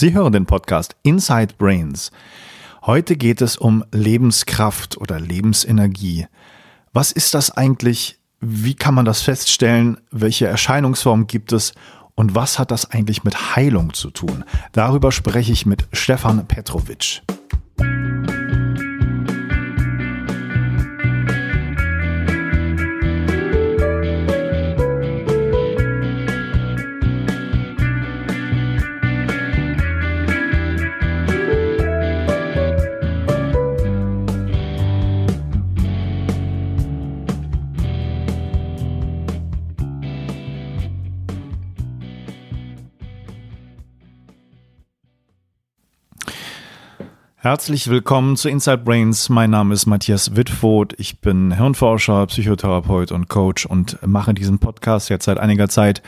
Sie hören den Podcast Inside Brains. Heute geht es um Lebenskraft oder Lebensenergie. Was ist das eigentlich? Wie kann man das feststellen? Welche Erscheinungsformen gibt es? Und was hat das eigentlich mit Heilung zu tun? Darüber spreche ich mit Stefan Petrovic. Herzlich willkommen zu Inside Brains. Mein Name ist Matthias Wittfoth. Ich bin Hirnforscher, Psychotherapeut und Coach und mache diesen Podcast jetzt seit einiger Zeit.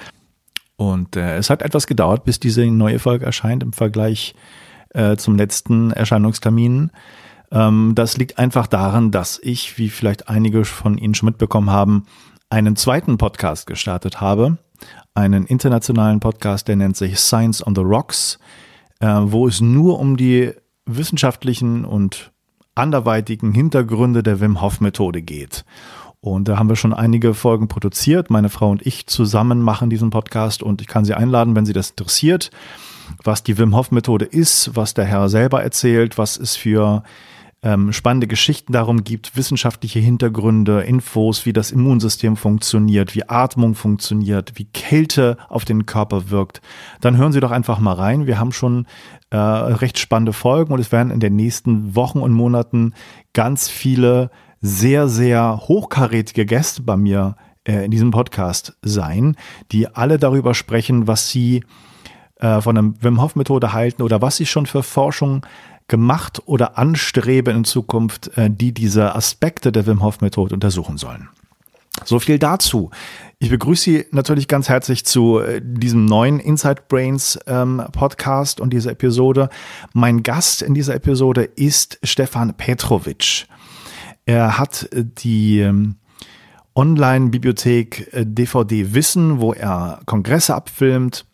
Und äh, es hat etwas gedauert, bis diese neue Folge erscheint im Vergleich äh, zum letzten Erscheinungstermin. Ähm, das liegt einfach daran, dass ich, wie vielleicht einige von Ihnen schon mitbekommen haben, einen zweiten Podcast gestartet habe. Einen internationalen Podcast, der nennt sich Science on the Rocks, äh, wo es nur um die wissenschaftlichen und anderweitigen Hintergründe der Wim Hof Methode geht. Und da haben wir schon einige Folgen produziert. Meine Frau und ich zusammen machen diesen Podcast und ich kann Sie einladen, wenn Sie das interessiert, was die Wim Hof Methode ist, was der Herr selber erzählt, was es für ähm, spannende Geschichten darum gibt, wissenschaftliche Hintergründe, Infos, wie das Immunsystem funktioniert, wie Atmung funktioniert, wie Kälte auf den Körper wirkt, dann hören Sie doch einfach mal rein. Wir haben schon äh, recht spannende Folgen und es werden in den nächsten Wochen und Monaten ganz viele sehr, sehr hochkarätige Gäste bei mir äh, in diesem Podcast sein, die alle darüber sprechen, was sie äh, von der Wim Hof Methode halten oder was sie schon für Forschung gemacht oder anstreben in Zukunft, äh, die diese Aspekte der Wim Hof Methode untersuchen sollen. So viel dazu. Ich begrüße Sie natürlich ganz herzlich zu äh, diesem neuen Inside Brains ähm, Podcast und dieser Episode. Mein Gast in dieser Episode ist Stefan Petrovic. Er hat äh, die ähm, Online-Bibliothek DVD Wissen, wo er Kongresse abfilmt,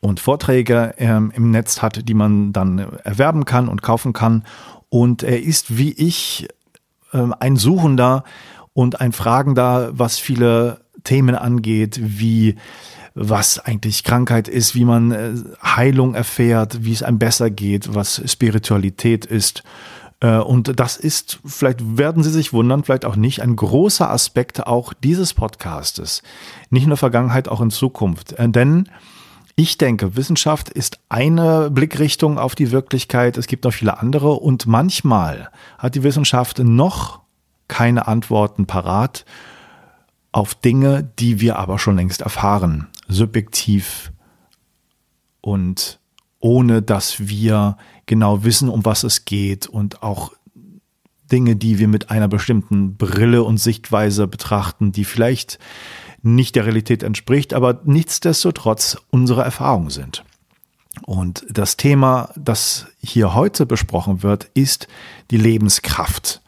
und Vorträge ähm, im Netz hat, die man dann erwerben kann und kaufen kann. Und er ist wie ich ähm, ein Suchender und ein Fragender, was viele Themen angeht, wie was eigentlich Krankheit ist, wie man äh, Heilung erfährt, wie es einem besser geht, was Spiritualität ist. Äh, und das ist, vielleicht werden Sie sich wundern, vielleicht auch nicht, ein großer Aspekt auch dieses Podcastes. Nicht in der Vergangenheit, auch in Zukunft. Äh, denn ich denke, Wissenschaft ist eine Blickrichtung auf die Wirklichkeit. Es gibt noch viele andere und manchmal hat die Wissenschaft noch keine Antworten parat auf Dinge, die wir aber schon längst erfahren, subjektiv und ohne dass wir genau wissen, um was es geht und auch Dinge, die wir mit einer bestimmten Brille und Sichtweise betrachten, die vielleicht nicht der Realität entspricht, aber nichtsdestotrotz unsere Erfahrungen sind. Und das Thema, das hier heute besprochen wird, ist die Lebenskraft.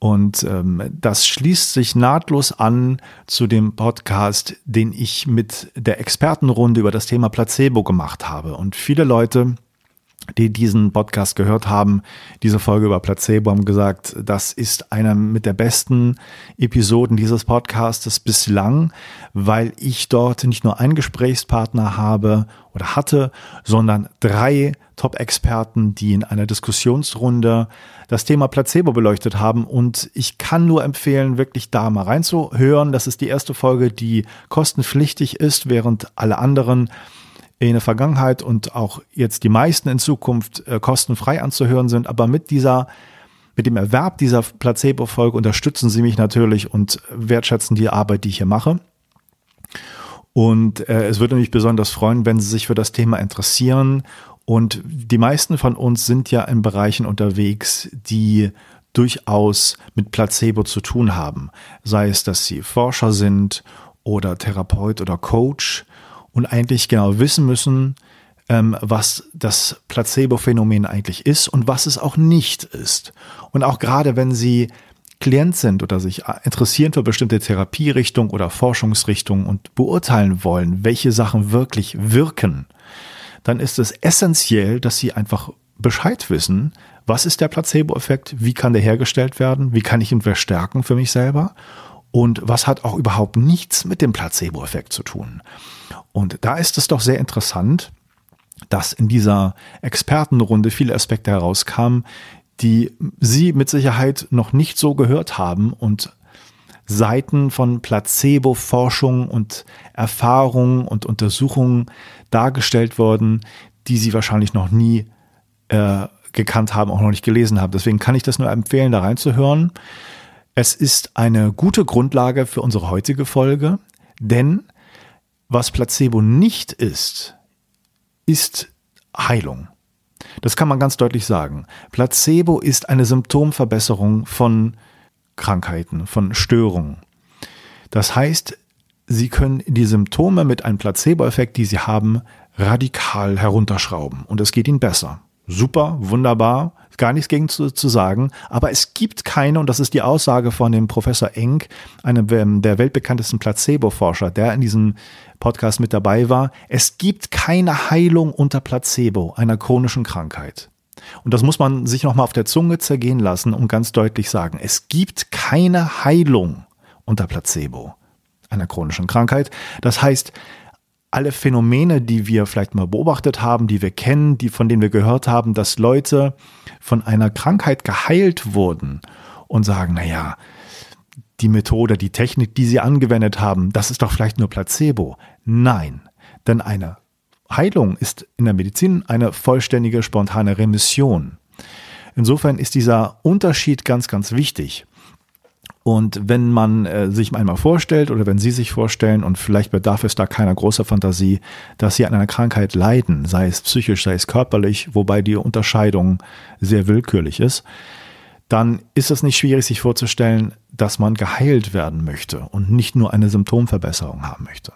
Und ähm, das schließt sich nahtlos an zu dem Podcast, den ich mit der Expertenrunde über das Thema Placebo gemacht habe. Und viele Leute die diesen Podcast gehört haben, diese Folge über Placebo, haben gesagt, das ist eine mit der besten Episoden dieses Podcastes bislang, weil ich dort nicht nur einen Gesprächspartner habe oder hatte, sondern drei Top-Experten, die in einer Diskussionsrunde das Thema Placebo beleuchtet haben. Und ich kann nur empfehlen, wirklich da mal reinzuhören. Das ist die erste Folge, die kostenpflichtig ist, während alle anderen in der Vergangenheit und auch jetzt die meisten in Zukunft äh, kostenfrei anzuhören sind. Aber mit dieser, mit dem Erwerb dieser Placebo-Folge unterstützen Sie mich natürlich und wertschätzen die Arbeit, die ich hier mache. Und äh, es würde mich besonders freuen, wenn Sie sich für das Thema interessieren. Und die meisten von uns sind ja in Bereichen unterwegs, die durchaus mit Placebo zu tun haben. Sei es, dass sie Forscher sind oder Therapeut oder Coach und eigentlich genau wissen müssen, ähm, was das Placebo-Phänomen eigentlich ist und was es auch nicht ist. Und auch gerade wenn Sie Klient sind oder sich interessieren für bestimmte Therapierichtungen oder Forschungsrichtungen und beurteilen wollen, welche Sachen wirklich wirken, dann ist es essentiell, dass Sie einfach Bescheid wissen, was ist der Placebo-Effekt, wie kann der hergestellt werden, wie kann ich ihn verstärken für mich selber und was hat auch überhaupt nichts mit dem Placebo-Effekt zu tun. Und da ist es doch sehr interessant, dass in dieser Expertenrunde viele Aspekte herauskamen, die Sie mit Sicherheit noch nicht so gehört haben und Seiten von Placebo-Forschung und Erfahrungen und Untersuchungen dargestellt wurden, die Sie wahrscheinlich noch nie äh, gekannt haben, auch noch nicht gelesen haben. Deswegen kann ich das nur empfehlen, da reinzuhören. Es ist eine gute Grundlage für unsere heutige Folge, denn was Placebo nicht ist, ist Heilung. Das kann man ganz deutlich sagen. Placebo ist eine Symptomverbesserung von Krankheiten, von Störungen. Das heißt, Sie können die Symptome mit einem Placebo-Effekt, die Sie haben, radikal herunterschrauben und es geht Ihnen besser. Super, wunderbar, gar nichts gegen zu, zu sagen, aber es gibt keine, und das ist die Aussage von dem Professor Enck, einem ähm, der weltbekanntesten Placebo-Forscher, der in diesem Podcast mit dabei war, es gibt keine Heilung unter Placebo einer chronischen Krankheit. Und das muss man sich nochmal auf der Zunge zergehen lassen und ganz deutlich sagen. Es gibt keine Heilung unter Placebo einer chronischen Krankheit. Das heißt, alle Phänomene, die wir vielleicht mal beobachtet haben, die wir kennen, die von denen wir gehört haben, dass Leute von einer Krankheit geheilt wurden und sagen, na ja, die Methode, die Technik, die sie angewendet haben, das ist doch vielleicht nur Placebo. Nein, denn eine Heilung ist in der Medizin eine vollständige spontane Remission. Insofern ist dieser Unterschied ganz, ganz wichtig. Und wenn man äh, sich einmal vorstellt oder wenn Sie sich vorstellen, und vielleicht bedarf es da keiner großer Fantasie, dass Sie an einer Krankheit leiden, sei es psychisch, sei es körperlich, wobei die Unterscheidung sehr willkürlich ist, dann ist es nicht schwierig, sich vorzustellen, dass man geheilt werden möchte und nicht nur eine Symptomverbesserung haben möchte.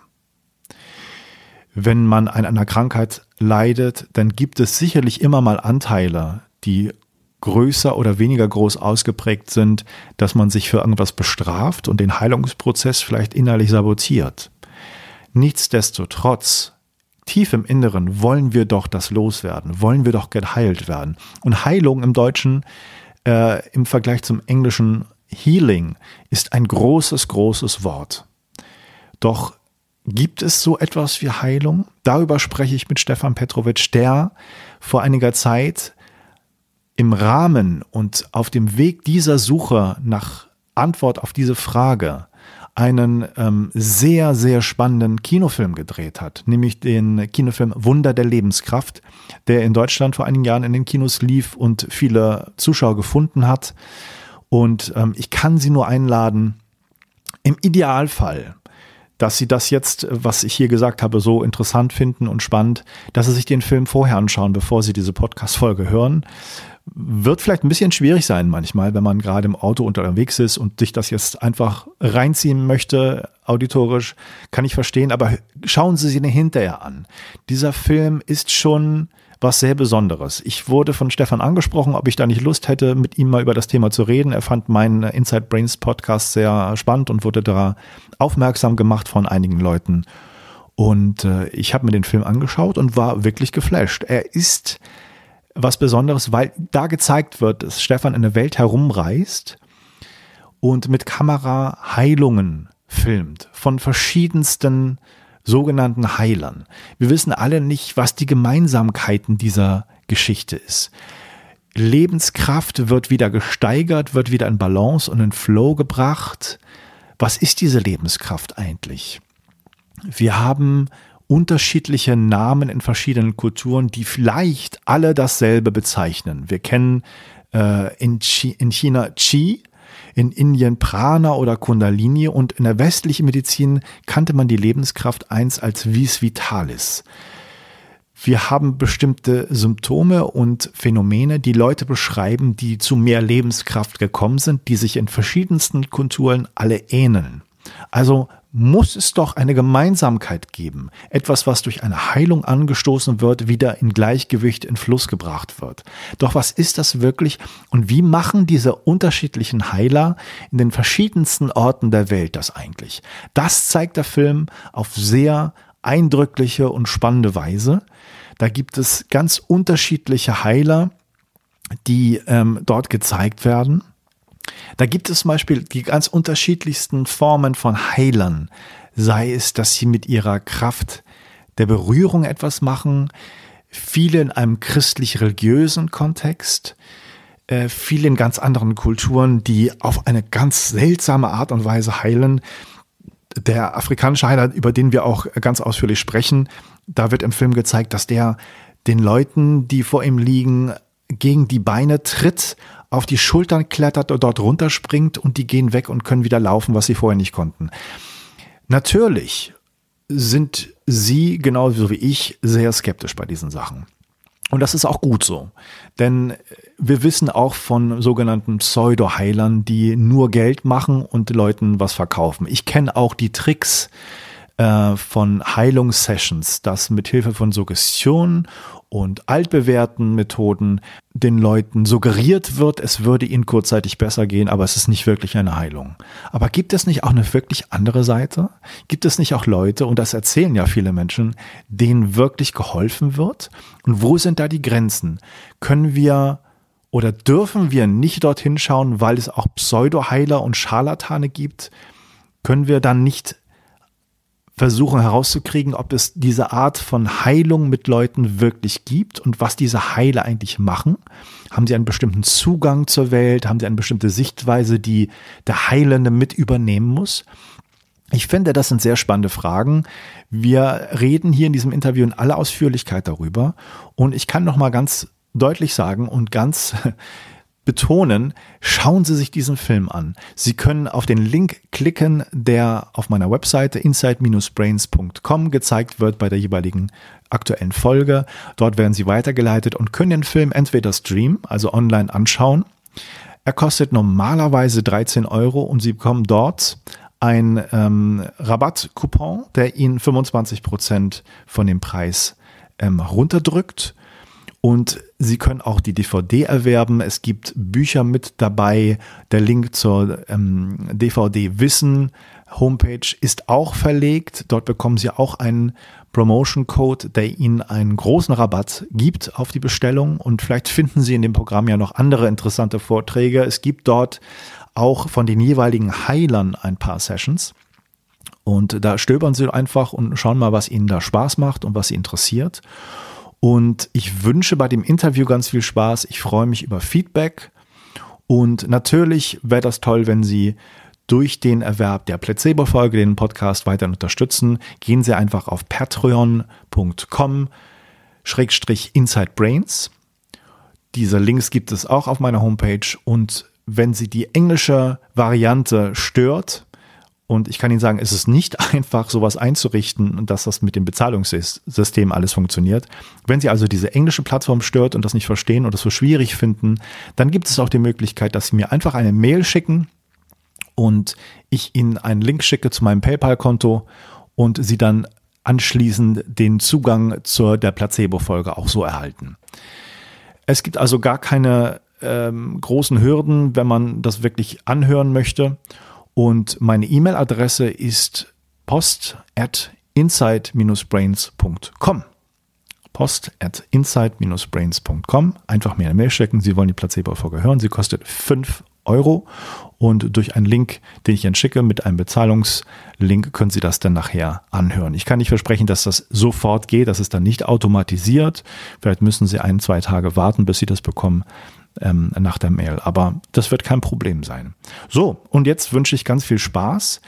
Wenn man an einer Krankheit leidet, dann gibt es sicherlich immer mal Anteile, die größer oder weniger groß ausgeprägt sind, dass man sich für irgendwas bestraft und den Heilungsprozess vielleicht innerlich sabotiert. Nichtsdestotrotz, tief im Inneren wollen wir doch das loswerden, wollen wir doch geheilt werden. Und Heilung im Deutschen äh, im Vergleich zum englischen Healing ist ein großes, großes Wort. Doch gibt es so etwas wie Heilung? Darüber spreche ich mit Stefan Petrovic, der vor einiger Zeit im Rahmen und auf dem Weg dieser Suche nach Antwort auf diese Frage einen ähm, sehr, sehr spannenden Kinofilm gedreht hat, nämlich den Kinofilm Wunder der Lebenskraft, der in Deutschland vor einigen Jahren in den Kinos lief und viele Zuschauer gefunden hat. Und ähm, ich kann Sie nur einladen, im Idealfall dass sie das jetzt, was ich hier gesagt habe, so interessant finden und spannend, dass sie sich den Film vorher anschauen, bevor sie diese Podcast-Folge hören. Wird vielleicht ein bisschen schwierig sein manchmal, wenn man gerade im Auto unterwegs ist und sich das jetzt einfach reinziehen möchte, auditorisch, kann ich verstehen, aber schauen Sie ihn hinterher an. Dieser Film ist schon was sehr Besonderes. Ich wurde von Stefan angesprochen, ob ich da nicht Lust hätte, mit ihm mal über das Thema zu reden. Er fand meinen Inside Brains Podcast sehr spannend und wurde da aufmerksam gemacht von einigen Leuten. Und äh, ich habe mir den Film angeschaut und war wirklich geflasht. Er ist was Besonderes, weil da gezeigt wird, dass Stefan in der Welt herumreist und mit Kamera Heilungen filmt von verschiedensten sogenannten Heilern. Wir wissen alle nicht, was die Gemeinsamkeiten dieser Geschichte ist. Lebenskraft wird wieder gesteigert, wird wieder in Balance und in Flow gebracht. Was ist diese Lebenskraft eigentlich? Wir haben unterschiedliche Namen in verschiedenen Kulturen, die vielleicht alle dasselbe bezeichnen. Wir kennen äh, in, in China Qi, in Indien Prana oder Kundalini und in der westlichen Medizin kannte man die Lebenskraft 1 als Vis Vitalis. Wir haben bestimmte Symptome und Phänomene, die Leute beschreiben, die zu mehr Lebenskraft gekommen sind, die sich in verschiedensten Kulturen alle ähneln. Also muss es doch eine Gemeinsamkeit geben. Etwas, was durch eine Heilung angestoßen wird, wieder in Gleichgewicht in Fluss gebracht wird. Doch was ist das wirklich und wie machen diese unterschiedlichen Heiler in den verschiedensten Orten der Welt das eigentlich? Das zeigt der Film auf sehr eindrückliche und spannende Weise. Da gibt es ganz unterschiedliche Heiler, die ähm, dort gezeigt werden. Da gibt es zum Beispiel die ganz unterschiedlichsten Formen von Heilern. Sei es, dass sie mit ihrer Kraft der Berührung etwas machen, viele in einem christlich-religiösen Kontext, äh, viele in ganz anderen Kulturen, die auf eine ganz seltsame Art und Weise heilen. Der afrikanische Heiler, über den wir auch ganz ausführlich sprechen, da wird im Film gezeigt, dass der den Leuten, die vor ihm liegen, gegen die Beine tritt, auf die Schultern klettert dort runterspringt und die gehen weg und können wieder laufen, was sie vorher nicht konnten. Natürlich sind Sie, genauso wie ich, sehr skeptisch bei diesen Sachen. Und das ist auch gut so. Denn wir wissen auch von sogenannten Pseudo-Heilern, die nur Geld machen und Leuten was verkaufen. Ich kenne auch die Tricks äh, von Heilungssessions, dass mit Hilfe von Suggestion und altbewährten Methoden den Leuten suggeriert wird, es würde ihnen kurzzeitig besser gehen, aber es ist nicht wirklich eine Heilung. Aber gibt es nicht auch eine wirklich andere Seite? Gibt es nicht auch Leute, und das erzählen ja viele Menschen, denen wirklich geholfen wird? Und wo sind da die Grenzen? Können wir oder dürfen wir nicht dorthin schauen, weil es auch Pseudoheiler und Scharlatane gibt? Können wir dann nicht versuchen herauszukriegen, ob es diese Art von Heilung mit Leuten wirklich gibt und was diese Heiler eigentlich machen. Haben sie einen bestimmten Zugang zur Welt? Haben sie eine bestimmte Sichtweise, die der Heilende mit übernehmen muss? Ich finde, das sind sehr spannende Fragen. Wir reden hier in diesem Interview in aller Ausführlichkeit darüber und ich kann noch mal ganz deutlich sagen und ganz betonen, schauen Sie sich diesen Film an. Sie können auf den Link klicken, der auf meiner Webseite inside-brains.com gezeigt wird bei der jeweiligen aktuellen Folge. Dort werden Sie weitergeleitet und können den Film entweder streamen, also online anschauen. Er kostet normalerweise 13 Euro und Sie bekommen dort ein ähm, Rabattcoupon, der Ihnen 25 Prozent von dem Preis ähm, runterdrückt. Und Sie können auch die DVD erwerben. Es gibt Bücher mit dabei. Der Link zur ähm, DVD Wissen Homepage ist auch verlegt. Dort bekommen Sie auch einen Promotion Code, der Ihnen einen großen Rabatt gibt auf die Bestellung. Und vielleicht finden Sie in dem Programm ja noch andere interessante Vorträge. Es gibt dort auch von den jeweiligen Heilern ein paar Sessions. Und da stöbern Sie einfach und schauen mal, was Ihnen da Spaß macht und was Sie interessiert. Und ich wünsche bei dem Interview ganz viel Spaß. Ich freue mich über Feedback. Und natürlich wäre das toll, wenn Sie durch den Erwerb der Placebo-Folge den Podcast weiter unterstützen. Gehen Sie einfach auf patreon.com Schrägstrich Inside Brains. Diese Links gibt es auch auf meiner Homepage. Und wenn Sie die englische Variante stört, und ich kann Ihnen sagen, es ist nicht einfach, sowas einzurichten und dass das mit dem Bezahlungssystem alles funktioniert. Wenn Sie also diese englische Plattform stört und das nicht verstehen oder das so schwierig finden, dann gibt es auch die Möglichkeit, dass Sie mir einfach eine Mail schicken und ich Ihnen einen Link schicke zu meinem PayPal-Konto und Sie dann anschließend den Zugang zur der Placebo-Folge auch so erhalten. Es gibt also gar keine ähm, großen Hürden, wenn man das wirklich anhören möchte. Und meine E-Mail-Adresse ist post at inside-brains.com. Post at inside-brains.com. Einfach mir eine Mail schicken. Sie wollen die Placebo-Folge hören. Sie kostet 5 Euro. Und durch einen Link, den ich Ihnen schicke, mit einem Bezahlungslink, können Sie das dann nachher anhören. Ich kann nicht versprechen, dass das sofort geht. Das ist dann nicht automatisiert. Vielleicht müssen Sie ein, zwei Tage warten, bis Sie das bekommen ähm, nach der Mail. Aber das wird kein Problem sein. So, und jetzt wünsche ich ganz viel Spaß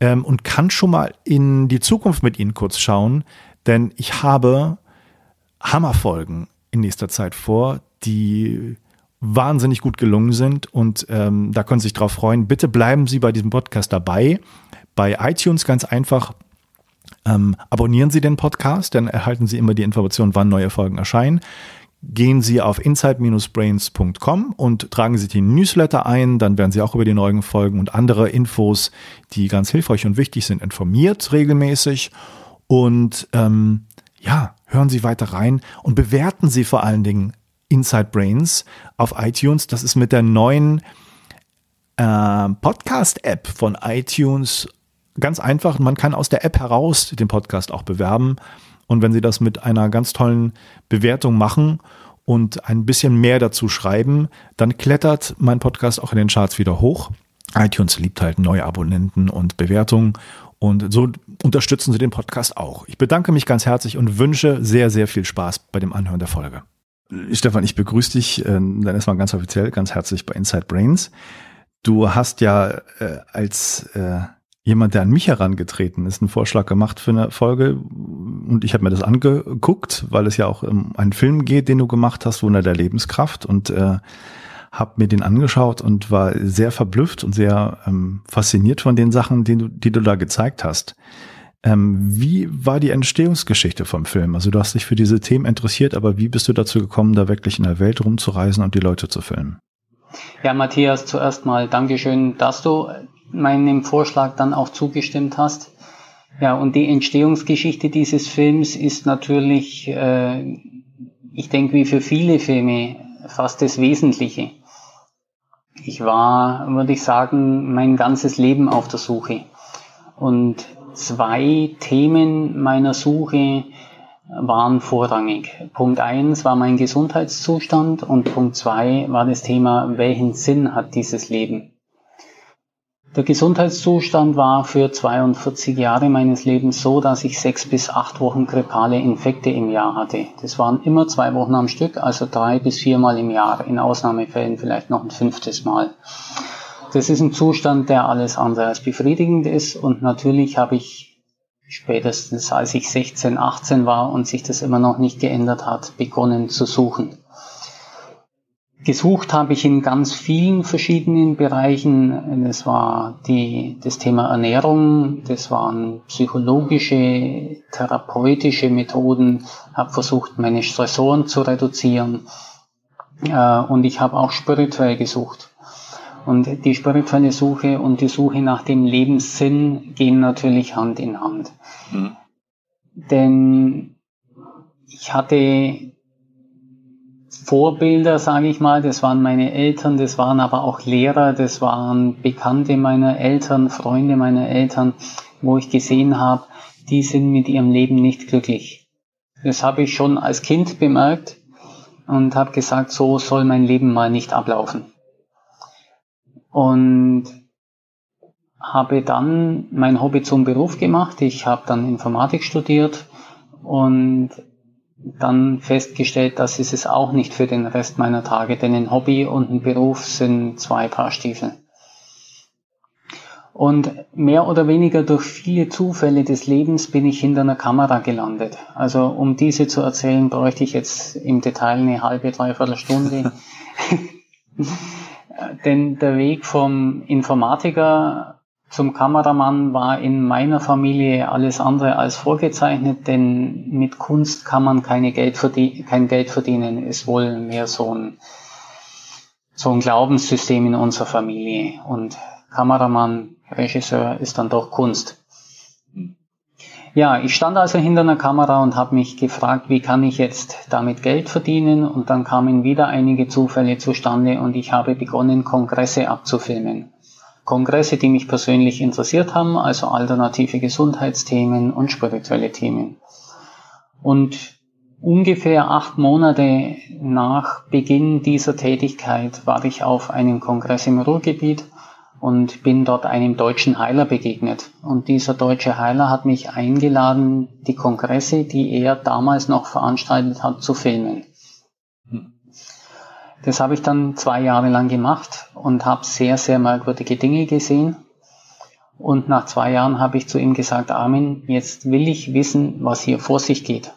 ähm, und kann schon mal in die Zukunft mit Ihnen kurz schauen, denn ich habe Hammerfolgen in nächster Zeit vor, die wahnsinnig gut gelungen sind und ähm, da können Sie sich drauf freuen. Bitte bleiben Sie bei diesem Podcast dabei. Bei iTunes ganz einfach ähm, abonnieren Sie den Podcast, dann erhalten Sie immer die Information, wann neue Folgen erscheinen gehen Sie auf inside-brains.com und tragen Sie den Newsletter ein. Dann werden Sie auch über die neuen Folgen und andere Infos, die ganz hilfreich und wichtig sind, informiert regelmäßig. Und ähm, ja, hören Sie weiter rein und bewerten Sie vor allen Dingen Inside Brains auf iTunes. Das ist mit der neuen äh, Podcast-App von iTunes ganz einfach. Man kann aus der App heraus den Podcast auch bewerben. Und wenn Sie das mit einer ganz tollen Bewertung machen und ein bisschen mehr dazu schreiben, dann klettert mein Podcast auch in den Charts wieder hoch. iTunes liebt halt neue Abonnenten und Bewertungen und so unterstützen Sie den Podcast auch. Ich bedanke mich ganz herzlich und wünsche sehr, sehr viel Spaß bei dem Anhören der Folge. Stefan, ich begrüße dich äh, dann erstmal ganz offiziell, ganz herzlich bei Inside Brains. Du hast ja äh, als äh, jemand, der an mich herangetreten ist, einen Vorschlag gemacht für eine Folge und ich habe mir das angeguckt, weil es ja auch um einen Film geht, den du gemacht hast, Wunder der Lebenskraft und äh, habe mir den angeschaut und war sehr verblüfft und sehr ähm, fasziniert von den Sachen, die du, die du da gezeigt hast. Ähm, wie war die Entstehungsgeschichte vom Film? Also du hast dich für diese Themen interessiert, aber wie bist du dazu gekommen, da wirklich in der Welt rumzureisen und die Leute zu filmen? Ja, Matthias, zuerst mal Dankeschön, dass du meinem Vorschlag dann auch zugestimmt hast. Ja, und die Entstehungsgeschichte dieses Films ist natürlich, äh, ich denke, wie für viele Filme fast das Wesentliche. Ich war, würde ich sagen, mein ganzes Leben auf der Suche. Und zwei Themen meiner Suche waren vorrangig. Punkt eins war mein Gesundheitszustand und Punkt zwei war das Thema, welchen Sinn hat dieses Leben? Der Gesundheitszustand war für 42 Jahre meines Lebens so, dass ich sechs bis acht Wochen grippale Infekte im Jahr hatte. Das waren immer zwei Wochen am Stück, also drei bis viermal im Jahr, in Ausnahmefällen vielleicht noch ein fünftes Mal. Das ist ein Zustand, der alles andere als befriedigend ist und natürlich habe ich spätestens als ich 16, 18 war und sich das immer noch nicht geändert hat, begonnen zu suchen. Gesucht habe ich in ganz vielen verschiedenen Bereichen. Das war die, das Thema Ernährung, das waren psychologische, therapeutische Methoden, habe versucht, meine Stressoren zu reduzieren äh, und ich habe auch spirituell gesucht. Und die spirituelle Suche und die Suche nach dem Lebenssinn gehen natürlich Hand in Hand. Mhm. Denn ich hatte Vorbilder, sage ich mal. Das waren meine Eltern, das waren aber auch Lehrer, das waren Bekannte meiner Eltern, Freunde meiner Eltern, wo ich gesehen habe, die sind mit ihrem Leben nicht glücklich. Das habe ich schon als Kind bemerkt und habe gesagt, so soll mein Leben mal nicht ablaufen. Und habe dann mein Hobby zum Beruf gemacht. Ich habe dann Informatik studiert und dann festgestellt, das ist es auch nicht für den Rest meiner Tage, denn ein Hobby und ein Beruf sind zwei Paar Stiefel. Und mehr oder weniger durch viele Zufälle des Lebens bin ich hinter einer Kamera gelandet. Also um diese zu erzählen, bräuchte ich jetzt im Detail eine halbe, dreiviertel Stunde. Denn der Weg vom Informatiker zum Kameramann war in meiner Familie alles andere als vorgezeichnet, denn mit Kunst kann man keine Geld kein Geld verdienen, ist wohl mehr so ein, so ein Glaubenssystem in unserer Familie. Und Kameramann, Regisseur ist dann doch Kunst. Ja, ich stand also hinter einer Kamera und habe mich gefragt, wie kann ich jetzt damit Geld verdienen? Und dann kamen wieder einige Zufälle zustande und ich habe begonnen, Kongresse abzufilmen. Kongresse, die mich persönlich interessiert haben, also alternative Gesundheitsthemen und spirituelle Themen. Und ungefähr acht Monate nach Beginn dieser Tätigkeit war ich auf einem Kongress im Ruhrgebiet und bin dort einem deutschen Heiler begegnet. Und dieser deutsche Heiler hat mich eingeladen, die Kongresse, die er damals noch veranstaltet hat, zu filmen. Das habe ich dann zwei Jahre lang gemacht und habe sehr, sehr merkwürdige Dinge gesehen. Und nach zwei Jahren habe ich zu ihm gesagt, Armin, jetzt will ich wissen, was hier vor sich geht.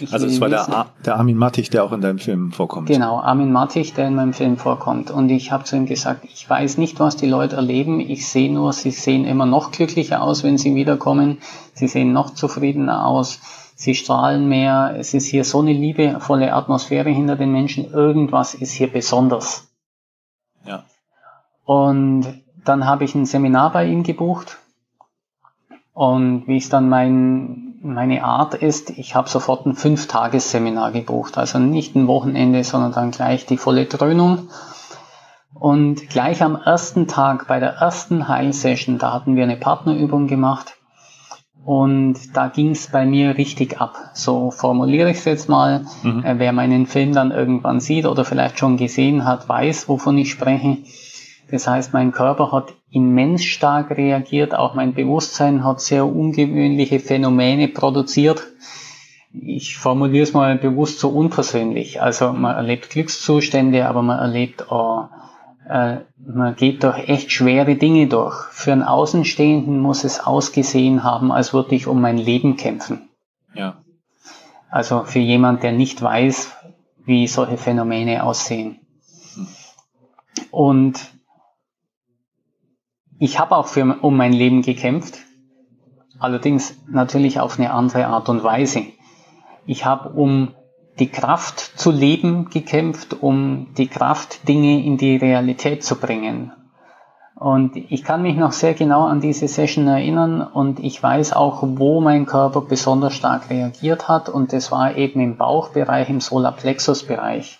Ich also es war der, der, Armin Mattich, der auch in deinem Film vorkommt. Genau, Armin Mattich, der in meinem Film vorkommt. Und ich habe zu ihm gesagt, ich weiß nicht, was die Leute erleben. Ich sehe nur, sie sehen immer noch glücklicher aus, wenn sie wiederkommen. Sie sehen noch zufriedener aus sie strahlen mehr, es ist hier so eine liebevolle Atmosphäre hinter den Menschen, irgendwas ist hier besonders. Und dann habe ich ein Seminar bei ihm gebucht und wie es dann mein, meine Art ist, ich habe sofort ein Fünf-Tages-Seminar gebucht, also nicht ein Wochenende, sondern dann gleich die volle Dröhnung. Und gleich am ersten Tag bei der ersten Heilsession, da hatten wir eine Partnerübung gemacht Und da ging es bei mir richtig ab. So formuliere ich es jetzt mal. Mhm. Äh, wer meinen Film dann irgendwann sieht oder vielleicht schon gesehen hat, weiß, wovon ich spreche. Das heißt, mein Körper hat immens stark reagiert, auch mein Bewusstsein hat sehr ungewöhnliche Phänomene produziert. Ich formuliere es mal bewusst so unpersönlich. Also man erlebt Glückszustände, aber man erlebt auch äh, man geht durch echt schwere Dinge durch. Für einen Außenstehenden muss es ausgesehen haben, als würde ich um mein Leben kämpfen. Ja. Also für jemand, der nicht weiß, wie solche Phänomene aussehen. Und ich habe auch für, um mein Leben gekämpft, allerdings natürlich auf eine andere Art und Weise. Ich habe um die Kraft zu leben gekämpft, um die Kraft, Dinge in die Realität zu bringen. Und ich kann mich noch sehr genau an diese Session erinnern und ich weiß auch, wo mein Körper besonders stark reagiert hat und das war eben im Bauchbereich, im Solarplexusbereich.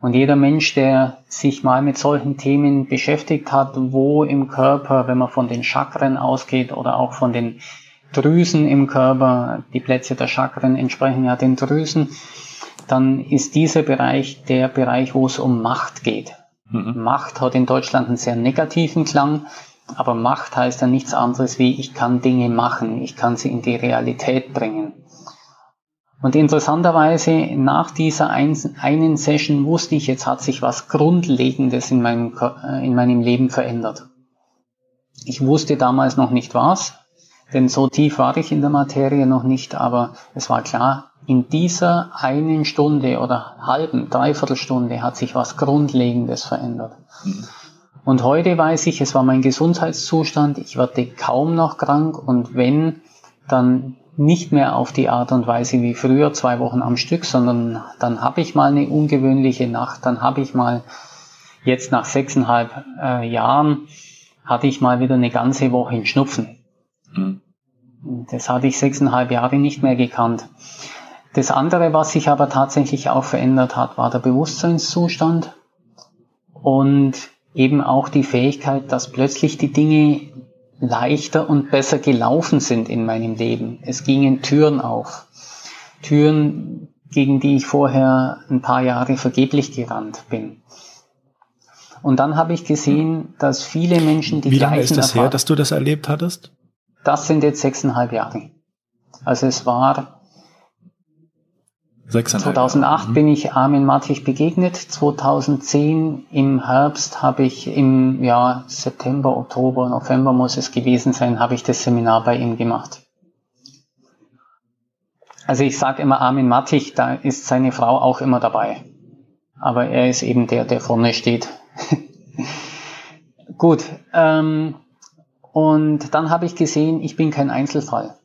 Und jeder Mensch, der sich mal mit solchen Themen beschäftigt hat, wo im Körper, wenn man von den Chakren ausgeht oder auch von den Drüsen im Körper, die Plätze der Chakren entsprechen ja den Drüsen, dann ist dieser Bereich der Bereich, wo es um Macht geht. Mhm. Macht hat in Deutschland einen sehr negativen Klang, aber Macht heißt ja nichts anderes wie, ich kann Dinge machen, ich kann sie in die Realität bringen. Und interessanterweise, nach dieser einen Session wusste ich, jetzt hat sich was Grundlegendes in meinem, äh, in meinem Leben verändert. Ich wusste damals noch nicht was, denn so tief war ich in der Materie noch nicht, aber es war klar, in dieser einen Stunde oder halben, dreiviertel Stunde hat sich was Grundlegendes verändert. Und heute weiß ich, es war mein Gesundheitszustand, ich werde kaum noch krank und wenn, dann nicht mehr auf die Art und Weise wie früher, zwei Wochen am Stück, sondern dann habe ich mal eine ungewöhnliche Nacht, dann habe ich mal jetzt nach sechseinhalb äh, Jahren, hatte ich mal wieder eine ganze Woche in Schnupfen. Mhm. Das hatte ich sechseinhalb Jahre nicht mehr gekannt. Das andere, was sich aber tatsächlich auch verändert hat, war der Bewusstseinszustand und eben auch die Fähigkeit, dass plötzlich die Dinge leichter und besser gelaufen sind in meinem Leben. Es gingen Türen auf. Türen, gegen die ich vorher ein paar Jahre vergeblich gerannt bin. Und dann habe ich gesehen, dass viele Menschen die Wie lange ist das her, dass du das erlebt hattest? Das sind jetzt sechseinhalb Jahre. Also es war 2008 mhm. bin ich Armin Mattich begegnet. 2010 im Herbst habe ich im ja, September, Oktober, November muss es gewesen sein, habe ich das Seminar bei ihm gemacht. Also ich sage immer Armin Mattich, da ist seine Frau auch immer dabei. Aber er ist eben der, der vorne steht. Gut, ähm, und dann habe ich gesehen, ich bin kein Einzelfall.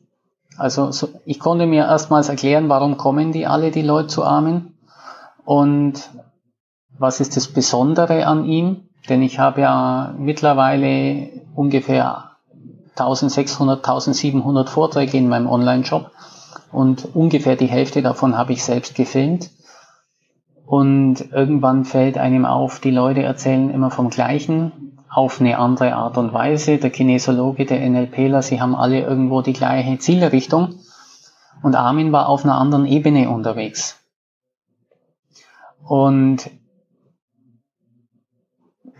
Also so, ich konnte mir erstmals erklären, warum kommen die alle, die Leute zu Armin? Und was ist das Besondere an ihm, denn ich habe ja mittlerweile ungefähr 1600, 1700 Vorträge in meinem Online-Shop. Und ungefähr die Hälfte davon habe ich selbst gefilmt. Und irgendwann fällt einem auf, die Leute erzählen immer vom Gleichen auf eine andere Art und Weise. Der Kinesiologe, der NLPler, sie haben alle irgendwo die gleiche Zielrichtung. Und Armin war auf einer anderen Ebene unterwegs. Und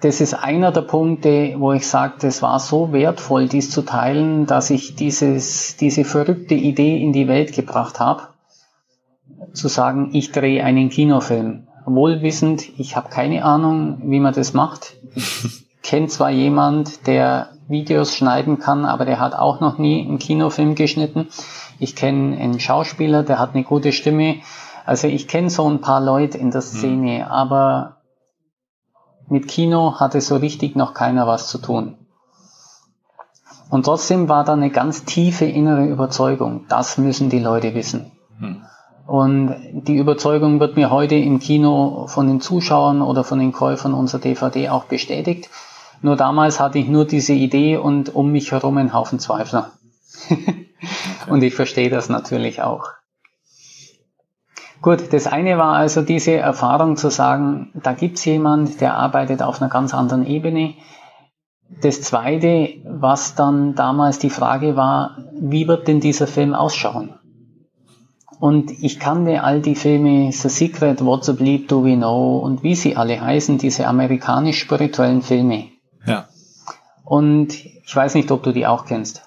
das ist einer der Punkte, wo ich sage, das war so wertvoll, dies zu teilen, dass ich dieses, diese verrückte Idee in die Welt gebracht habe, zu sagen, ich drehe einen Kinofilm. Wohlwissend, ich habe keine Ahnung, wie man das macht. kenne zwar jemand, der Videos schneiden kann, aber der hat auch noch nie einen Kinofilm geschnitten. Ich kenne einen Schauspieler, der hat eine gute Stimme. Also ich kenne so ein paar Leute in der mhm. Szene, mhm. aber mit Kino hatte so richtig noch keiner was zu tun. Und trotzdem war da eine ganz tiefe innere Überzeugung, das müssen die Leute wissen. Mhm. Und die Überzeugung wird mir heute im Kino von den Zuschauern oder von den Käufern unserer DVD auch bestätigt. Nur damals hatte ich nur diese Idee und um mich herum einen Haufen Zweifler. und ich verstehe das natürlich auch. Gut, das eine war also diese Erfahrung zu sagen, da gibt's jemand, der arbeitet auf einer ganz anderen Ebene. das Zweite, was dann damals die Frage war, wie wird denn dieser Film ausschauen? Und ich kannte all die Filme The Secret, What's a Bleep Do We Know und wie sie alle heißen, diese amerikanisch-spirituellen Filme. Ja. Und ich weiß nicht, ob du die auch kennst.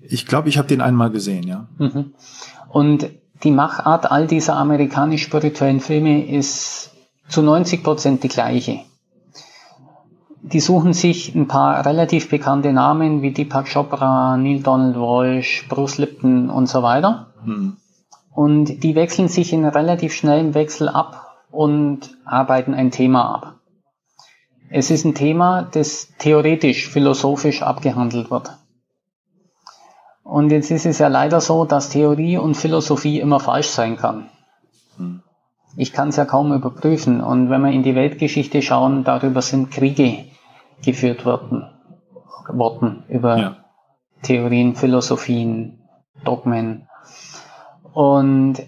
Ich glaube, ich habe den einmal gesehen, ja. Mhm. Und die Machart all dieser amerikanisch-spirituellen Filme ist zu 90 Prozent die gleiche. Die suchen sich ein paar relativ bekannte Namen wie Deepak Chopra, Neil Donald Walsh, Bruce Lipton und so weiter. Mhm. Und die wechseln sich in relativ schnellem Wechsel ab und arbeiten ein Thema ab. Es ist ein Thema, das theoretisch, philosophisch abgehandelt wird. Und jetzt ist es ja leider so, dass Theorie und Philosophie immer falsch sein kann. Hm. Ich kann es ja kaum überprüfen. Und wenn wir in die Weltgeschichte schauen, darüber sind Kriege geführt worden, worden über ja. Theorien, Philosophien, Dogmen. Und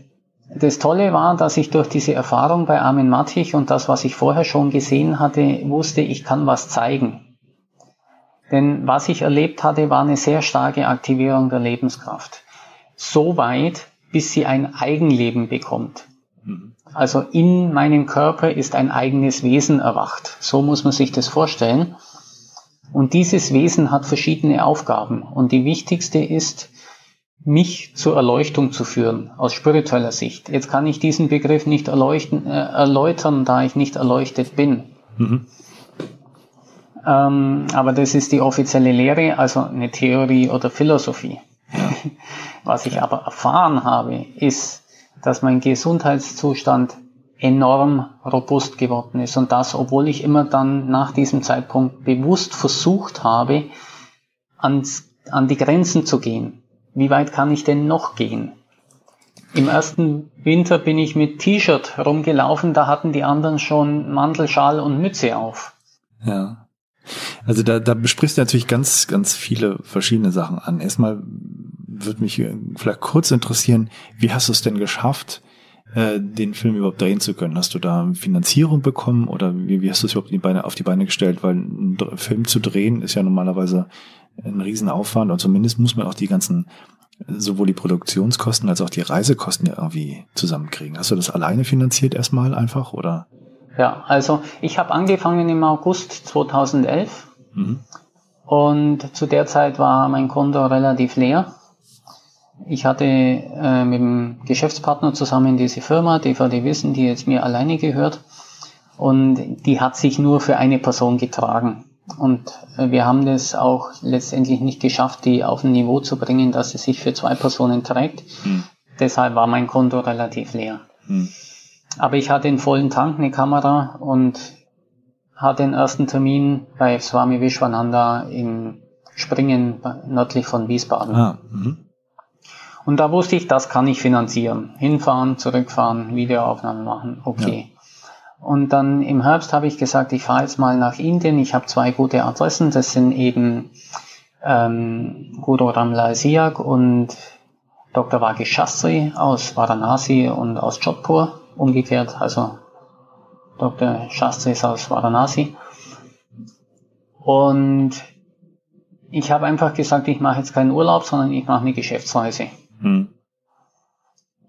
das Tolle war, dass ich durch diese Erfahrung bei Armin Mattich und das, was ich vorher schon gesehen hatte, wusste, ich kann was zeigen. Denn was ich erlebt hatte, war eine sehr starke Aktivierung der Lebenskraft. So weit, bis sie ein Eigenleben bekommt. Mhm. Also in meinem Körper ist ein eigenes Wesen erwacht. So muss man sich das vorstellen. Und dieses Wesen hat verschiedene Aufgaben. Und die wichtigste ist, mich zur Erleuchtung zu führen, aus spiritueller Sicht. Jetzt kann ich diesen Begriff nicht erleuchten, äh, erläutern, da ich nicht erleuchtet bin. Mhm. Ähm, aber das ist die offizielle Lehre, also eine Theorie oder Philosophie. Was ich aber erfahren habe, ist, dass mein Gesundheitszustand enorm robust geworden ist. Und das, obwohl ich immer dann nach diesem Zeitpunkt bewusst versucht habe, ans, an die Grenzen zu gehen wie weit kann ich denn noch gehen? Im ersten Winter bin ich mit T-Shirt rumgelaufen, da hatten die anderen schon Mantel, Schal und Mütze auf. Ja. Also da, da besprichst du natürlich ganz, ganz viele verschiedene Sachen an. Erstmal würde mich vielleicht kurz interessieren, wie hast du es denn geschafft, äh, den Film überhaupt drehen zu können? Hast du da Finanzierung bekommen oder wie, wie hast du es überhaupt die Beine, auf die Beine gestellt? Weil ein Film zu drehen ist ja normalerweise ein Riesenaufwand und zumindest muss man auch die ganzen sowohl die Produktionskosten als auch die Reisekosten irgendwie zusammenkriegen. Hast du das alleine finanziert erstmal einfach oder? Ja, also ich habe angefangen im August 2011 mhm. und zu der Zeit war mein Konto relativ leer. Ich hatte äh, mit dem Geschäftspartner zusammen diese Firma, DVD Wissen, die jetzt mir alleine gehört und die hat sich nur für eine Person getragen. Und äh, wir haben das auch letztendlich nicht geschafft, die auf ein Niveau zu bringen, dass es sich für zwei Personen trägt. Hm. Deshalb war mein Konto relativ leer. Hm. Aber ich hatte einen vollen Tank, eine Kamera und hatte den ersten Termin bei Swami Vishwananda in Springen nördlich von Wiesbaden. Ah, mhm. und da wusste ich, das kann ich finanzieren. Hinfahren, zurückfahren, Videoaufnahmen machen, okay. Und dann im Herbst habe ich gesagt, ich fahre jetzt mal nach Indien. Ich habe zwei gute Adressen. Das sind eben ähm, Guru Ramlal Siak und Dr. Vagish Shastri aus Varanasi und aus Jodhpur. Umgekehrt, also Dr. Shastri ist aus Varanasi. Und ich habe einfach gesagt, ich mache jetzt keinen Urlaub, sondern ich mache eine Geschäftsreise. Hm.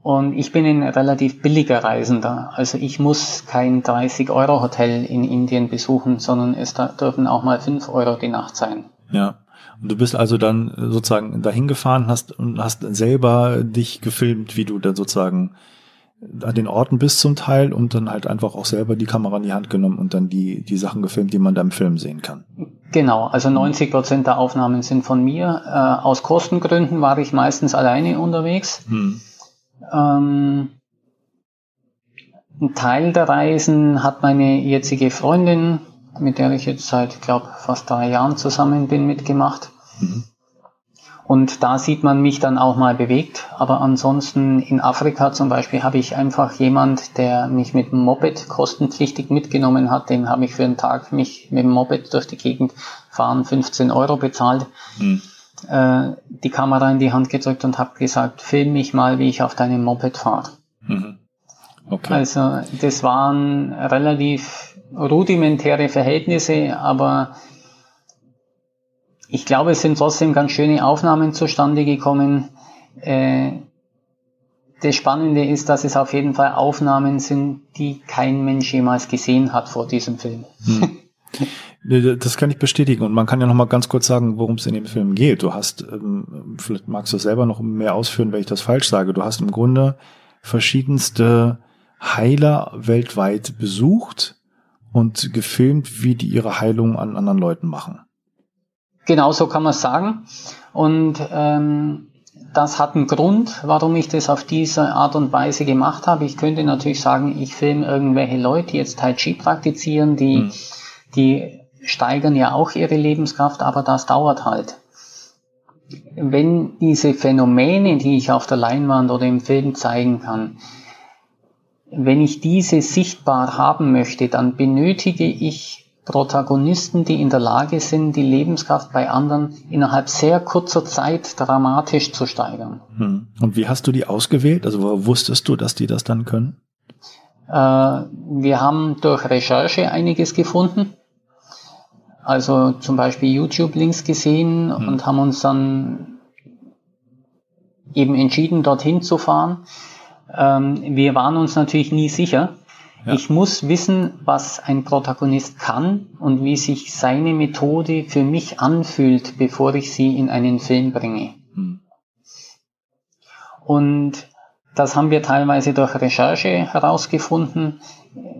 Und ich bin ein relativ billiger Reisender. Also ich muss kein 30-Euro-Hotel in Indien besuchen, sondern es dürfen auch mal 5 Euro die Nacht sein. Ja. Und du bist also dann sozusagen dahin gefahren hast und hast selber dich gefilmt, wie du dann sozusagen an den Orten bist zum Teil und dann halt einfach auch selber die Kamera in die Hand genommen und dann die, die Sachen gefilmt, die man da im Film sehen kann. Genau, also 90 Prozent der Aufnahmen sind von mir. Äh, aus Kostengründen war ich meistens alleine unterwegs. Hm ähm, ein Teil der Reisen hat meine jetzige Freundin, mit der ich jetzt seit, glaube fast drei Jahren zusammen bin, mitgemacht. Mhm. Und da sieht man mich dann auch mal bewegt. Aber ansonsten in Afrika zum Beispiel habe ich einfach jemand, der mich mit dem Moped kostenpflichtig mitgenommen hat. Den habe ich für einen Tag mich mit dem Moped durch die Gegend fahren, 15 Euro bezahlt. Mhm äh, die Kamera in die Hand gedrückt und habe gesagt, film mich mal, wie ich auf deinem Moped fahre. Mhm. Okay. Also das waren relativ rudimentäre Verhältnisse, aber ich glaube, es sind trotzdem ganz schöne Aufnahmen zustande gekommen. Äh, das Spannende ist, dass es auf jeden Fall Aufnahmen sind, die kein Mensch jemals gesehen hat vor diesem Film. Hm. Das kann ich bestätigen. Und man kann ja noch mal ganz kurz sagen, worum es in dem Film geht. Du hast, ähm, vielleicht magst du selber noch mehr ausführen, wenn ich das falsch sage. Du hast im Grunde verschiedenste Heiler weltweit besucht und gefilmt, wie die ihre Heilung an anderen Leuten machen. Genau so kann man sagen. Und ähm, das hat einen Grund, warum ich das auf diese Art und Weise gemacht habe. Ich könnte natürlich sagen, ich filme irgendwelche Leute, die jetzt Tai Chi praktizieren, die, mhm. die steigern ja auch ihre Lebenskraft, aber das dauert halt. Wenn diese Phänomene, die ich auf der Leinwand oder im Film zeigen kann, wenn ich diese sichtbar haben möchte, dann benötige ich Protagonisten, die in der Lage sind, die Lebenskraft bei anderen innerhalb sehr kurzer Zeit dramatisch zu steigern. Hm. Und wie hast du die ausgewählt? Also wo wusstest du, dass die das dann können? Äh, wir haben durch Recherche einiges gefunden. Also zum Beispiel YouTube-Links gesehen hm. und haben uns dann eben entschieden, dorthin zu fahren. Ähm, wir waren uns natürlich nie sicher, ja. Ich muss wissen, was ein Protagonist kann und wie sich seine Methode für mich anfühlt, bevor ich sie in einen Film bringe. Hm. Und das haben wir teilweise durch Recherche herausgefunden,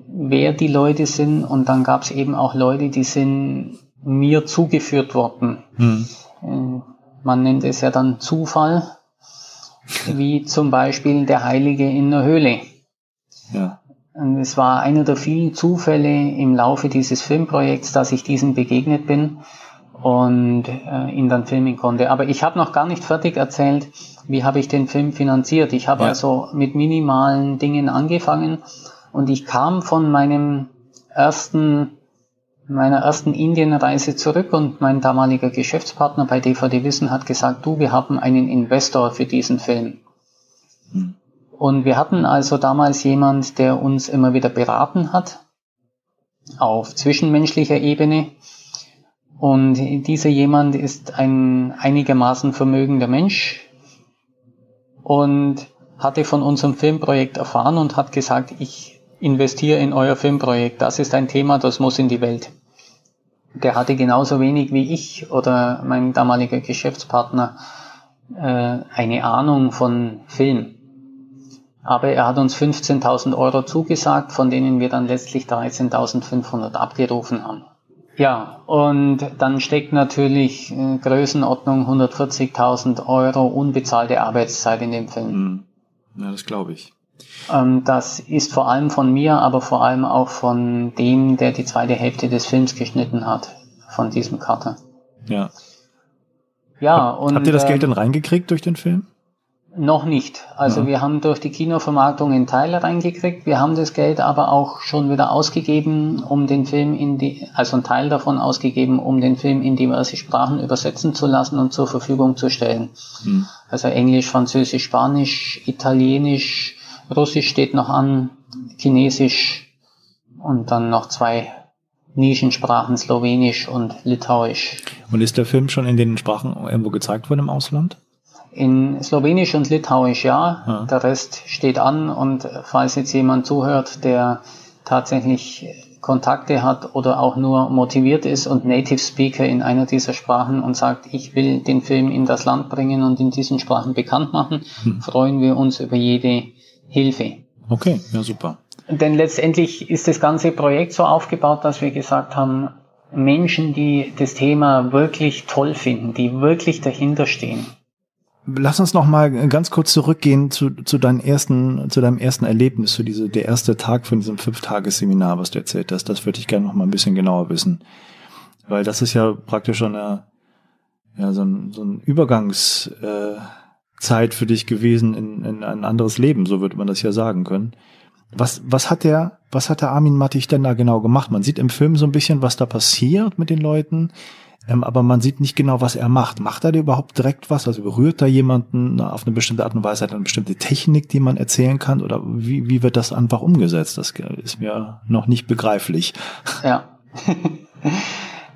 wer die Leute sind. Und dann gab es eben auch Leute, die sind mir zugeführt worden. Hm. Äh, man nennt es ja dann Zufall, wie zum Beispiel der Heilige in der Höhle. Ja. Und es war einer der vielen Zufälle im Laufe dieses Filmprojekts, dass ich diesem begegnet bin und äh, ihn dann filmen konnte. Aber ich habe noch gar nicht fertig erzählt, wie habe ich den Film finanziert. Ich habe ja. also mit minimalen Dingen angefangen und ich kam von meinem ersten meiner ersten Indienreise zurück und mein damaliger Geschäftspartner bei DVD Wissen hat gesagt, du, wir haben einen Investor für diesen Film. Hm. Und wir hatten also damals jemand, der uns immer wieder beraten hat auf zwischenmenschlicher Ebene. Und dieser jemand ist ein einigermaßen vermögender Mensch und hatte von unserem Filmprojekt erfahren und hat gesagt, ich investiere in euer Filmprojekt. Das ist ein Thema, das muss in die Welt. Der hatte genauso wenig wie ich oder mein damaliger Geschäftspartner äh, eine Ahnung von Film. Aber er hat uns 15.000 Euro zugesagt, von denen wir dann letztlich 13.500 abgerufen haben. Ja, und dann steckt natürlich äh, Größenordnung 140.000 Euro unbezahlte Arbeitszeit in dem Film. Hm. Ja, das glaube ich. Ähm, das ist vor allem von mir, aber vor allem auch von dem, der die zweite Hälfte des Films geschnitten hat, von diesem Cutter. Ja. Ja, und. Habt ihr das Geld ähm, dann reingekriegt durch den Film? Noch nicht. Also ja. wir haben durch die Kinovermarktung einen Teil reingekriegt. Wir haben das Geld aber auch schon wieder ausgegeben, um den Film in die, also einen Teil davon ausgegeben, um den Film in diverse Sprachen übersetzen zu lassen und zur Verfügung zu stellen. Hm. Also Englisch, Französisch, Spanisch, Italienisch, Russisch steht noch an, Chinesisch und dann noch zwei Nischensprachen, Slowenisch und Litauisch. Und ist der Film schon in den Sprachen irgendwo gezeigt worden im Ausland? In Slowenisch und Litauisch ja. ja. Der Rest steht an und falls jetzt jemand zuhört, der tatsächlich Kontakte hat oder auch nur motiviert ist und Native Speaker in einer dieser Sprachen und sagt, ich will den Film in das Land bringen und in diesen Sprachen bekannt machen, hm. freuen wir uns über jede Hilfe. Okay, ja super. Denn letztendlich ist das ganze Projekt so aufgebaut, dass wir gesagt haben, Menschen, die das Thema wirklich toll finden, die wirklich dahinter stehen, Lass uns noch mal ganz kurz zurückgehen zu, zu deinem ersten, zu deinem ersten Erlebnis, zu diese, der erste Tag von diesem Fünftagesseminar, was du erzählt hast. Das würde ich gerne noch mal ein bisschen genauer wissen. Weil das ist ja praktisch schon eine, ja, so ein, so ein Übergangszeit äh, für dich gewesen in, in ein anderes Leben, so würde man das ja sagen können. Was, was hat der, was hat der Armin Mattich denn da genau gemacht? Man sieht im Film so ein bisschen, was da passiert mit den Leuten. Ähm, aber man sieht nicht genau, was er macht. Macht er da überhaupt direkt was? Also berührt da jemanden auf eine bestimmte Art und Weise? Hat eine bestimmte Technik, die man erzählen kann? Oder wie, wie wird das einfach umgesetzt? Das ist mir noch nicht begreiflich. Ja.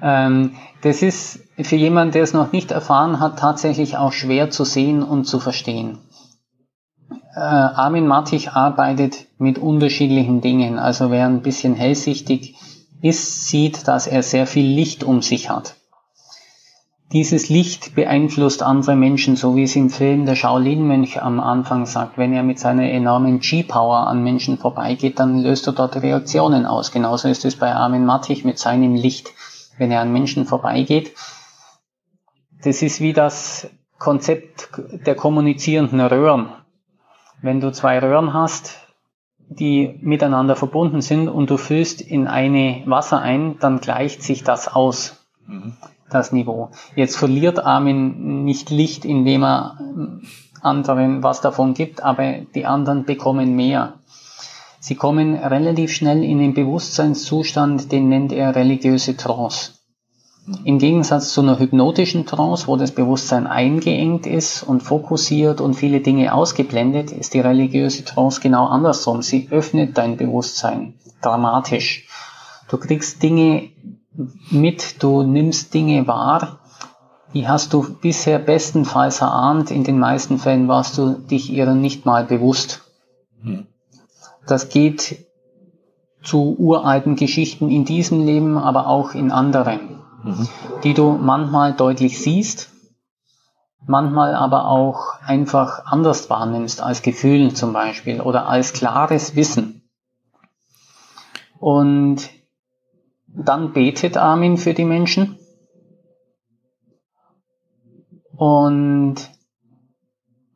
Ähm, das ist für jemanden, der es noch nicht erfahren hat, tatsächlich auch schwer zu sehen und zu verstehen. Äh, Armin Mattich arbeitet mit unterschiedlichen Dingen. Also wer ein bisschen hellsichtig ist, sieht, dass er sehr viel Licht um sich hat. Dieses Licht beeinflusst andere Menschen, so wie es im Film der Shaolin-Mönch am Anfang sagt. Wenn er mit seiner enormen G-Power an Menschen vorbeigeht, dann löst er dort Reaktionen aus. Genauso ist es bei Armin Mattich mit seinem Licht. Wenn er an Menschen vorbeigeht, das ist wie das Konzept der kommunizierenden Röhren. Wenn du zwei Röhren hast, die miteinander verbunden sind und du füllst in eine Wasser ein, dann gleicht sich das aus. Mhm das Niveau. Jetzt verliert Armin nicht Licht, indem er anderen was davon gibt, aber die anderen bekommen mehr. Sie kommen relativ schnell in den Bewusstseinszustand, den nennt er religiöse Trance. Im Gegensatz zu einer hypnotischen Trance, wo das Bewusstsein eingeengt ist und fokussiert und viele Dinge ausgeblendet, ist die religiöse Trance genau andersrum. Sie öffnet dein Bewusstsein dramatisch. Du kriegst Dinge mit, du nimmst Dinge wahr, die hast du bisher bestenfalls erahnt, in den meisten Fällen warst du dich ihrer nicht mal bewusst. Hm. Das geht zu uralten Geschichten in diesem Leben, aber auch in anderen, mhm. die du manchmal deutlich siehst, manchmal aber auch einfach anders wahrnimmst, als Gefühlen zum Beispiel oder als klares Wissen. Und dann betet Armin für die Menschen. Und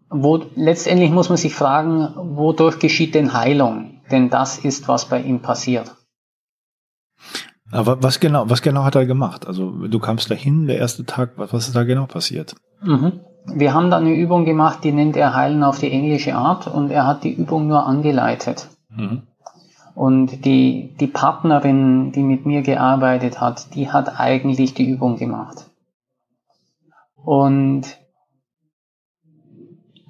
wo, letztendlich muss man sich fragen, wodurch geschieht denn Heilung? Denn das ist, was bei ihm passiert. Aber was genau, was genau hat er gemacht? Also du kamst dahin, der erste Tag, was, ist da genau passiert? Mhm. Wir haben da eine Übung gemacht, die nennt er Heilen auf die englische Art und er hat die Übung nur angeleitet. Mhm. Und die, die Partnerin, die mit mir gearbeitet hat, die hat eigentlich die Übung gemacht. Und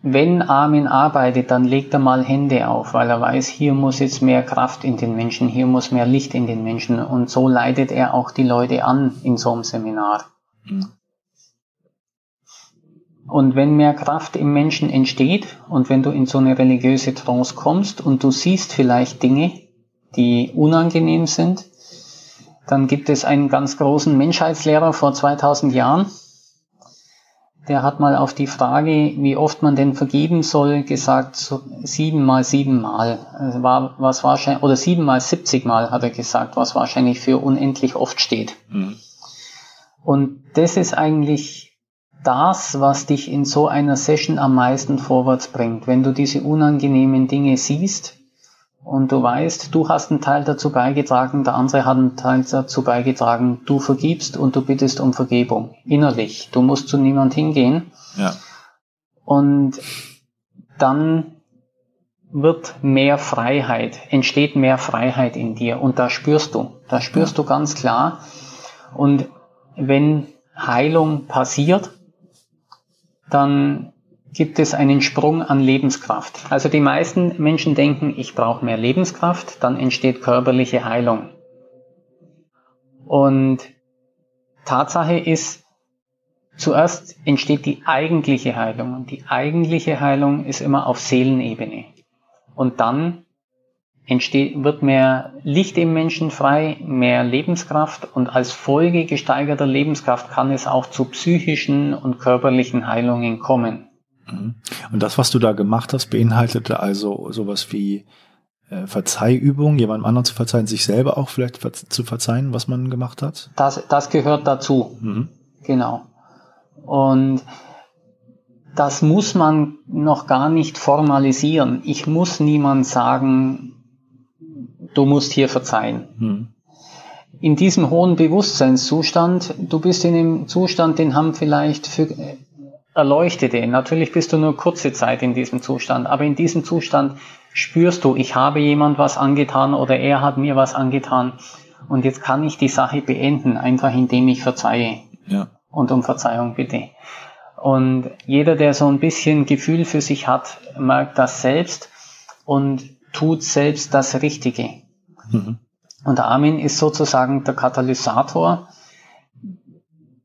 wenn Armin arbeitet, dann legt er mal Hände auf, weil er weiß, hier muss jetzt mehr Kraft in den Menschen, hier muss mehr Licht in den Menschen. Und so leitet er auch die Leute an in so einem Seminar. Mhm. Und wenn mehr Kraft im Menschen entsteht und wenn du in so eine religiöse Trance kommst und du siehst vielleicht Dinge, die unangenehm sind. Dann gibt es einen ganz großen Menschheitslehrer vor 2000 Jahren. Der hat mal auf die Frage, wie oft man denn vergeben soll, gesagt, so sieben mal sieben mal. Also war, was wahrscheinlich, oder sieben mal siebzig mal hat er gesagt, was wahrscheinlich für unendlich oft steht. Mhm. Und das ist eigentlich das, was dich in so einer Session am meisten vorwärts bringt. Wenn du diese unangenehmen Dinge siehst, und du weißt, du hast einen Teil dazu beigetragen, der andere hat einen Teil dazu beigetragen, du vergibst und du bittest um Vergebung. Innerlich. Du musst zu niemand hingehen. Ja. Und dann wird mehr Freiheit, entsteht mehr Freiheit in dir und da spürst du, da spürst du ganz klar. Und wenn Heilung passiert, dann gibt es einen Sprung an Lebenskraft. Also die meisten Menschen denken, ich brauche mehr Lebenskraft, dann entsteht körperliche Heilung. Und Tatsache ist, zuerst entsteht die eigentliche Heilung. Und die eigentliche Heilung ist immer auf Seelenebene. Und dann entsteht, wird mehr Licht im Menschen frei, mehr Lebenskraft und als Folge gesteigerter Lebenskraft kann es auch zu psychischen und körperlichen Heilungen kommen. Mhm. Und das, was du da gemacht hast, beinhaltete also sowas wie äh, Verzeihübung, jemandem anderen zu verzeihen, sich selber auch vielleicht zu verzeihen, was man gemacht hat? Das, das gehört dazu. Mhm. Genau. Und das muss man noch gar nicht formalisieren. Ich muss niemand sagen, du musst hier verzeihen. Mhm. In diesem hohen Bewusstseinszustand, du bist in einem Zustand, den haben vielleicht für, Erleuchtete. Natürlich bist du nur kurze Zeit in diesem Zustand, aber in diesem Zustand spürst du, ich habe jemand was angetan oder er hat mir was angetan und jetzt kann ich die Sache beenden, einfach indem ich verzeihe ja. und um Verzeihung bitte. Und jeder, der so ein bisschen Gefühl für sich hat, merkt das selbst und tut selbst das Richtige. Mhm. Und Armin ist sozusagen der Katalysator,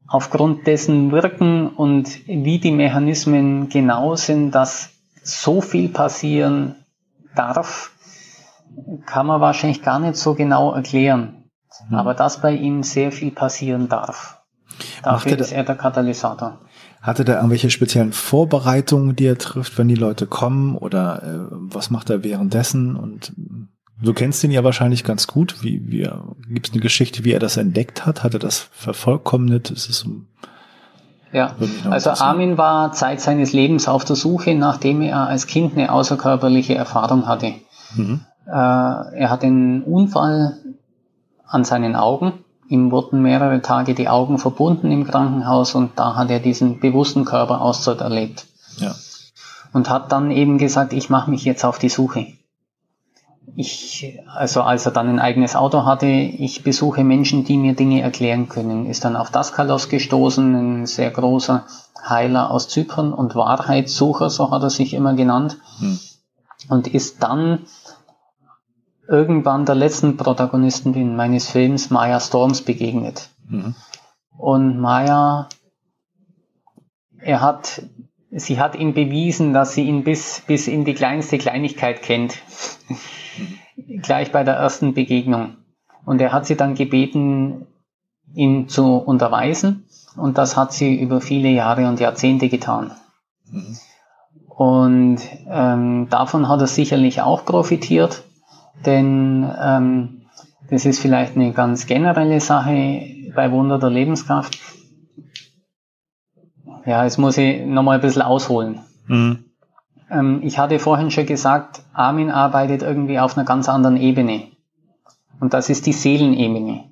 aufgrund dessen wirken und wie die Mechanismen genau sind, dass so viel passieren darf, kann man wahrscheinlich gar nicht so genau erklären. Mhm. Aber dass bei ihm sehr viel passieren darf. Dafür ist er der Katalysator. Hatte er irgendwelche speziellen Vorbereitungen, die er trifft, wenn die Leute kommen? Oder äh, was macht er währenddessen? Und du kennst ihn ja wahrscheinlich ganz gut. Wie, wie gibt es eine Geschichte, wie er das entdeckt hat? Hat er das vervollkommnet? Ist es ja, also Armin war Zeit seines Lebens auf der Suche, nachdem er als Kind eine außerkörperliche Erfahrung hatte. Mhm. Äh, er hat einen Unfall an seinen Augen. Ihm wurden mehrere Tage die Augen verbunden im Krankenhaus und da hat er diesen bewussten Körperaustritt erlebt. Ja. Und hat dann eben gesagt, ich mache mich jetzt auf die Suche ich, also als er dann ein eigenes Auto hatte, ich besuche Menschen, die mir Dinge erklären können. Ist dann auf Daskalos gestoßen, ein sehr großer Heiler aus Zypern und Wahrheitssucher, so hat er sich immer genannt. Hm. Und ist dann irgendwann der letzten Protagonistin meines Films, Maya Storms, begegnet. Mhm. Und Maya, er hat, sie hat ihm bewiesen, dass sie ihn bis, bis in die kleinste Kleinigkeit kennt gleich bei der ersten Begegnung. Und er hat sie dann gebeten, ihn zu unterweisen. Und das hat sie über viele Jahre und Jahrzehnte getan. Mhm. Und ähm, davon hat er sicherlich auch profitiert, denn ähm, das ist vielleicht eine ganz generelle Sache bei Wunder der Lebenskraft. Ja, jetzt muss ich nochmal ein bisschen ausholen. Mhm. Ähm, ich hatte vorhin schon gesagt, Armin arbeitet irgendwie auf einer ganz anderen Ebene. Und das ist die Seelenebene.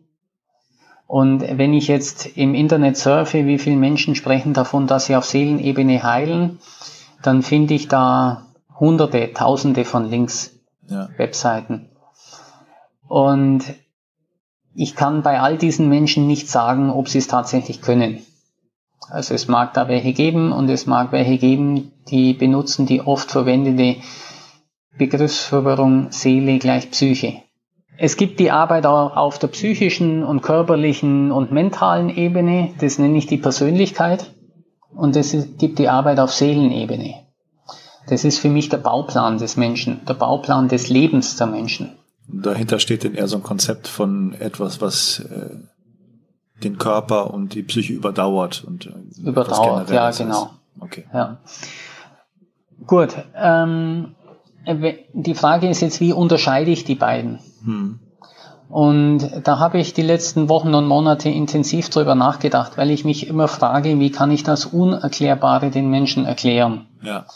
Und wenn ich jetzt im Internet surfe, wie viele Menschen sprechen davon, dass sie auf Seelenebene heilen, dann finde ich da hunderte, tausende von Links, ja. Webseiten. Und ich kann bei all diesen Menschen nicht sagen, ob sie es tatsächlich können. Also es mag da welche geben und es mag welche geben, die benutzen die oft verwendete Begriffsverwirrung Seele gleich Psyche. Es gibt die Arbeit auch auf der psychischen und körperlichen und mentalen Ebene, das nenne ich die Persönlichkeit, und es gibt die Arbeit auf Seelenebene. Das ist für mich der Bauplan des Menschen, der Bauplan des Lebens der Menschen. Dahinter steht denn eher so ein Konzept von etwas, was äh, den Körper und die Psyche überdauert und äh, überdauert, ja genau. Okay. Ja. Gut. Ähm, die Frage ist jetzt, wie unterscheide ich die beiden? Hm. Und da habe ich die letzten Wochen und Monate intensiv drüber nachgedacht, weil ich mich immer frage, wie kann ich das Unerklärbare den Menschen erklären? Ja.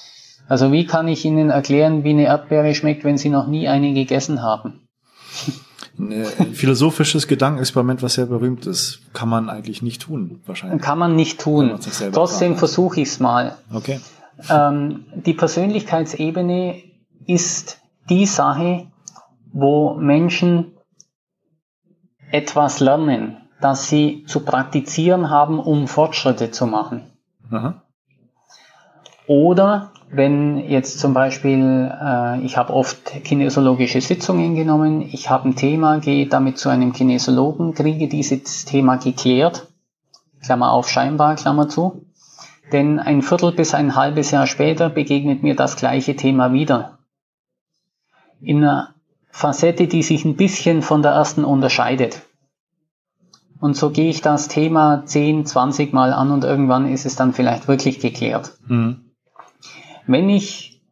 Also wie kann ich ihnen erklären, wie eine Erdbeere schmeckt, wenn sie noch nie eine gegessen haben? Ein philosophisches Gedankenexperiment, was sehr berühmt ist, kann man eigentlich nicht tun, wahrscheinlich. Kann man nicht tun. Trotzdem versuche ich es mal. Okay. Ähm, die Persönlichkeitsebene ist die Sache, wo Menschen etwas lernen, das sie zu praktizieren haben, um Fortschritte zu machen. Aha. Oder wenn jetzt zum Beispiel, äh, ich habe oft kinesiologische Sitzungen genommen, ich habe ein Thema, gehe damit zu einem Kinesiologen, kriege dieses Thema geklärt, Klammer auf scheinbar, Klammer zu, denn ein Viertel bis ein halbes Jahr später begegnet mir das gleiche Thema wieder. In einer Facette, die sich ein bisschen von der ersten unterscheidet. Und so gehe ich das Thema 10, 20 Mal an und irgendwann ist es dann vielleicht wirklich geklärt. Mhm. Wenn ich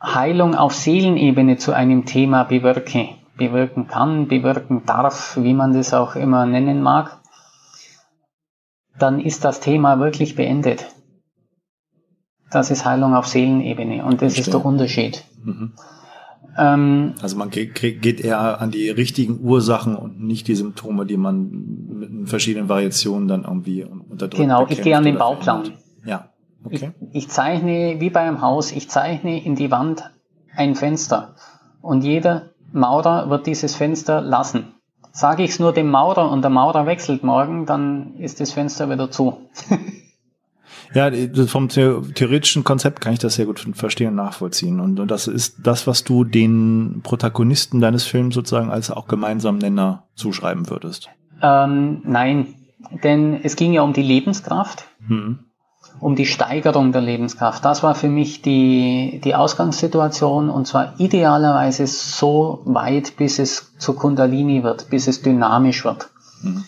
Heilung auf Seelenebene zu einem Thema bewirke, bewirken kann, bewirken darf, wie man das auch immer nennen mag, dann ist das Thema wirklich beendet. Das ist Heilung auf Seelenebene und das Verstehe. ist der Unterschied. Mhm. Ähm, also man geht, geht eher an die richtigen Ursachen und nicht die Symptome, die man mit verschiedenen Variationen dann irgendwie unterdrückt. Genau, ich gehe an den Bauplan. Verändert. Ja. Okay. Ich, ich zeichne wie bei einem Haus, ich zeichne in die Wand ein Fenster und jeder Maurer wird dieses Fenster lassen. Sage ich es nur dem Maurer und der Maurer wechselt morgen, dann ist das Fenster wieder zu. ja, vom theoretischen Konzept kann ich das sehr gut verstehen und nachvollziehen. Und, und das ist das, was du den Protagonisten deines Films sozusagen als auch gemeinsamen Nenner zuschreiben würdest. Ähm, nein, denn es ging ja um die Lebenskraft, mhm. Um die Steigerung der Lebenskraft. Das war für mich die, die Ausgangssituation und zwar idealerweise so weit, bis es zu Kundalini wird, bis es dynamisch wird. Mhm.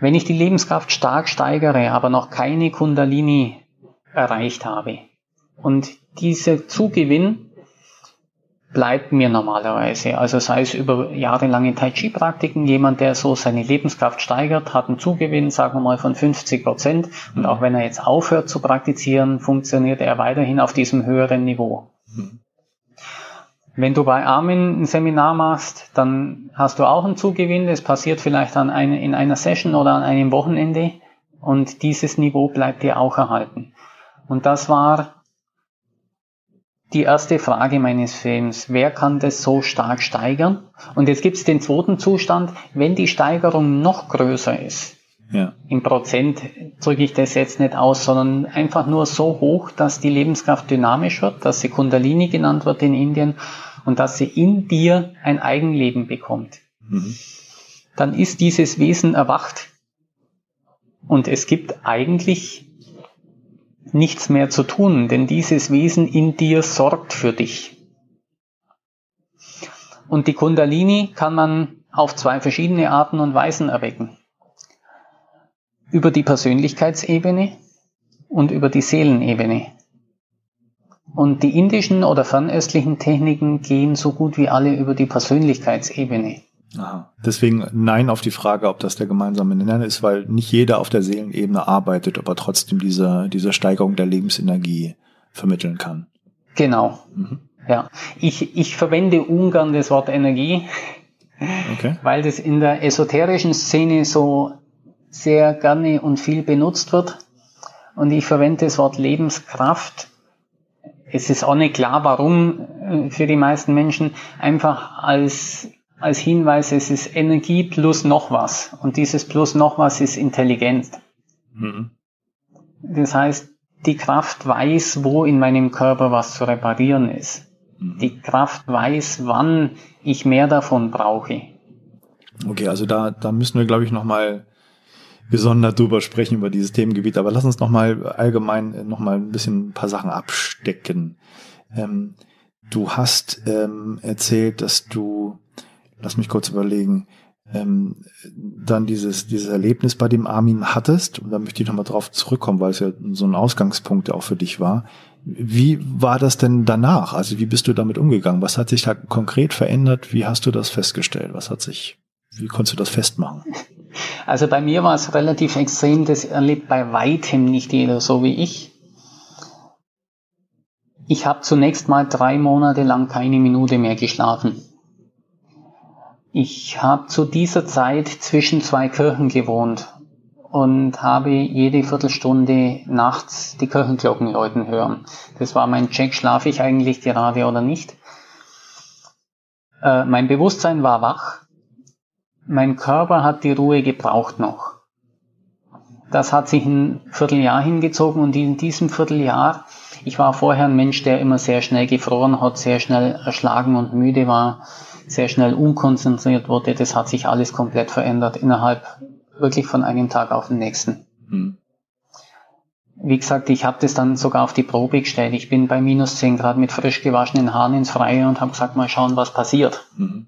Wenn ich die Lebenskraft stark steigere, aber noch keine Kundalini erreicht habe und dieser Zugewinn bleibt mir normalerweise. Also sei es über jahrelange Tai Chi Praktiken, jemand, der so seine Lebenskraft steigert, hat einen Zugewinn, sagen wir mal, von 50 Prozent. Und auch wenn er jetzt aufhört zu praktizieren, funktioniert er weiterhin auf diesem höheren Niveau. Mhm. Wenn du bei Armin ein Seminar machst, dann hast du auch einen Zugewinn. Das passiert vielleicht an ein, in einer Session oder an einem Wochenende. Und dieses Niveau bleibt dir auch erhalten. Und das war die erste Frage meines Films. Wer kann das so stark steigern? Und jetzt gibt es den zweiten Zustand, wenn die Steigerung noch größer ist. Ja. Im Prozent drücke ich das jetzt nicht aus, sondern einfach nur so hoch, dass die Lebenskraft dynamisch wird, dass sie Kundalini genannt wird in Indien und dass sie in dir ein Eigenleben bekommt. Mhm. Dann ist dieses Wesen erwacht. Und es gibt eigentlich nichts mehr zu tun, denn dieses Wesen in dir sorgt für dich. Und die Kundalini kann man auf zwei verschiedene Arten und Weisen erwecken. Über die Persönlichkeitsebene und über die Seelenebene. Und die indischen oder fernöstlichen Techniken gehen so gut wie alle über die Persönlichkeitsebene. Aha. Deswegen nein auf die Frage, ob das der gemeinsame Nenner ist, weil nicht jeder auf der Seelenebene arbeitet, aber trotzdem diese, diese Steigerung der Lebensenergie vermitteln kann. Genau. Mhm. Ja. Ich, ich verwende ungern das Wort Energie, okay. weil das in der esoterischen Szene so sehr gerne und viel benutzt wird. Und ich verwende das Wort Lebenskraft. Es ist auch nicht klar, warum äh, für die meisten Menschen einfach als als Hinweis, es ist Energie plus noch was. Und dieses plus noch was ist Intelligenz. Mhm. Das heißt, die Kraft weiß, wo in meinem Körper was zu reparieren ist. Mhm. Die Kraft weiß, wann ich mehr davon brauche. Okay, also da, da müssen wir, glaube ich, nochmal gesondert drüber sprechen, über dieses Themengebiet. Aber lass uns nochmal allgemein nochmal ein bisschen ein paar Sachen abstecken. Ähm, du hast ähm, erzählt, dass du lass mich kurz überlegen, ähm, dann dieses, dieses Erlebnis bei dem Armin hattest, und da möchte ich nochmal drauf zurückkommen, weil es ja so ein Ausgangspunkt auch für dich war. Wie war das denn danach? Also wie bist du damit umgegangen? Was hat sich da konkret verändert? Wie hast du das festgestellt? Was hat sich, wie konntest du das festmachen? Also bei mir war es relativ extrem, das erlebt bei weitem nicht jeder so wie ich. Ich habe zunächst mal drei Monate lang keine Minute mehr geschlafen. Ich habe zu dieser Zeit zwischen zwei Kirchen gewohnt und habe jede Viertelstunde nachts die Kirchenglocken läuten hören. Das war mein Check, schlafe ich eigentlich gerade oder nicht. Äh, mein Bewusstsein war wach. Mein Körper hat die Ruhe gebraucht noch. Das hat sich ein Vierteljahr hingezogen und in diesem Vierteljahr, ich war vorher ein Mensch, der immer sehr schnell gefroren hat, sehr schnell erschlagen und müde war sehr schnell unkonzentriert wurde, das hat sich alles komplett verändert innerhalb wirklich von einem Tag auf den nächsten. Mhm. Wie gesagt, ich habe das dann sogar auf die Probe gestellt. Ich bin bei minus 10 Grad mit frisch gewaschenen Haaren ins Freie und habe gesagt, mal schauen, was passiert. Mhm.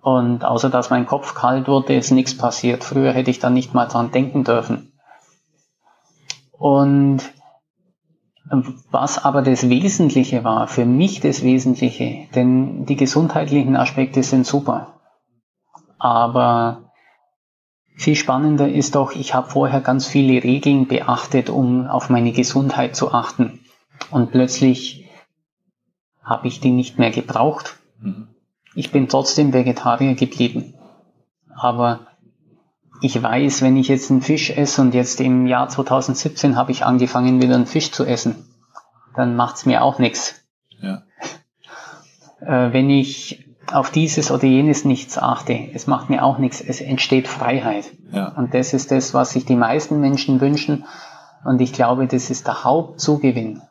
Und außer dass mein Kopf kalt wurde, ist nichts passiert. Früher hätte ich dann nicht mal dran denken dürfen. Und was aber das Wesentliche war, für mich das Wesentliche, denn die gesundheitlichen Aspekte sind super. Aber viel spannender ist doch, ich habe vorher ganz viele Regeln beachtet, um auf meine Gesundheit zu achten. Und plötzlich habe ich die nicht mehr gebraucht. Mhm. Ich bin trotzdem Vegetarier geblieben. Aber ich weiß, wenn ich jetzt einen Fisch esse und jetzt im Jahr 2017 habe ich angefangen, wieder einen Fisch zu essen, dann macht's mir auch nichts. Ja. Äh, wenn ich auf dieses oder jenes nichts achte, es macht mir auch nichts, es entsteht Freiheit. Ja. Und das ist das, was sich die meisten Menschen wünschen. Und ich glaube, das ist der Hauptzugewinn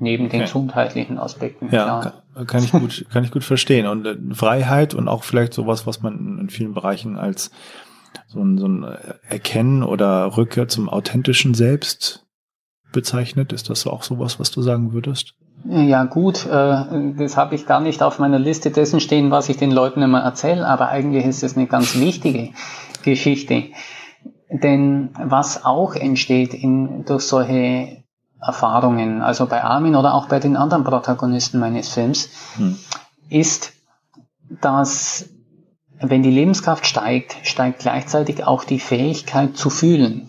neben okay. den gesundheitlichen Aspekten. Ja, kann, kann, ich gut, kann ich gut verstehen. Und äh, Freiheit und auch vielleicht sowas, was man in vielen Bereichen als so ein, so ein Erkennen oder Rückkehr zum authentischen Selbst bezeichnet. Ist das auch sowas, was du sagen würdest? Ja gut, äh, das habe ich gar nicht auf meiner Liste dessen stehen, was ich den Leuten immer erzähle, aber eigentlich ist es eine ganz wichtige Geschichte. Denn was auch entsteht in, durch solche Erfahrungen, also bei Armin oder auch bei den anderen Protagonisten meines Films, hm. ist, dass wenn die Lebenskraft steigt, steigt gleichzeitig auch die Fähigkeit zu fühlen.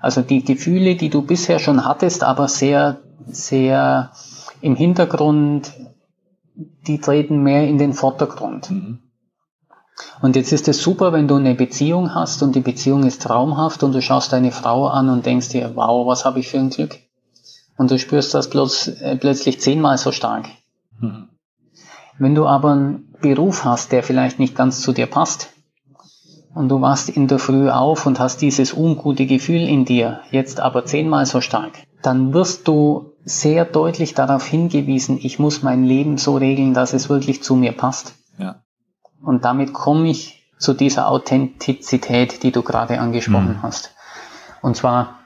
Also die Gefühle, die du bisher schon hattest, aber sehr, sehr im Hintergrund, die treten mehr in den Vordergrund. Mhm. Und jetzt ist es super, wenn du eine Beziehung hast und die Beziehung ist traumhaft und du schaust deine Frau an und denkst dir, wow, was habe ich für ein Glück. Und du spürst das bloß, äh, plötzlich zehnmal so stark. Mhm. Wenn du aber Beruf hast, der vielleicht nicht ganz zu dir passt, und du wachst in der Früh auf und hast dieses ungute Gefühl in dir, jetzt aber zehnmal so stark, dann wirst du sehr deutlich darauf hingewiesen, ich muss mein Leben so regeln, dass es wirklich zu mir passt. Ja. Und damit komme ich zu dieser Authentizität, die du gerade angesprochen mhm. hast. Und zwar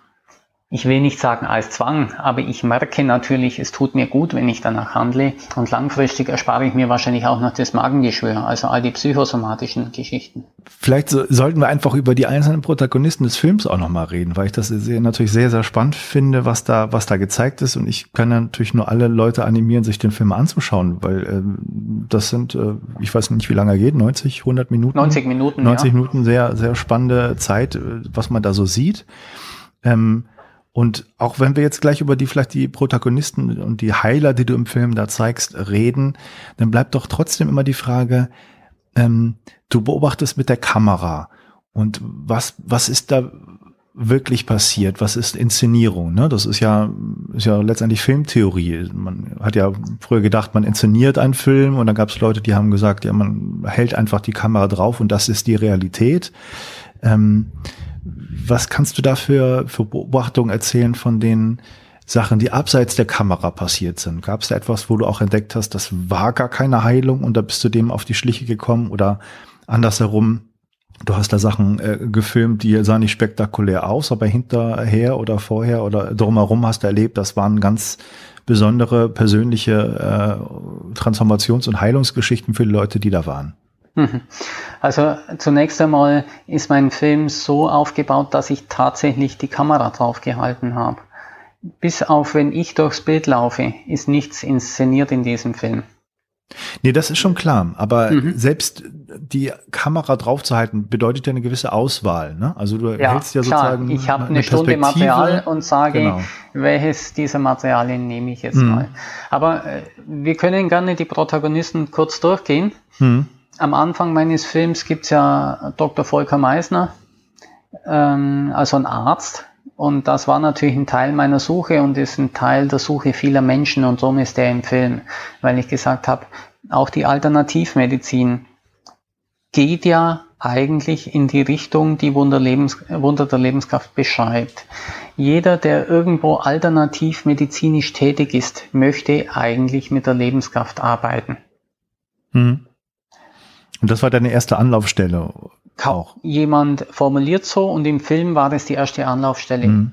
ich will nicht sagen als Zwang, aber ich merke natürlich, es tut mir gut, wenn ich danach handle und langfristig erspare ich mir wahrscheinlich auch noch das Magengeschwür, also all die psychosomatischen Geschichten. Vielleicht so, sollten wir einfach über die einzelnen Protagonisten des Films auch nochmal reden, weil ich das sehr, natürlich sehr, sehr spannend finde, was da, was da gezeigt ist und ich kann natürlich nur alle Leute animieren, sich den Film anzuschauen, weil äh, das sind, äh, ich weiß nicht, wie lange er geht, 90, 100 Minuten? 90 Minuten, 90 ja. Minuten, sehr, sehr spannende Zeit, äh, was man da so sieht. Ähm, und auch wenn wir jetzt gleich über die vielleicht die Protagonisten und die Heiler, die du im Film da zeigst, reden, dann bleibt doch trotzdem immer die Frage, ähm, du beobachtest mit der Kamera und was, was ist da wirklich passiert? Was ist Inszenierung? Ne? Das ist ja, ist ja letztendlich Filmtheorie. Man hat ja früher gedacht, man inszeniert einen Film und dann gab es Leute, die haben gesagt, ja, man hält einfach die Kamera drauf und das ist die Realität. Ähm, was kannst du da für, für Beobachtungen erzählen von den Sachen, die abseits der Kamera passiert sind? Gab es da etwas, wo du auch entdeckt hast, das war gar keine Heilung und da bist du dem auf die Schliche gekommen oder andersherum, du hast da Sachen äh, gefilmt, die sahen nicht spektakulär aus, aber hinterher oder vorher oder drumherum hast du erlebt, das waren ganz besondere persönliche äh, Transformations- und Heilungsgeschichten für die Leute, die da waren. Mhm. Also zunächst einmal ist mein Film so aufgebaut, dass ich tatsächlich die Kamera drauf gehalten habe. Bis auf wenn ich durchs Bild laufe, ist nichts inszeniert in diesem Film. Nee, das ist schon klar. Aber mhm. selbst die Kamera draufzuhalten, bedeutet ja eine gewisse Auswahl. Ne? Also du ja, hältst ja klar. sozusagen. Ich habe eine, eine Stunde Material und sage, genau. welches dieser Materialien nehme ich jetzt mhm. mal. Aber äh, wir können gerne die Protagonisten kurz durchgehen. Mhm am Anfang meines Films gibt's ja Dr. Volker Meisner, ähm, also ein Arzt. Und das war natürlich ein Teil meiner Suche und ist ein Teil der Suche vieler Menschen und so ist der im Film, weil ich gesagt habe, auch die Alternativmedizin geht ja eigentlich in die Richtung, die Wunder, Lebens, Wunder der Lebenskraft beschreibt. Jeder, der irgendwo alternativmedizinisch tätig ist, möchte eigentlich mit der Lebenskraft arbeiten. Mhm. Und das war deine erste Anlaufstelle auch? Jemand formuliert so und im Film war das die erste Anlaufstelle. Mhm.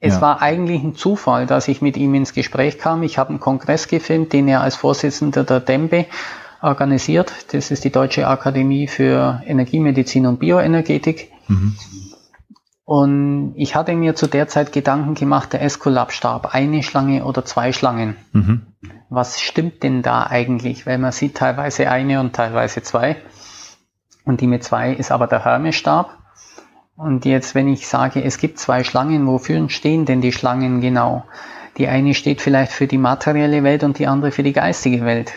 Es ja. war eigentlich ein Zufall, dass ich mit ihm ins Gespräch kam. Ich habe einen Kongress gefilmt, den er als Vorsitzender der DEMBE organisiert. Das ist die Deutsche Akademie für Energiemedizin und Bioenergetik. Mhm. Und ich hatte mir zu der Zeit Gedanken gemacht, der Esculap-Stab, eine Schlange oder zwei Schlangen. Mhm. Was stimmt denn da eigentlich? Weil man sieht teilweise eine und teilweise zwei. Und die mit zwei ist aber der Hermesstab. Und jetzt, wenn ich sage, es gibt zwei Schlangen, wofür stehen denn die Schlangen genau? Die eine steht vielleicht für die materielle Welt und die andere für die geistige Welt.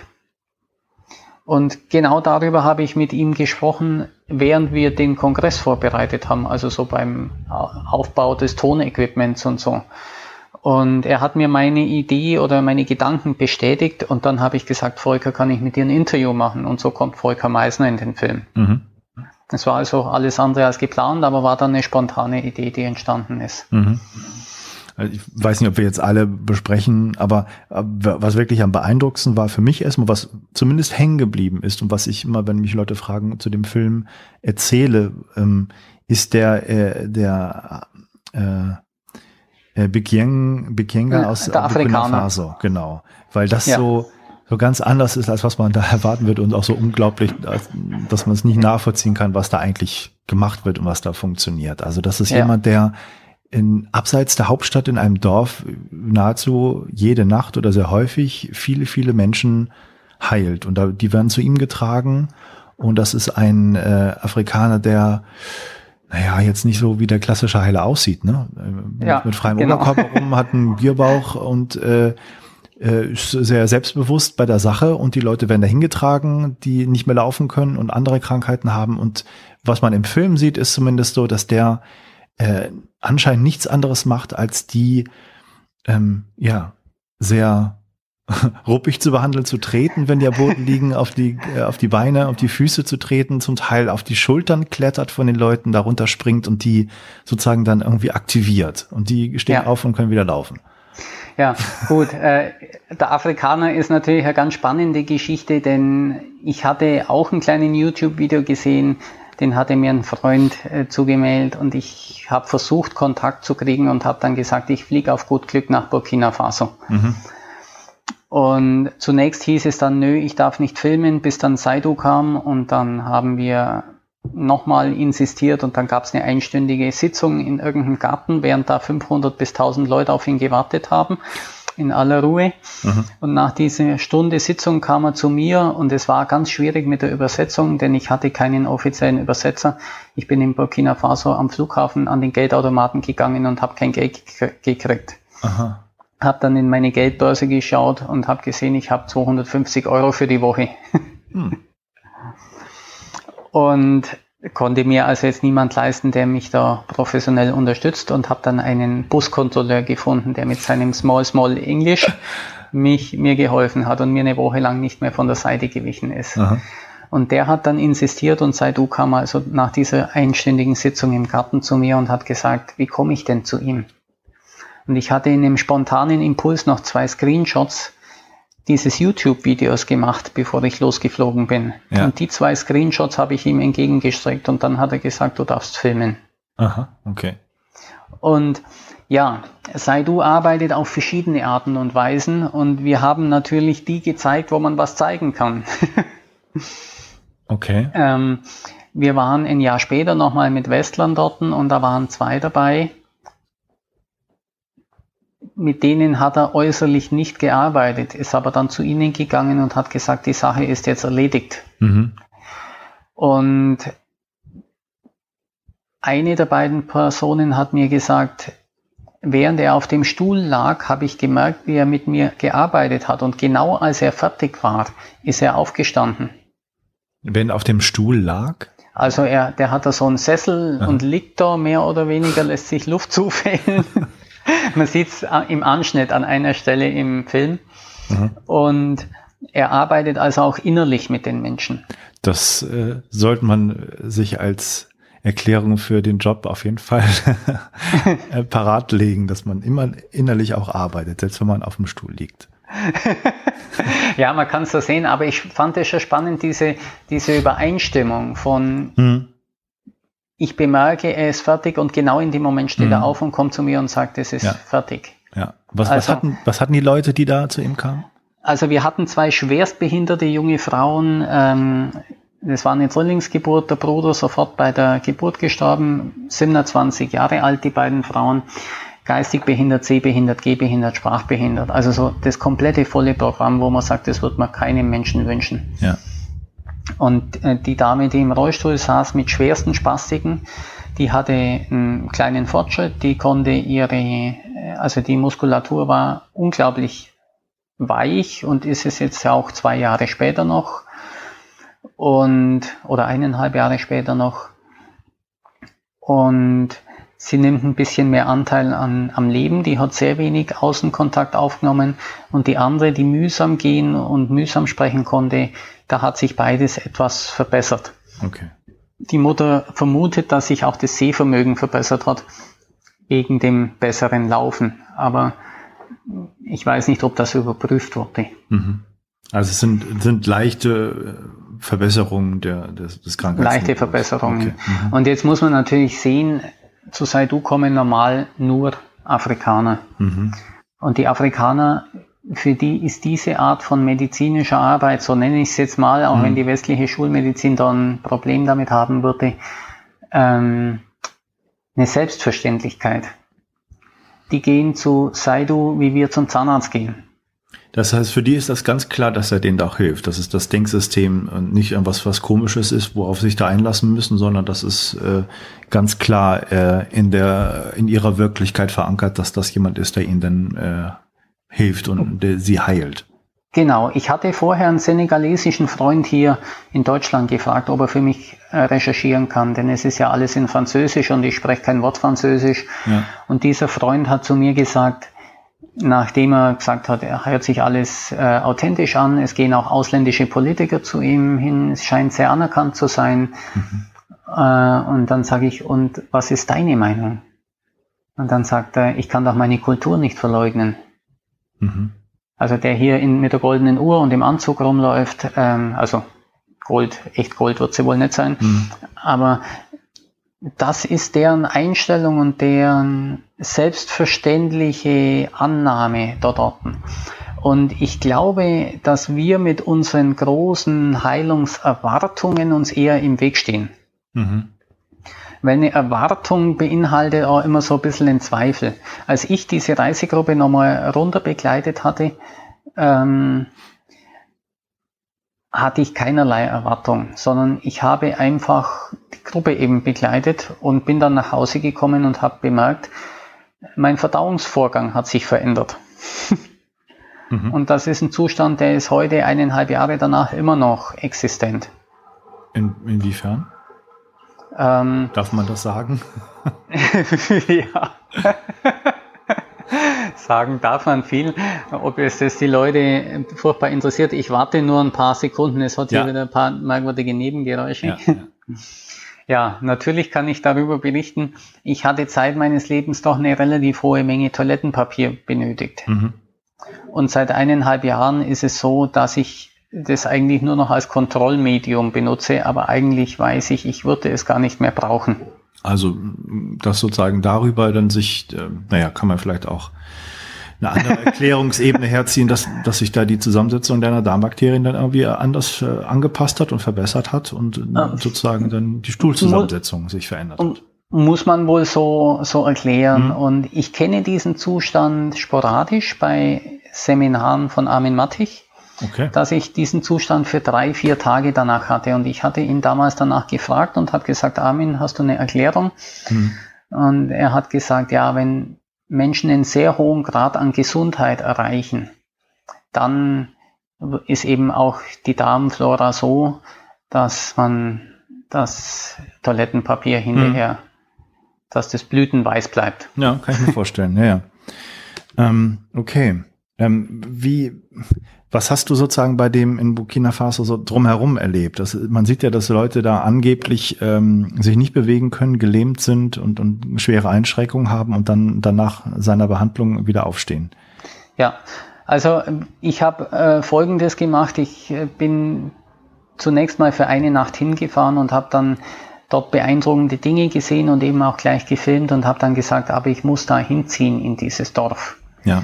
Und genau darüber habe ich mit ihm gesprochen, während wir den Kongress vorbereitet haben, also so beim Aufbau des Tonequipments und so. Und er hat mir meine Idee oder meine Gedanken bestätigt und dann habe ich gesagt, Volker, kann ich mit dir ein Interview machen? Und so kommt Volker Meisner in den Film. Mhm. Das war also alles andere als geplant, aber war dann eine spontane Idee, die entstanden ist. Mhm. Also ich weiß nicht, ob wir jetzt alle besprechen, aber was wirklich am beeindruckendsten war für mich erstmal, was zumindest hängen geblieben ist und was ich immer, wenn mich Leute fragen zu dem Film erzähle, ähm, ist der, äh, der äh, äh, Bikenga aus der Burkina Faso, genau. Weil das ja. so, so ganz anders ist, als was man da erwarten wird und auch so unglaublich, dass man es nicht nachvollziehen kann, was da eigentlich gemacht wird und was da funktioniert. Also das ist ja. jemand, der in abseits der Hauptstadt in einem Dorf nahezu jede Nacht oder sehr häufig viele, viele Menschen heilt. Und da, die werden zu ihm getragen. Und das ist ein äh, Afrikaner, der naja, jetzt nicht so wie der klassische Heiler aussieht, ne? Ja, mit freiem genau. Oberkörper rum, hat einen Bierbauch und äh, äh, ist sehr selbstbewusst bei der Sache und die Leute werden dahin getragen, die nicht mehr laufen können und andere Krankheiten haben. Und was man im Film sieht, ist zumindest so, dass der äh, anscheinend nichts anderes macht, als die ähm, ja sehr ruppig zu behandeln, zu treten, wenn die am Boden liegen, auf die, äh, auf die Beine, auf die Füße zu treten, zum Teil auf die Schultern klettert von den Leuten, darunter springt und die sozusagen dann irgendwie aktiviert. Und die stehen ja. auf und können wieder laufen. Ja, gut. Äh, der Afrikaner ist natürlich eine ganz spannende Geschichte, denn ich hatte auch ein kleines YouTube-Video gesehen, den hatte mir ein Freund äh, zugemeldet und ich habe versucht, Kontakt zu kriegen und habe dann gesagt, ich fliege auf gut Glück nach Burkina Faso. Mhm. Und zunächst hieß es dann, nö, ich darf nicht filmen, bis dann Saidu kam und dann haben wir nochmal insistiert und dann gab es eine einstündige Sitzung in irgendeinem Garten, während da 500 bis 1000 Leute auf ihn gewartet haben, in aller Ruhe. Mhm. Und nach dieser Stunde Sitzung kam er zu mir und es war ganz schwierig mit der Übersetzung, denn ich hatte keinen offiziellen Übersetzer. Ich bin in Burkina Faso am Flughafen an den Geldautomaten gegangen und habe kein Geld gekriegt. Aha habe dann in meine Geldbörse geschaut und habe gesehen, ich habe 250 Euro für die Woche. Hm. Und konnte mir also jetzt niemand leisten, der mich da professionell unterstützt und habe dann einen Buskontrolleur gefunden, der mit seinem Small Small English mich mir geholfen hat und mir eine Woche lang nicht mehr von der Seite gewichen ist. Aha. Und der hat dann insistiert und Saidu kam also nach dieser einstündigen Sitzung im Garten zu mir und hat gesagt, wie komme ich denn zu ihm? Und ich hatte in einem spontanen Impuls noch zwei Screenshots dieses YouTube-Videos gemacht, bevor ich losgeflogen bin. Ja. Und die zwei Screenshots habe ich ihm entgegengestreckt und dann hat er gesagt, du darfst filmen. Aha, okay. Und ja, Saidu arbeitet auf verschiedene Arten und Weisen und wir haben natürlich die gezeigt, wo man was zeigen kann. okay. Ähm, wir waren ein Jahr später nochmal mit Westlern dort und da waren zwei dabei, mit denen hat er äußerlich nicht gearbeitet, ist aber dann zu ihnen gegangen und hat gesagt, die Sache ist jetzt erledigt. Mhm. Und eine der beiden Personen hat mir gesagt, während er auf dem Stuhl lag, habe ich gemerkt, wie er mit mir gearbeitet hat. Und genau als er fertig war, ist er aufgestanden. Wenn er auf dem Stuhl lag? Also er, der hat da so einen Sessel Aha. und liegt da mehr oder weniger, lässt sich Luft zufällen. Man sieht es im Anschnitt an einer Stelle im Film. Mhm. Und er arbeitet also auch innerlich mit den Menschen. Das äh, sollte man sich als Erklärung für den Job auf jeden Fall äh, parat legen, dass man immer innerlich auch arbeitet, selbst wenn man auf dem Stuhl liegt. ja, man kann es so sehen, aber ich fand es schon spannend, diese, diese Übereinstimmung von mhm ich bemerke, er ist fertig und genau in dem Moment steht mhm. er auf und kommt zu mir und sagt, es ist ja. fertig. Ja. Was, also, was, hatten, was hatten die Leute, die da zu ihm kamen? Also wir hatten zwei schwerstbehinderte junge Frauen. Ähm, das war eine Zwillingsgeburt, der Bruder sofort bei der Geburt gestorben, 27 Jahre alt, die beiden Frauen. Geistig behindert, sehbehindert, gehbehindert, sprachbehindert. Also so das komplette volle Programm, wo man sagt, das wird man keinem Menschen wünschen. Ja. Und äh, die Dame, die im Rollstuhl saß mit schwersten Spastiken, die hatte einen kleinen Fortschritt, die konnte ihre, äh, also die Muskulatur war unglaublich weich und ist es jetzt auch zwei Jahre später noch und oder eineinhalb Jahre später noch. Und sie nimmt ein bisschen mehr Anteil an, am Leben, die hat sehr wenig Außenkontakt aufgenommen. Und die andere, die mühsam gehen und mühsam sprechen konnte, da hat sich beides etwas verbessert. Okay. Die Mutter vermutet, dass sich auch das Sehvermögen verbessert hat. wegen dem besseren Laufen. Aber ich weiß nicht, ob das überprüft wurde. Mhm. Also es sind, sind leichte Verbesserungen der, des, des Krankheitsniveaus. Leichte Verbesserungen. Okay. Mhm. Und jetzt muss man natürlich sehen, zu Saidu kommen normal nur Afrikaner. Mhm. Und die Afrikaner, für die ist diese Art von medizinischer Arbeit, so nenne ich es jetzt mal, auch mhm. wenn die westliche Schulmedizin da ein Problem damit haben würde, ähm, eine Selbstverständlichkeit. Die gehen zu Saidu, wie wir zum Zahnarzt gehen. Das heißt, für die ist das ganz klar, dass er denen da hilft. Das ist das Denksystem und nicht irgendwas, was komisches ist, worauf sie sich da einlassen müssen, sondern das ist äh, ganz klar äh, in der in ihrer Wirklichkeit verankert, dass das jemand ist, der ihnen dann äh, hilft und der sie heilt. Genau, ich hatte vorher einen senegalesischen Freund hier in Deutschland gefragt, ob er für mich äh, recherchieren kann, denn es ist ja alles in Französisch und ich spreche kein Wort Französisch. Ja. Und dieser Freund hat zu mir gesagt, nachdem er gesagt hat, er hört sich alles äh, authentisch an, es gehen auch ausländische Politiker zu ihm hin, es scheint sehr anerkannt zu sein. Mhm. Äh, und dann sage ich, und was ist deine Meinung? Und dann sagt er, ich kann doch meine Kultur nicht verleugnen. Mhm. Also der hier in, mit der goldenen Uhr und im Anzug rumläuft, ähm, also Gold, echt Gold wird sie wohl nicht sein, mhm. aber das ist deren Einstellung und deren selbstverständliche Annahme dort orten. Und ich glaube, dass wir mit unseren großen Heilungserwartungen uns eher im Weg stehen. Mhm. Weil eine Erwartung beinhaltet auch immer so ein bisschen den Zweifel. Als ich diese Reisegruppe nochmal runter begleitet hatte, ähm, hatte ich keinerlei Erwartung, sondern ich habe einfach die Gruppe eben begleitet und bin dann nach Hause gekommen und habe bemerkt, mein Verdauungsvorgang hat sich verändert. mhm. Und das ist ein Zustand, der ist heute eineinhalb Jahre danach immer noch existent. In, inwiefern? Ähm, Darf man das sagen? ja. sagen darf man viel. Ob es das die Leute furchtbar interessiert, ich warte nur ein paar Sekunden. Es hat ja. hier wieder ein paar merkwürdige Nebengeräusche. Ja, ja. ja, natürlich kann ich darüber berichten. Ich hatte Zeit meines Lebens doch eine relativ hohe Menge Toilettenpapier benötigt. Mhm. Und seit eineinhalb Jahren ist es so, dass ich das eigentlich nur noch als Kontrollmedium benutze, aber eigentlich weiß ich, ich würde es gar nicht mehr brauchen. Also, das sozusagen darüber dann sich, äh, naja, kann man vielleicht auch eine andere Erklärungsebene herziehen, dass, dass sich da die Zusammensetzung deiner Darmbakterien dann irgendwie anders äh, angepasst hat und verbessert hat und äh, sozusagen dann die Stuhlzusammensetzung sich verändert hat. Muss man wohl so, so erklären. Mhm. Und ich kenne diesen Zustand sporadisch bei Seminaren von Armin Mattich okay. dass ich diesen Zustand für drei, vier Tage danach hatte. Und ich hatte ihn damals danach gefragt und habe gesagt, Armin, hast du eine Erklärung? Mhm. Und er hat gesagt, ja, wenn Menschen einen sehr hohen Grad an Gesundheit erreichen, dann ist eben auch die Darmflora so, dass man das Toilettenpapier hinterher, mhm. dass das blütenweiß bleibt. Ja, kann ich mir vorstellen. Ja, ja. Ähm, okay. Ähm, wie, was hast du sozusagen bei dem in Burkina Faso so drumherum erlebt? Das, man sieht ja, dass Leute da angeblich ähm, sich nicht bewegen können, gelähmt sind und, und schwere Einschränkungen haben und dann danach seiner Behandlung wieder aufstehen. Ja, also ich habe äh, Folgendes gemacht. Ich äh, bin zunächst mal für eine Nacht hingefahren und habe dann dort beeindruckende Dinge gesehen und eben auch gleich gefilmt und habe dann gesagt, aber ich muss da hinziehen in dieses Dorf. Ja.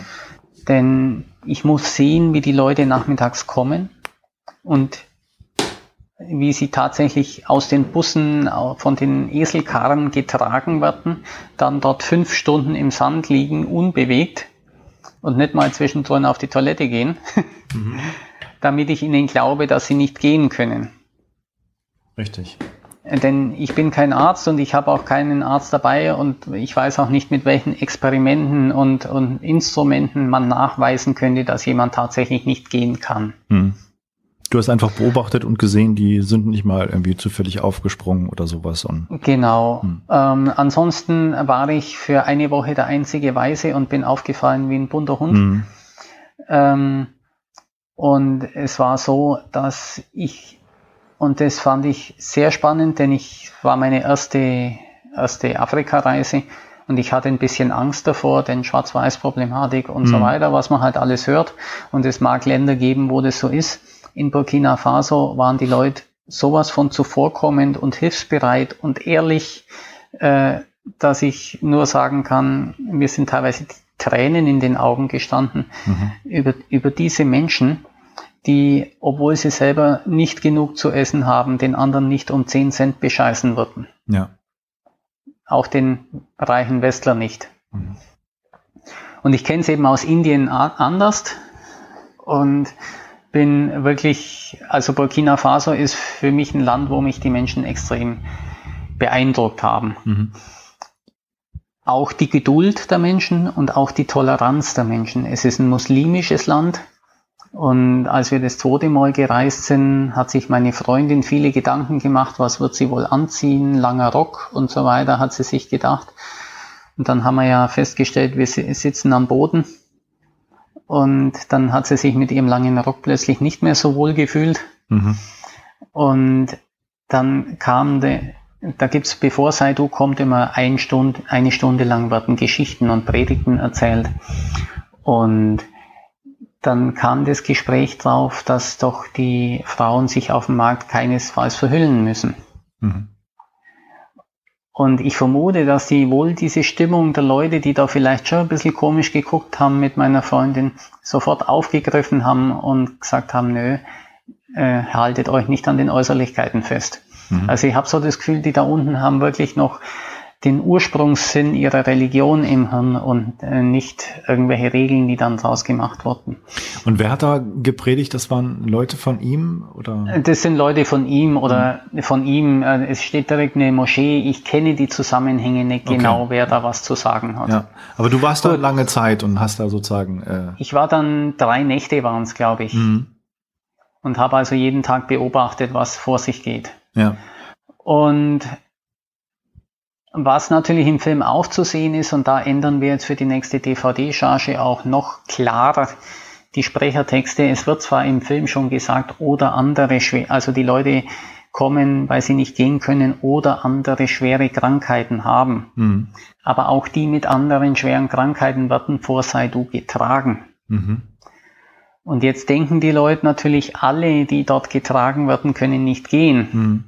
Denn ich muss sehen, wie die Leute nachmittags kommen und wie sie tatsächlich aus den Bussen von den Eselkarren getragen werden, dann dort fünf Stunden im Sand liegen, unbewegt und nicht mal zwischendrin auf die Toilette gehen, mhm. damit ich ihnen glaube, dass sie nicht gehen können. Richtig. Denn ich bin kein Arzt und ich habe auch keinen Arzt dabei und ich weiß auch nicht, mit welchen Experimenten und, und Instrumenten man nachweisen könnte, dass jemand tatsächlich nicht gehen kann. Hm. Du hast einfach beobachtet und gesehen, die sind nicht mal irgendwie zufällig aufgesprungen oder sowas. Und genau. Hm. Ähm, ansonsten war ich für eine Woche der einzige Weise und bin aufgefallen wie ein bunter Hund. Hm. Ähm, und es war so, dass ich und das fand ich sehr spannend, denn ich war meine erste, erste Afrika-Reise Und ich hatte ein bisschen Angst davor, denn Schwarz-Weiß-Problematik und mhm. so weiter, was man halt alles hört. Und es mag Länder geben, wo das so ist. In Burkina Faso waren die Leute sowas von zuvorkommend und hilfsbereit und ehrlich, äh, dass ich nur sagen kann, mir sind teilweise die Tränen in den Augen gestanden mhm. über, über diese Menschen, die, obwohl sie selber nicht genug zu essen haben, den anderen nicht um 10 Cent bescheißen würden. Ja. Auch den reichen Westler nicht. Mhm. Und ich kenne es eben aus Indien anders und bin wirklich, also Burkina Faso ist für mich ein Land, wo mich die Menschen extrem beeindruckt haben. Mhm. Auch die Geduld der Menschen und auch die Toleranz der Menschen. Es ist ein muslimisches Land und als wir das zweite Mal gereist sind, hat sich meine Freundin viele Gedanken gemacht, was wird sie wohl anziehen, langer Rock und so weiter, hat sie sich gedacht. Und dann haben wir ja festgestellt, wir sitzen am Boden. Und dann hat sie sich mit ihrem langen Rock plötzlich nicht mehr so wohl gefühlt. Mhm. Und dann kam der, da gibt's, bevor Saidu kommt, immer ein Stunde, eine Stunde lang werden Geschichten und Predigten erzählt. Und dann kam das Gespräch drauf, dass doch die Frauen sich auf dem Markt keinesfalls verhüllen müssen. Mhm. Und ich vermute, dass die wohl diese Stimmung der Leute, die da vielleicht schon ein bisschen komisch geguckt haben mit meiner Freundin, sofort aufgegriffen haben und gesagt haben, nö, äh, haltet euch nicht an den Äußerlichkeiten fest. Mhm. Also ich habe so das Gefühl, die da unten haben wirklich noch den Ursprungssinn ihrer Religion im Hirn und äh, nicht irgendwelche Regeln, die dann draus gemacht wurden. Und wer hat da gepredigt? Das waren Leute von ihm oder? Das sind Leute von ihm oder mhm. von ihm. Äh, es steht direkt eine Moschee. Ich kenne die Zusammenhänge nicht okay. genau, wer da was zu sagen hat. Ja. Aber du warst Gut. da lange Zeit und hast da sozusagen. Äh ich war dann drei Nächte waren es, glaube ich, mhm. und habe also jeden Tag beobachtet, was vor sich geht. Ja. Und was natürlich im Film auch zu sehen ist, und da ändern wir jetzt für die nächste DVD-Charge auch noch klarer die Sprechertexte. Es wird zwar im Film schon gesagt, oder andere, also die Leute kommen, weil sie nicht gehen können oder andere schwere Krankheiten haben. Mhm. Aber auch die mit anderen schweren Krankheiten werden vor Saidu getragen. Mhm. Und jetzt denken die Leute natürlich, alle, die dort getragen werden, können nicht gehen. Mhm.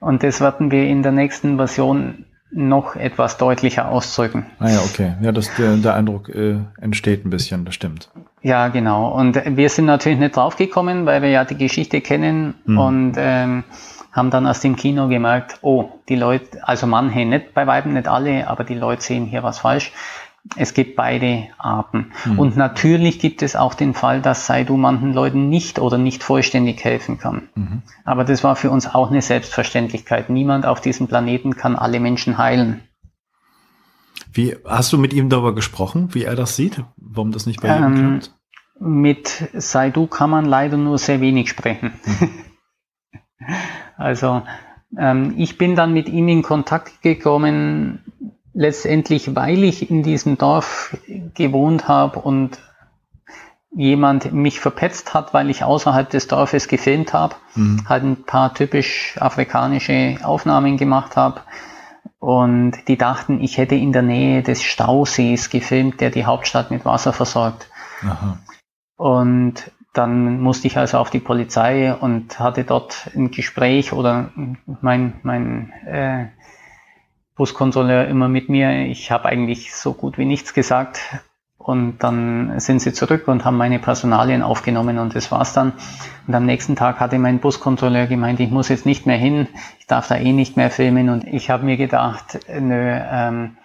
Und das werden wir in der nächsten Version noch etwas deutlicher ausdrücken. Ah ja, okay. Ja, das, der, der Eindruck äh, entsteht ein bisschen, das stimmt. Ja, genau. Und wir sind natürlich nicht draufgekommen, weil wir ja die Geschichte kennen hm. und ähm, haben dann aus dem Kino gemerkt, oh, die Leute, also manche, nicht bei Weitem nicht alle, aber die Leute sehen hier was falsch. Es gibt beide Arten. Mhm. Und natürlich gibt es auch den Fall, dass Saidu manchen Leuten nicht oder nicht vollständig helfen kann. Mhm. Aber das war für uns auch eine Selbstverständlichkeit. Niemand auf diesem Planeten kann alle Menschen heilen. Wie hast du mit ihm darüber gesprochen, wie er das sieht? Warum das nicht bei ihm ähm, klappt? Mit Saidu kann man leider nur sehr wenig sprechen. Mhm. also ähm, ich bin dann mit ihm in Kontakt gekommen letztendlich, weil ich in diesem Dorf gewohnt habe und jemand mich verpetzt hat, weil ich außerhalb des Dorfes gefilmt habe, mhm. halt ein paar typisch afrikanische Aufnahmen gemacht habe. Und die dachten, ich hätte in der Nähe des Stausees gefilmt, der die Hauptstadt mit Wasser versorgt. Aha. Und dann musste ich also auf die Polizei und hatte dort ein Gespräch oder mein, mein äh, Buskontrolleur immer mit mir. Ich habe eigentlich so gut wie nichts gesagt. Und dann sind sie zurück und haben meine Personalien aufgenommen und das war's dann. Und am nächsten Tag hatte mein Buskontrolleur gemeint, ich muss jetzt nicht mehr hin, ich darf da eh nicht mehr filmen. Und ich habe mir gedacht, nö, ähm,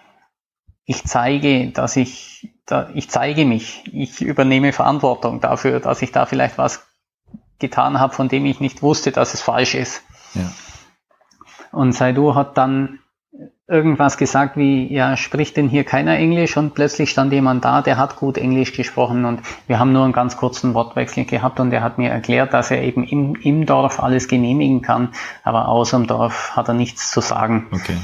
ich zeige, dass ich, da, ich zeige mich, ich übernehme Verantwortung dafür, dass ich da vielleicht was getan habe, von dem ich nicht wusste, dass es falsch ist. Ja. Und Saidu hat dann irgendwas gesagt wie, ja, spricht denn hier keiner Englisch? Und plötzlich stand jemand da, der hat gut Englisch gesprochen und wir haben nur einen ganz kurzen Wortwechsel gehabt und er hat mir erklärt, dass er eben im, im Dorf alles genehmigen kann, aber außer dem Dorf hat er nichts zu sagen. Okay.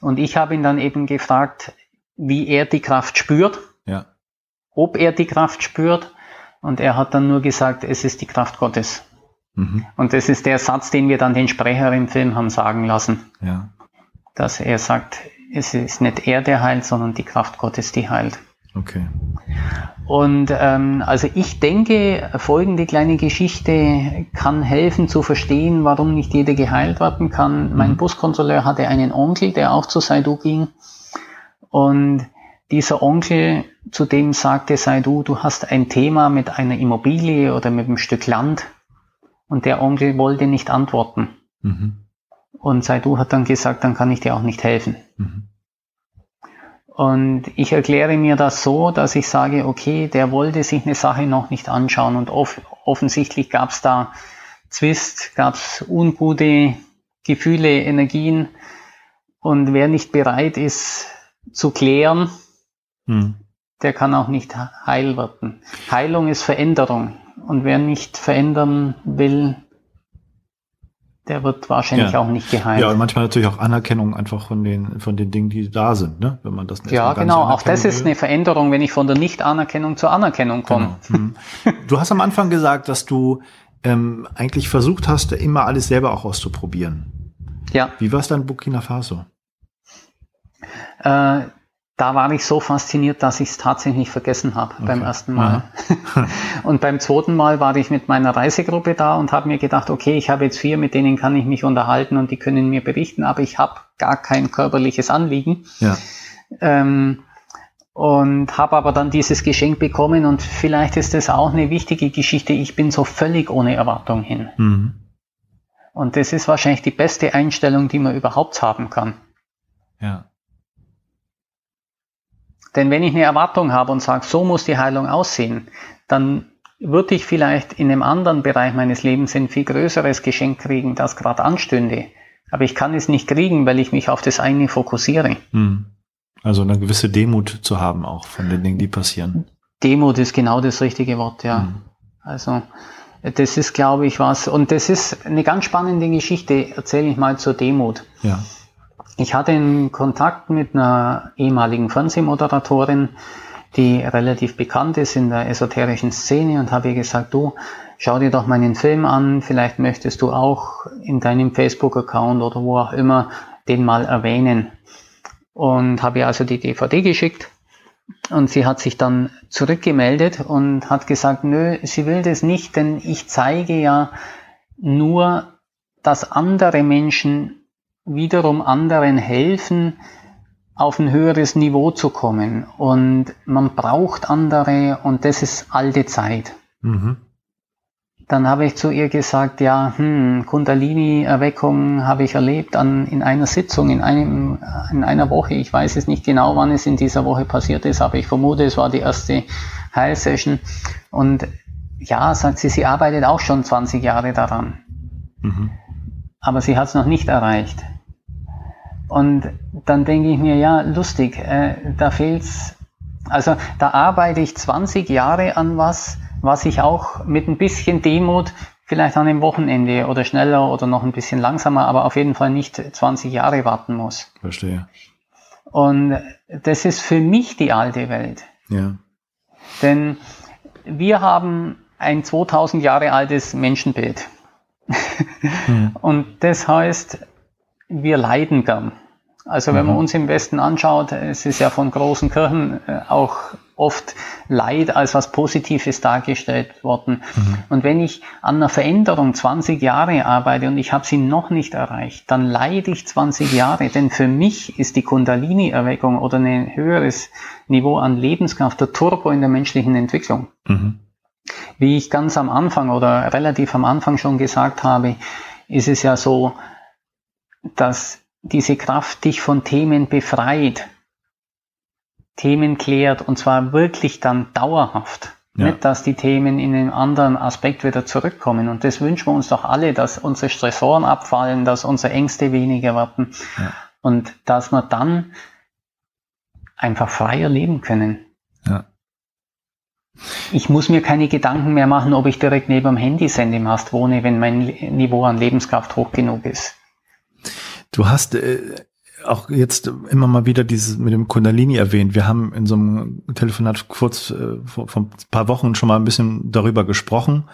Und ich habe ihn dann eben gefragt, wie er die Kraft spürt, ja. ob er die Kraft spürt und er hat dann nur gesagt, es ist die Kraft Gottes. Mhm. Und das ist der Satz, den wir dann den Sprecher im Film haben sagen lassen. Ja dass er sagt, es ist nicht er, der heilt, sondern die Kraft Gottes, die heilt. Okay. Und ähm, also ich denke, folgende kleine Geschichte kann helfen zu verstehen, warum nicht jeder geheilt werden kann. Mhm. Mein Buskontrolleur hatte einen Onkel, der auch zu Saidu ging. Und dieser Onkel, zu dem sagte Saidu, du hast ein Thema mit einer Immobilie oder mit einem Stück Land. Und der Onkel wollte nicht antworten. Mhm. Und Saidu hat dann gesagt, dann kann ich dir auch nicht helfen. Mhm. Und ich erkläre mir das so, dass ich sage, okay, der wollte sich eine Sache noch nicht anschauen und off offensichtlich gab es da Zwist, gab es ungute Gefühle, Energien und wer nicht bereit ist zu klären, hm. der kann auch nicht heil werden. Heilung ist Veränderung und wer nicht verändern will, der wird wahrscheinlich ja. auch nicht geheilt. Ja, und manchmal natürlich auch Anerkennung einfach von den, von den Dingen, die da sind, ne? wenn man das nicht Ja, genau, auch das ist eine Veränderung, wenn ich von der Nicht-Anerkennung zur Anerkennung komme. Genau. Hm. Du hast am Anfang gesagt, dass du ähm, eigentlich versucht hast, immer alles selber auch auszuprobieren. Ja. Wie war es dann Burkina Faso? Äh, da war ich so fasziniert, dass ich es tatsächlich vergessen habe okay. beim ersten Mal. und beim zweiten Mal war ich mit meiner Reisegruppe da und habe mir gedacht, okay, ich habe jetzt vier, mit denen kann ich mich unterhalten und die können mir berichten, aber ich habe gar kein körperliches Anliegen. Ja. Ähm, und habe aber dann dieses Geschenk bekommen und vielleicht ist das auch eine wichtige Geschichte. Ich bin so völlig ohne Erwartung hin. Mhm. Und das ist wahrscheinlich die beste Einstellung, die man überhaupt haben kann. Ja. Denn wenn ich eine Erwartung habe und sage, so muss die Heilung aussehen, dann würde ich vielleicht in einem anderen Bereich meines Lebens ein viel größeres Geschenk kriegen, das gerade anstünde. Aber ich kann es nicht kriegen, weil ich mich auf das eine fokussiere. Hm. Also eine gewisse Demut zu haben auch von den Dingen, die passieren. Demut ist genau das richtige Wort, ja. Hm. Also das ist, glaube ich, was. Und das ist eine ganz spannende Geschichte, erzähle ich mal zur Demut. Ja. Ich hatte einen Kontakt mit einer ehemaligen Fernsehmoderatorin, die relativ bekannt ist in der esoterischen Szene und habe ihr gesagt, du, schau dir doch meinen Film an, vielleicht möchtest du auch in deinem Facebook-Account oder wo auch immer den mal erwähnen. Und habe ihr also die DVD geschickt und sie hat sich dann zurückgemeldet und hat gesagt, nö, sie will das nicht, denn ich zeige ja nur, dass andere Menschen wiederum anderen helfen, auf ein höheres Niveau zu kommen. Und man braucht andere und das ist alte Zeit. Mhm. Dann habe ich zu ihr gesagt, ja, hm, Kundalini-Erweckung habe ich erlebt an, in einer Sitzung, in, einem, in einer Woche. Ich weiß es nicht genau, wann es in dieser Woche passiert ist, aber ich vermute, es war die erste Heilsession. Und ja, sagt sie, sie arbeitet auch schon 20 Jahre daran. Mhm. Aber sie hat es noch nicht erreicht. Und dann denke ich mir, ja, lustig, äh, da fehlt's. Also da arbeite ich 20 Jahre an was, was ich auch mit ein bisschen Demut vielleicht an dem Wochenende oder schneller oder noch ein bisschen langsamer, aber auf jeden Fall nicht 20 Jahre warten muss. Verstehe. Und das ist für mich die alte Welt. Ja. Denn wir haben ein 2000 Jahre altes Menschenbild. Hm. Und das heißt, wir leiden gern. Also wenn man mhm. uns im Westen anschaut, es ist ja von großen Kirchen äh, auch oft Leid als was Positives dargestellt worden. Mhm. Und wenn ich an einer Veränderung 20 Jahre arbeite und ich habe sie noch nicht erreicht, dann leide ich 20 Jahre. Denn für mich ist die Kundalini-Erweckung oder ein höheres Niveau an Lebenskraft der Turbo in der menschlichen Entwicklung. Mhm. Wie ich ganz am Anfang oder relativ am Anfang schon gesagt habe, ist es ja so, dass diese Kraft dich von Themen befreit, Themen klärt und zwar wirklich dann dauerhaft. Ja. Nicht, dass die Themen in einem anderen Aspekt wieder zurückkommen. Und das wünschen wir uns doch alle, dass unsere Stressoren abfallen, dass unsere Ängste weniger werden ja. und dass wir dann einfach freier leben können. Ich muss mir keine Gedanken mehr machen, ob ich direkt neben dem Handysendemast wohne, wenn mein Niveau an Lebenskraft hoch genug ist. Du hast äh, auch jetzt immer mal wieder dieses mit dem Kundalini erwähnt. Wir haben in so einem Telefonat kurz äh, vor, vor ein paar Wochen schon mal ein bisschen darüber gesprochen.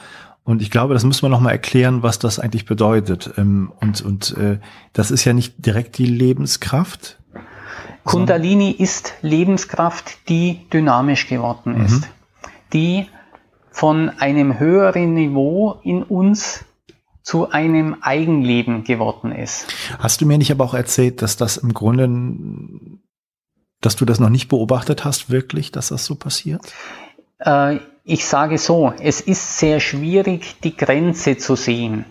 Und ich glaube, das müssen wir noch mal erklären, was das eigentlich bedeutet. Ähm, und und äh, das ist ja nicht direkt die Lebenskraft. Kundalini ist Lebenskraft, die dynamisch geworden mhm. Die von einem höheren Niveau in uns zu einem Eigenleben geworden ist. Hast du mir nicht aber auch erzählt, dass das im Grunde, dass du das noch nicht beobachtet hast, wirklich, dass das so passiert? Äh, ich sage so, es ist sehr schwierig, die Grenze zu sehen,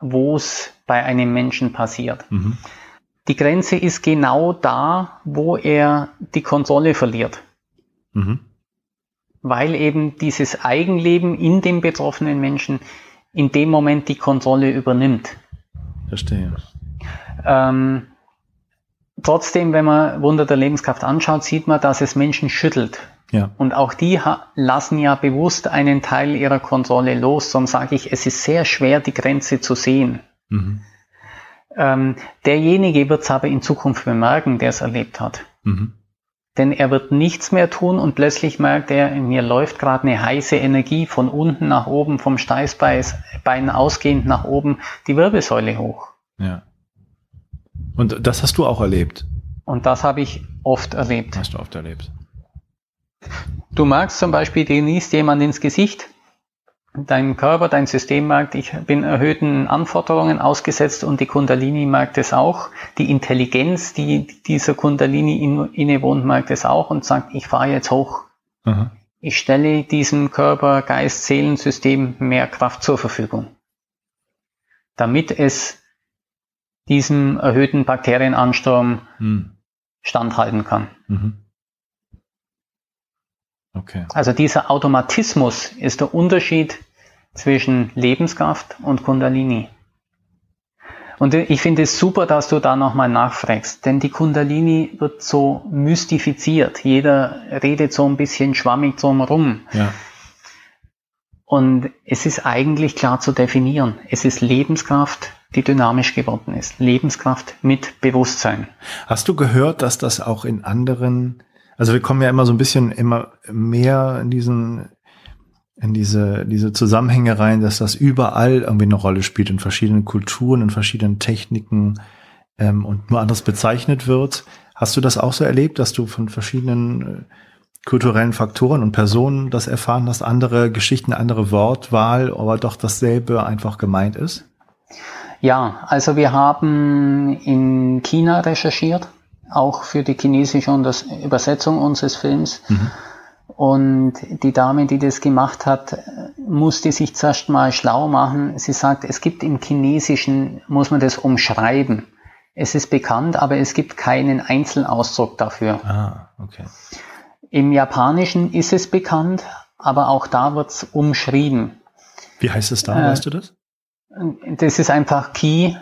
wo es bei einem Menschen passiert. Mhm. Die Grenze ist genau da, wo er die Kontrolle verliert. Mhm. Weil eben dieses Eigenleben in dem betroffenen Menschen in dem Moment die Kontrolle übernimmt. Verstehe. Ähm, trotzdem, wenn man Wunder der Lebenskraft anschaut, sieht man, dass es Menschen schüttelt. Ja. Und auch die lassen ja bewusst einen Teil ihrer Kontrolle los. Darum sage ich, es ist sehr schwer, die Grenze zu sehen. Mhm. Ähm, derjenige wird es aber in Zukunft bemerken, der es erlebt hat. Mhm. Denn er wird nichts mehr tun und plötzlich merkt er, in mir läuft gerade eine heiße Energie von unten nach oben, vom Steißbein ausgehend nach oben, die Wirbelsäule hoch. Ja. Und das hast du auch erlebt? Und das habe ich oft erlebt. Hast du oft erlebt. Du merkst zum Beispiel, dir niest jemand ins Gesicht, dein Körper, dein System merkt, ich bin erhöhten Anforderungen ausgesetzt und die Kundalini merkt es auch. Die Intelligenz, die dieser Kundalini innewohnt, merkt es auch und sagt, ich fahre jetzt hoch. Mhm. Ich stelle diesem Körper, Geist, Seelensystem mehr Kraft zur Verfügung, damit es diesem erhöhten Bakterienansturm mhm. standhalten kann. Mhm. Okay. Also dieser Automatismus ist der Unterschied zwischen Lebenskraft und Kundalini. Und ich finde es super, dass du da nochmal nachfragst, denn die Kundalini wird so mystifiziert. Jeder redet so ein bisschen schwammig drumherum. Ja. Und es ist eigentlich klar zu definieren. Es ist Lebenskraft, die dynamisch geworden ist. Lebenskraft mit Bewusstsein. Hast du gehört, dass das auch in anderen also wir kommen ja immer so ein bisschen immer mehr in diesen in diese, diese Zusammenhänge rein, dass das überall irgendwie eine Rolle spielt, in verschiedenen Kulturen, in verschiedenen Techniken ähm, und nur anders bezeichnet wird. Hast du das auch so erlebt, dass du von verschiedenen äh, kulturellen Faktoren und Personen das erfahren hast, andere Geschichten, andere Wortwahl, aber doch dasselbe einfach gemeint ist? Ja, also wir haben in China recherchiert auch für die chinesische Übersetzung unseres Films. Mhm. Und die Dame, die das gemacht hat, musste sich zuerst mal schlau machen. Sie sagt, es gibt im Chinesischen, muss man das umschreiben. Es ist bekannt, aber es gibt keinen Einzelausdruck dafür. Ah, okay. Im Japanischen ist es bekannt, aber auch da wird es umschrieben. Wie heißt es da, äh, weißt du das? Das ist einfach Ki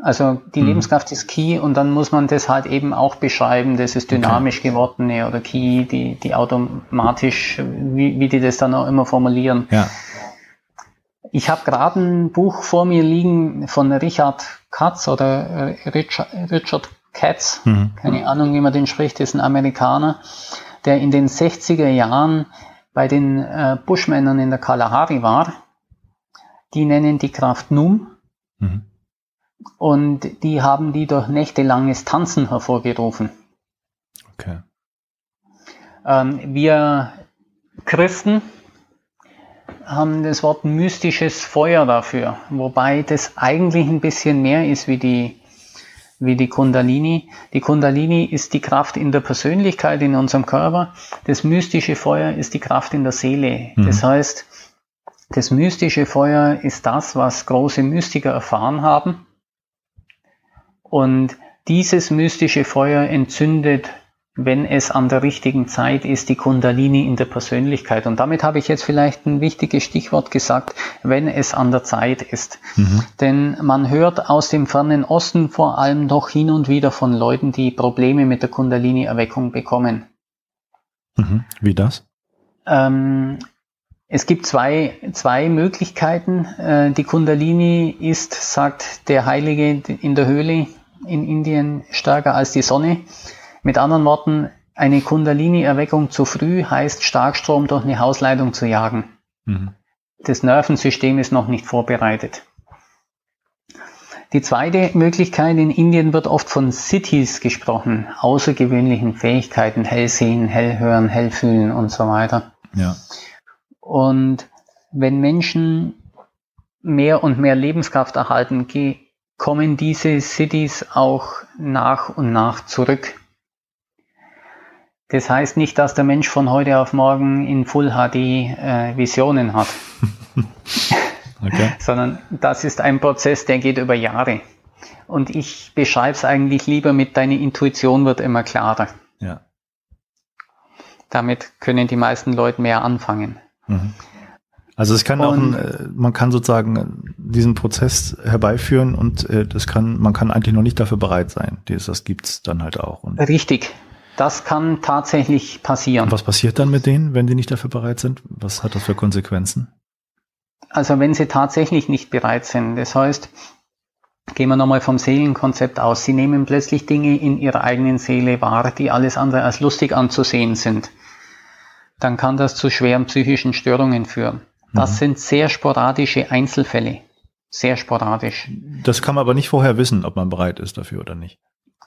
also die mhm. Lebenskraft ist Key und dann muss man das halt eben auch beschreiben, das ist dynamisch okay. gewordene oder Key, die, die automatisch, wie, wie die das dann auch immer formulieren. Ja. Ich habe gerade ein Buch vor mir liegen von Richard Katz oder äh, Richard, Richard Katz, mhm. keine Ahnung, wie man den spricht, ist ein Amerikaner, der in den 60er Jahren bei den äh, Bushmännern in der Kalahari war. Die nennen die Kraft Num. Mhm. Und die haben die durch nächtelanges Tanzen hervorgerufen. Okay. Ähm, wir Christen haben das Wort mystisches Feuer dafür, wobei das eigentlich ein bisschen mehr ist wie die, wie die Kundalini. Die Kundalini ist die Kraft in der Persönlichkeit, in unserem Körper. Das mystische Feuer ist die Kraft in der Seele. Mhm. Das heißt, das mystische Feuer ist das, was große Mystiker erfahren haben und dieses mystische Feuer entzündet, wenn es an der richtigen Zeit ist, die Kundalini in der Persönlichkeit. Und damit habe ich jetzt vielleicht ein wichtiges Stichwort gesagt, wenn es an der Zeit ist. Mhm. Denn man hört aus dem fernen Osten vor allem doch hin und wieder von Leuten, die Probleme mit der Kundalini-Erweckung bekommen. Mhm. Wie das? Ähm, es gibt zwei, zwei Möglichkeiten. Äh, die Kundalini ist, sagt der Heilige in der Höhle, in Indien stärker als die Sonne. Mit anderen Worten, eine Kundalini-Erweckung zu früh heißt Starkstrom durch eine Hausleitung zu jagen. Mhm. Das Nervensystem ist noch nicht vorbereitet. Die zweite Möglichkeit, in Indien wird oft von Cities gesprochen, außergewöhnlichen Fähigkeiten, Hellsehen, Hellhören, Hellfühlen und so weiter. Ja. Und wenn Menschen mehr und mehr Lebenskraft erhalten, kommen diese Cities auch nach und nach zurück. Das heißt nicht, dass der Mensch von heute auf morgen in Full HD äh, Visionen hat, okay. sondern das ist ein Prozess, der geht über Jahre. Und ich beschreibe es eigentlich lieber mit, deine Intuition wird immer klarer. Ja. Damit können die meisten Leute mehr anfangen. Mhm. Also es kann und, auch, ein, äh, man kann sozusagen diesen Prozess herbeiführen und äh, das kann, man kann eigentlich noch nicht dafür bereit sein. Das, das gibt's dann halt auch. Und richtig. Das kann tatsächlich passieren. Und was passiert dann mit denen, wenn die nicht dafür bereit sind? Was hat das für Konsequenzen? Also wenn sie tatsächlich nicht bereit sind, das heißt, gehen wir nochmal vom Seelenkonzept aus, sie nehmen plötzlich Dinge in ihrer eigenen Seele wahr, die alles andere als lustig anzusehen sind, dann kann das zu schweren psychischen Störungen führen. Das mhm. sind sehr sporadische Einzelfälle. Sehr sporadisch. Das kann man aber nicht vorher wissen, ob man bereit ist dafür oder nicht.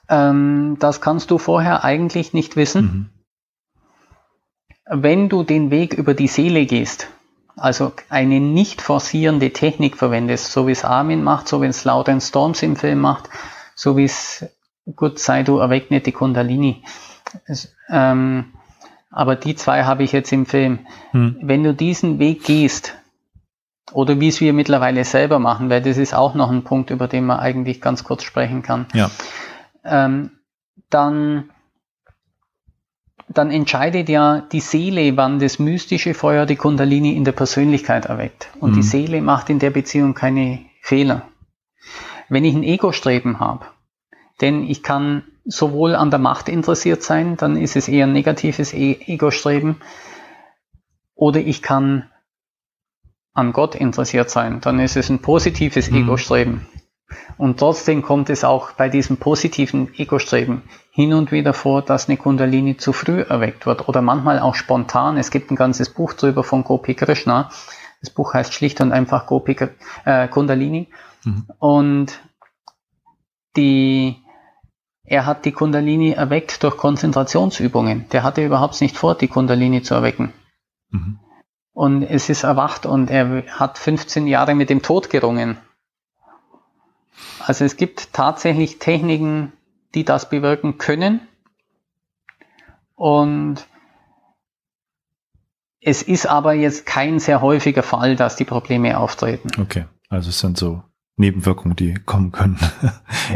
Ähm, das kannst du vorher eigentlich nicht wissen. Mhm. Wenn du den Weg über die Seele gehst, also eine nicht forcierende Technik verwendest, so wie es Armin macht, so wie es Lauten Storms im Film macht, so wie es Gut sei du erwecknet die Kundalini. Es, ähm, aber die zwei habe ich jetzt im Film. Hm. Wenn du diesen Weg gehst, oder wie es wir mittlerweile selber machen, weil das ist auch noch ein Punkt, über den man eigentlich ganz kurz sprechen kann, ja. ähm, dann, dann entscheidet ja die Seele, wann das mystische Feuer die Kundalini in der Persönlichkeit erweckt. Und hm. die Seele macht in der Beziehung keine Fehler. Wenn ich ein Ego-Streben habe, denn ich kann sowohl an der Macht interessiert sein, dann ist es eher ein negatives e- Ego-Streben, oder ich kann an Gott interessiert sein, dann ist es ein positives mhm. Ego-Streben. Und trotzdem kommt es auch bei diesem positiven Ego-Streben hin und wieder vor, dass eine Kundalini zu früh erweckt wird oder manchmal auch spontan. Es gibt ein ganzes Buch drüber von Gopi Krishna. Das Buch heißt schlicht und einfach Gopi äh, Kundalini. Mhm. Und die er hat die Kundalini erweckt durch Konzentrationsübungen. Der hatte überhaupt nicht vor, die Kundalini zu erwecken. Mhm. Und es ist erwacht und er hat 15 Jahre mit dem Tod gerungen. Also es gibt tatsächlich Techniken, die das bewirken können. Und es ist aber jetzt kein sehr häufiger Fall, dass die Probleme auftreten. Okay, also es sind so Nebenwirkungen, die kommen können.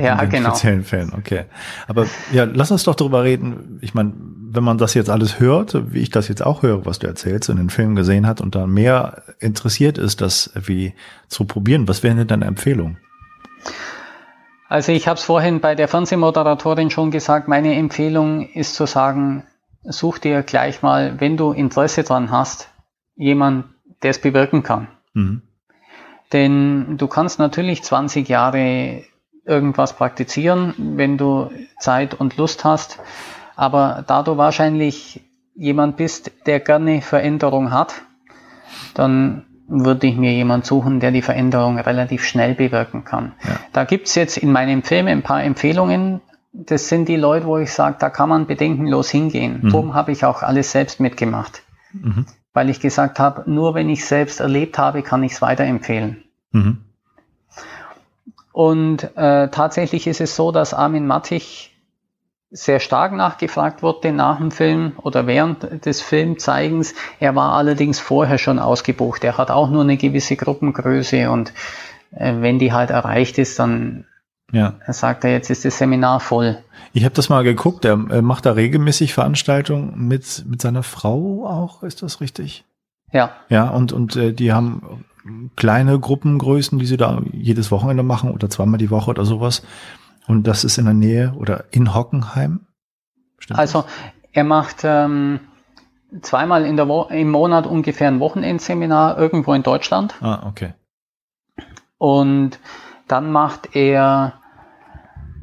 Ja, in genau. speziellen Fällen, okay. Aber ja, lass uns doch darüber reden. Ich meine, wenn man das jetzt alles hört, wie ich das jetzt auch höre, was du erzählst und den Film gesehen hat und da mehr interessiert ist, das wie zu probieren, was wäre denn deine Empfehlung? Also ich habe es vorhin bei der Fernsehmoderatorin schon gesagt, meine Empfehlung ist zu sagen, such dir gleich mal, wenn du Interesse dran hast, jemand, der es bewirken kann. Mhm. Denn du kannst natürlich 20 Jahre irgendwas praktizieren, wenn du Zeit und Lust hast. Aber da du wahrscheinlich jemand bist, der gerne Veränderung hat, dann würde ich mir jemand suchen, der die Veränderung relativ schnell bewirken kann. Ja. Da gibt's jetzt in meinem Film ein paar Empfehlungen. Das sind die Leute, wo ich sage, da kann man bedenkenlos hingehen. Mhm. Darum habe ich auch alles selbst mitgemacht. Mhm weil ich gesagt habe, nur wenn ich selbst erlebt habe, kann ich es weiterempfehlen. Mhm. Und äh, tatsächlich ist es so, dass Armin Mattich sehr stark nachgefragt wurde nach dem Film oder während des Filmzeigens. Er war allerdings vorher schon ausgebucht. Er hat auch nur eine gewisse Gruppengröße und äh, wenn die halt erreicht ist, dann ja. sagt er, jetzt ist das Seminar voll. Ich habe das mal geguckt, er macht da regelmäßig Veranstaltungen mit, mit seiner Frau auch, ist das richtig? Ja. Ja, und, und äh, die haben kleine Gruppengrößen, die sie da jedes Wochenende machen oder zweimal die Woche oder sowas. Und das ist in der Nähe oder in Hockenheim. Stimmt also er macht ähm, zweimal in der Wo im Monat ungefähr ein Wochenendseminar irgendwo in Deutschland. Ah, okay. Und dann macht er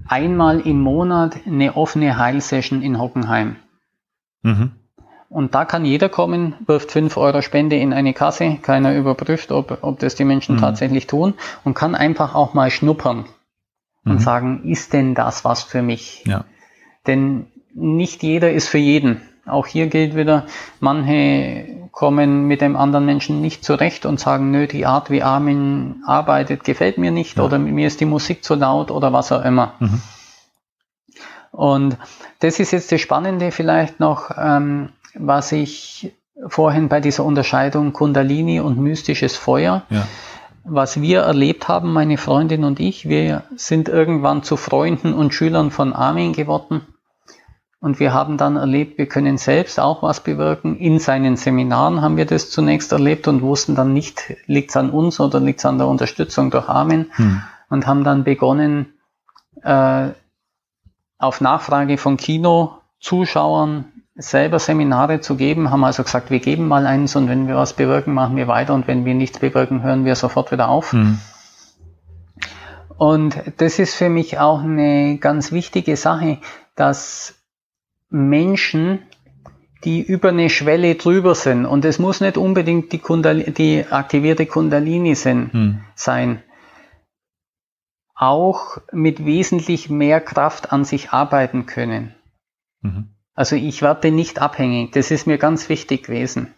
einmal im Monat eine offene Heilsession in Hockenheim. Mhm. Und da kann jeder kommen, wirft 5 Euro Spende in eine Kasse, keiner überprüft, ob, ob das die Menschen mhm. tatsächlich tun und kann einfach auch mal schnuppern. und mhm. sagen, ist denn das was für mich? Ja. Denn nicht jeder ist für jeden. Auch hier gilt wieder, manche kommen mit dem anderen Menschen nicht zurecht und sagen, nö, die Art, wie Armin arbeitet, gefällt mir nicht ja. oder mir ist die Musik zu laut oder was auch immer. Mhm. Und das ist jetzt das Spannende vielleicht noch, ähm, was ich vorhin bei dieser Unterscheidung Kundalini und mystisches Feuer, ja. was wir erlebt haben, meine Freundin und ich, wir sind irgendwann zu Freunden und Schülern von Armin geworden. Und wir haben dann erlebt, wir können selbst auch was bewirken. In seinen Seminaren haben wir das zunächst erlebt und wussten dann nicht, liegt es an uns oder liegt es an der Unterstützung durch Armin. Hm. Und haben dann begonnen, äh, auf Nachfrage von Kino-Zuschauern selber Seminare zu geben, haben also gesagt, wir geben mal eins und wenn wir was bewirken, machen wir weiter und wenn wir nichts bewirken, hören wir sofort wieder auf. Mhm. Und das ist für mich auch eine ganz wichtige Sache, dass Menschen, die über eine Schwelle drüber sind, und es muss nicht unbedingt die, Kundal die aktivierte Kundalini sind, mhm. sein, auch mit wesentlich mehr Kraft an sich arbeiten können. Mhm. Also ich werde nicht abhängig. Das ist mir ganz wichtig gewesen,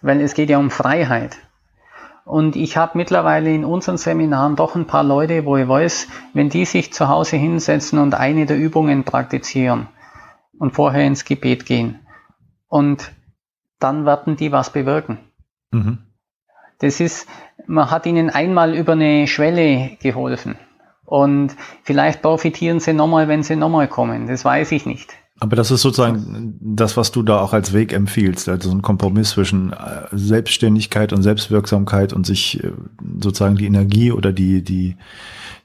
weil es geht ja um Freiheit. Und ich habe mittlerweile in unseren Seminaren doch ein paar Leute, wo ich weiß, wenn die sich zu Hause hinsetzen und eine der Übungen praktizieren und vorher ins Gebet gehen und dann werden die was bewirken. Mhm. Das ist, man hat ihnen einmal über eine Schwelle geholfen. Und vielleicht profitieren sie nochmal, wenn sie nochmal kommen. Das weiß ich nicht. Aber das ist sozusagen das, was du da auch als Weg empfiehlst, also so ein Kompromiss zwischen äh, Selbstständigkeit und Selbstwirksamkeit und sich äh, sozusagen die Energie oder die, die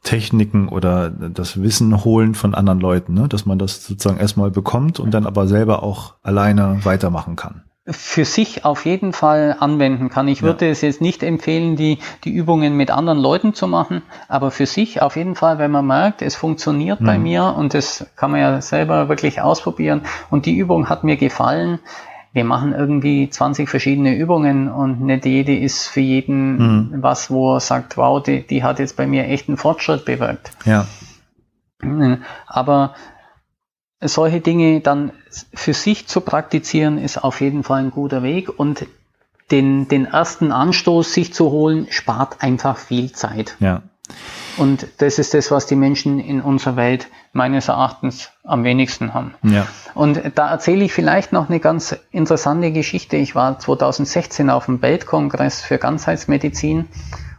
Techniken oder das Wissen holen von anderen Leuten, ne? dass man das sozusagen erstmal bekommt und dann aber selber auch alleine weitermachen kann für sich auf jeden Fall anwenden kann. Ich würde es jetzt nicht empfehlen, die, die Übungen mit anderen Leuten zu machen, aber für sich auf jeden Fall, wenn man merkt, es funktioniert mhm. bei mir und das kann man ja selber wirklich ausprobieren und die Übung hat mir gefallen. Wir machen irgendwie 20 verschiedene Übungen und nicht jede ist für jeden mhm. was, wo er sagt, wow, die, die hat jetzt bei mir echt einen Fortschritt bewirkt. Ja. Aber solche Dinge dann für sich zu praktizieren, ist auf jeden Fall ein guter Weg und den, den ersten Anstoß sich zu holen, spart einfach viel Zeit. Ja. Und das ist das, was die Menschen in unserer Welt meines Erachtens am wenigsten haben. Ja. Und da erzähle ich vielleicht noch eine ganz interessante Geschichte. Ich war 2016 auf dem Weltkongress für Ganzheitsmedizin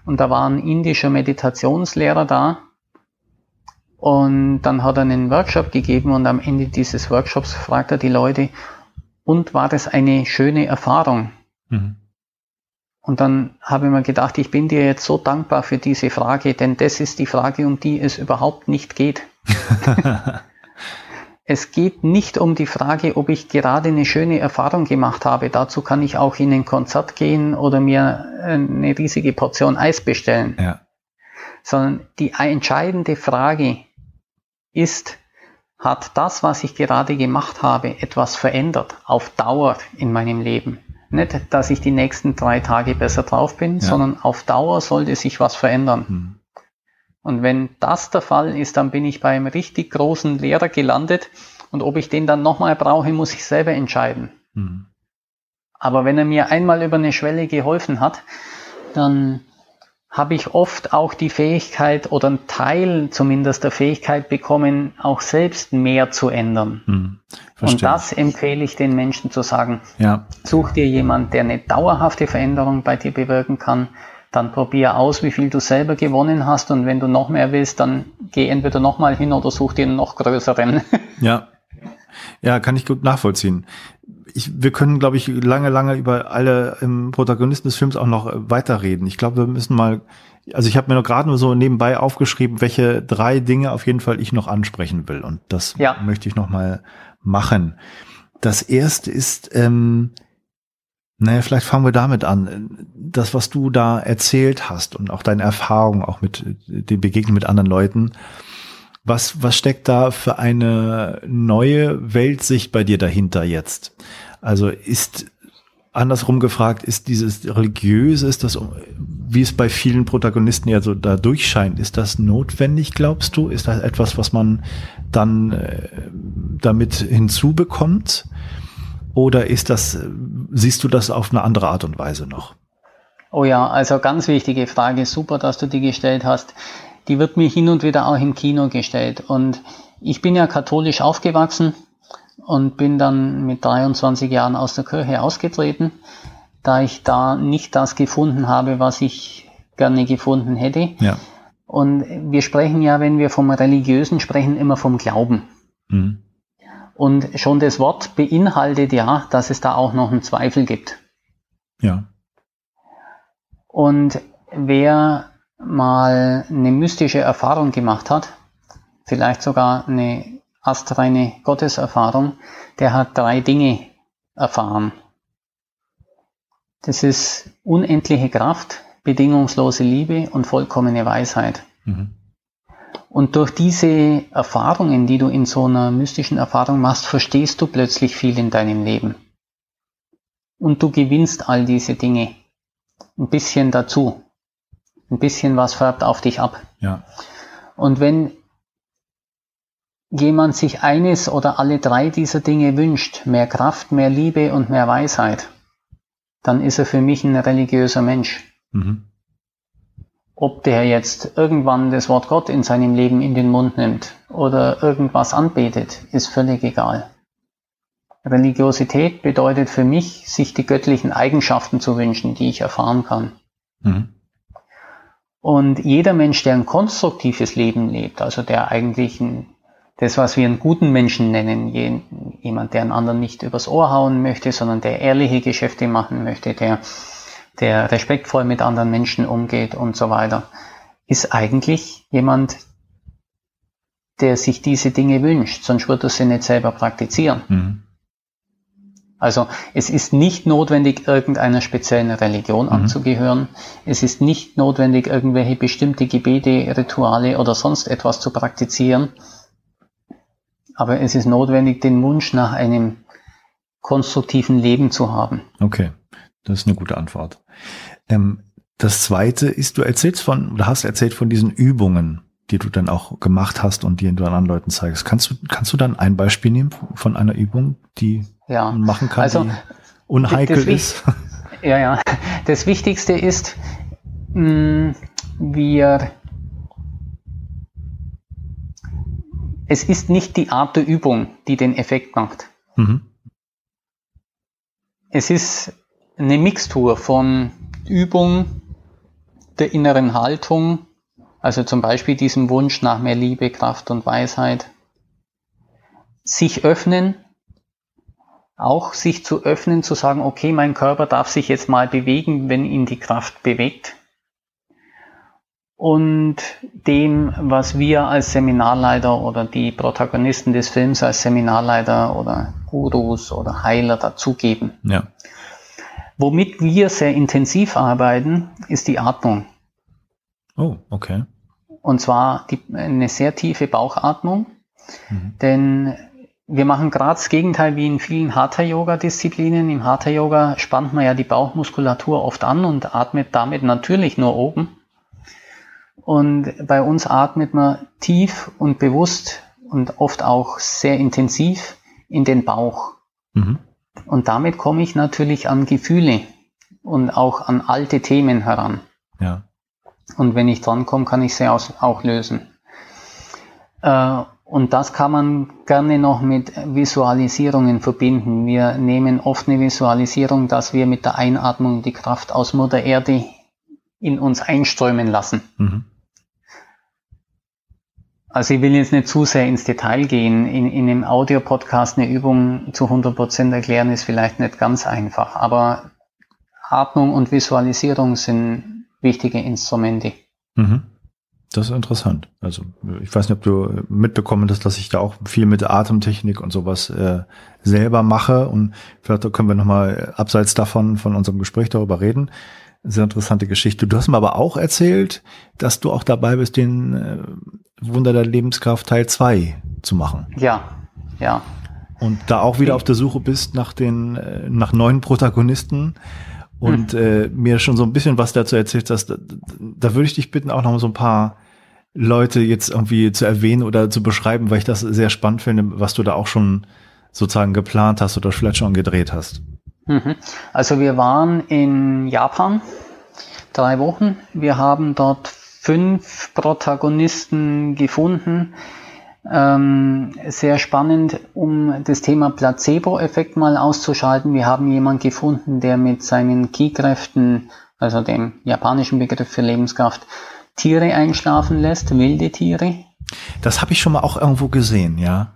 und da war ein indischer Meditationslehrer da und dann hat er einen Workshop gegeben und am Ende dieses Workshops fragt er die Leute, und war das eine schöne Erfahrung? Mhm. Und dann habe ich mir gedacht, ich bin dir jetzt so dankbar für diese Frage, denn das ist die Frage, um die es überhaupt nicht geht. es geht nicht um die Frage, ob ich gerade eine schöne Erfahrung gemacht habe. Dazu kann ich auch in ein Konzert gehen oder mir eine riesige Portion Eis bestellen. Ja. Sondern die entscheidende Frage ist, hat das, was ich gerade gemacht habe, etwas verändert auf Dauer in meinem Leben. Nicht, dass ich die nächsten drei Tage besser drauf bin, ja. sondern auf Dauer sollte sich was verändern. Mhm. Und wenn das der Fall ist, dann bin ich bei einem richtig großen Lehrer gelandet und ob ich den dann nochmal brauche, muss ich selber entscheiden. Mhm. Aber wenn er mir einmal über eine Schwelle geholfen hat, dann habe ich oft auch die Fähigkeit oder einen Teil zumindest der Fähigkeit bekommen, auch selbst mehr zu ändern. Hm, und das empfehle ich den Menschen zu sagen. Ja. Such dir jemand, der eine dauerhafte Veränderung bei dir bewirken kann. Dann probier aus, wie viel du selber gewonnen hast. Und wenn du noch mehr willst, dann geh entweder nochmal hin oder such dir einen noch größeren. Ja. Ja, kann ich gut nachvollziehen ich, wir können, glaube ich, lange, lange über alle ähm, Protagonisten des Films auch noch äh, weiterreden. Ich glaube, wir müssen mal, also ich habe mir noch gerade nur so nebenbei aufgeschrieben, welche drei Dinge auf jeden Fall ich noch ansprechen will. Und das ja. möchte ich noch mal machen. Das erste ist, ähm, naja, vielleicht fangen wir damit an. Das, was du da erzählt hast und auch deine Erfahrung auch mit den Begegnungen mit anderen Leuten, was, was steckt da für eine neue Weltsicht bei dir dahinter jetzt? Also ist andersrum gefragt, ist dieses Religiöse, ist das, wie es bei vielen Protagonisten ja so da durchscheint, ist das notwendig, glaubst du? Ist das etwas, was man dann äh, damit hinzubekommt? Oder ist das, siehst du das auf eine andere Art und Weise noch? Oh ja, also ganz wichtige Frage, super, dass du die gestellt hast. Die wird mir hin und wieder auch im Kino gestellt. Und ich bin ja katholisch aufgewachsen und bin dann mit 23 Jahren aus der Kirche ausgetreten, da ich da nicht das gefunden habe, was ich gerne gefunden hätte. Ja. Und wir sprechen ja, wenn wir vom Religiösen sprechen, immer vom Glauben. Mhm. Und schon das Wort beinhaltet ja, dass es da auch noch einen Zweifel gibt. Ja. Und wer mal eine mystische Erfahrung gemacht hat, vielleicht sogar eine astreine Gotteserfahrung, der hat drei Dinge erfahren. Das ist unendliche Kraft, bedingungslose Liebe und vollkommene Weisheit. Mhm. Und durch diese Erfahrungen, die du in so einer mystischen Erfahrung machst, verstehst du plötzlich viel in deinem Leben. Und du gewinnst all diese Dinge ein bisschen dazu. Ein bisschen was färbt auf dich ab. Ja. Und wenn jemand sich eines oder alle drei dieser Dinge wünscht, mehr Kraft, mehr Liebe und mehr Weisheit, dann ist er für mich ein religiöser Mensch. Mhm. Ob der jetzt irgendwann das Wort Gott in seinem Leben in den Mund nimmt oder irgendwas anbetet, ist völlig egal. Religiosität bedeutet für mich, sich die göttlichen Eigenschaften zu wünschen, die ich erfahren kann. Mhm. Und jeder Mensch, der ein konstruktives Leben lebt, also der eigentlich ein das, was wir einen guten Menschen nennen, jemand, der einen anderen nicht übers Ohr hauen möchte, sondern der ehrliche Geschäfte machen möchte, der, der respektvoll mit anderen Menschen umgeht und so weiter, ist eigentlich jemand, der sich diese Dinge wünscht, sonst würde er sie nicht selber praktizieren. Mhm. Also es ist nicht notwendig, irgendeiner speziellen Religion mhm. anzugehören. Es ist nicht notwendig, irgendwelche bestimmte Gebete, Rituale oder sonst etwas zu praktizieren, aber es ist notwendig, den Wunsch nach einem konstruktiven Leben zu haben. Okay, das ist eine gute Antwort. Ähm, das zweite ist, du erzählst von, oder hast erzählt von diesen Übungen, die du dann auch gemacht hast und die du anderen Leuten zeigst. Kannst du, kannst du dann ein Beispiel nehmen von einer Übung, die ja. man machen kann, also, die unheikel das, ist? Ja, ja. Das Wichtigste ist, mh, mm, wir es ist nicht die Art der Übung, die den Effekt macht. Mhm. Es ist eine Mixtur von Übung, der inneren Haltung, also zum Beispiel diesem Wunsch nach mehr Liebe, Kraft und Weisheit, sich öffnen, auch sich zu öffnen, zu sagen, okay, mein Körper darf sich jetzt mal bewegen, wenn ihn die Kraft bewegt und dem, was wir als Seminarleiter oder die Protagonisten des Films als Seminarleiter oder Gurus oder Heiler dazugeben. Ja. Womit wir sehr intensiv arbeiten, ist die Atmung. Oh, okay. Und zwar die, eine sehr tiefe Bauchatmung, mhm. denn wir machen gerade das Gegenteil wie in vielen Hatha-Yoga-Disziplinen. Im Hatha-Yoga spannt man ja die Bauchmuskulatur oft an und atmet damit natürlich nur oben. Und bei uns atmet man tief und bewusst und oft auch sehr intensiv in den Bauch. Mhm. Und damit komme ich natürlich an Gefühle und auch an alte Themen heran. Ja. Und wenn ich drankomme, kann ich sie auch lösen. Äh, und das kann man gerne noch mit Visualisierungen verbinden. Wir nehmen oft eine Visualisierung, dass wir mit der Einatmung die Kraft aus Mutter Erde in uns einströmen lassen. Mhm. Also ich will jetzt nicht zu sehr ins Detail gehen. In, in einem Audio-Podcast eine Übung zu 100% erklären ist vielleicht nicht ganz einfach, aber Atmung und Visualisierung sind wichtige Instrumente. Mhm. Das ist interessant. Also ich weiß nicht, ob du mitbekommen hast, dass ich da auch viel mit Atemtechnik und sowas äh, selber mache und vielleicht können wir nochmal abseits davon von unserem Gespräch darüber reden. Sehr interessante Geschichte. Du hast mir aber auch erzählt, dass du auch dabei bist, den äh, Wunder der Lebenskraft Teil 2 zu machen. Ja, ja. Und da auch wieder auf der Suche bist nach den, äh, nach neuen Protagonisten und hm. äh, mir schon so ein bisschen was dazu erzählt hast, da, da würde ich dich bitten, auch noch mal so ein paar Leute jetzt irgendwie zu erwähnen oder zu beschreiben, weil ich das sehr spannend finde, was du da auch schon sozusagen geplant hast oder vielleicht schon gedreht hast. Mhm. Also wir waren in Japan drei Wochen. Wir haben dort fünf Protagonisten gefunden. Ähm, sehr spannend, um das Thema Placebo-Effekt mal auszuschalten. Wir haben jemanden gefunden, der mit seinen Ki-Kräften, also dem japanischen Begriff für Lebenskraft, Tiere einschlafen lässt, wilde Tiere. Das habe ich schon mal auch irgendwo gesehen, ja.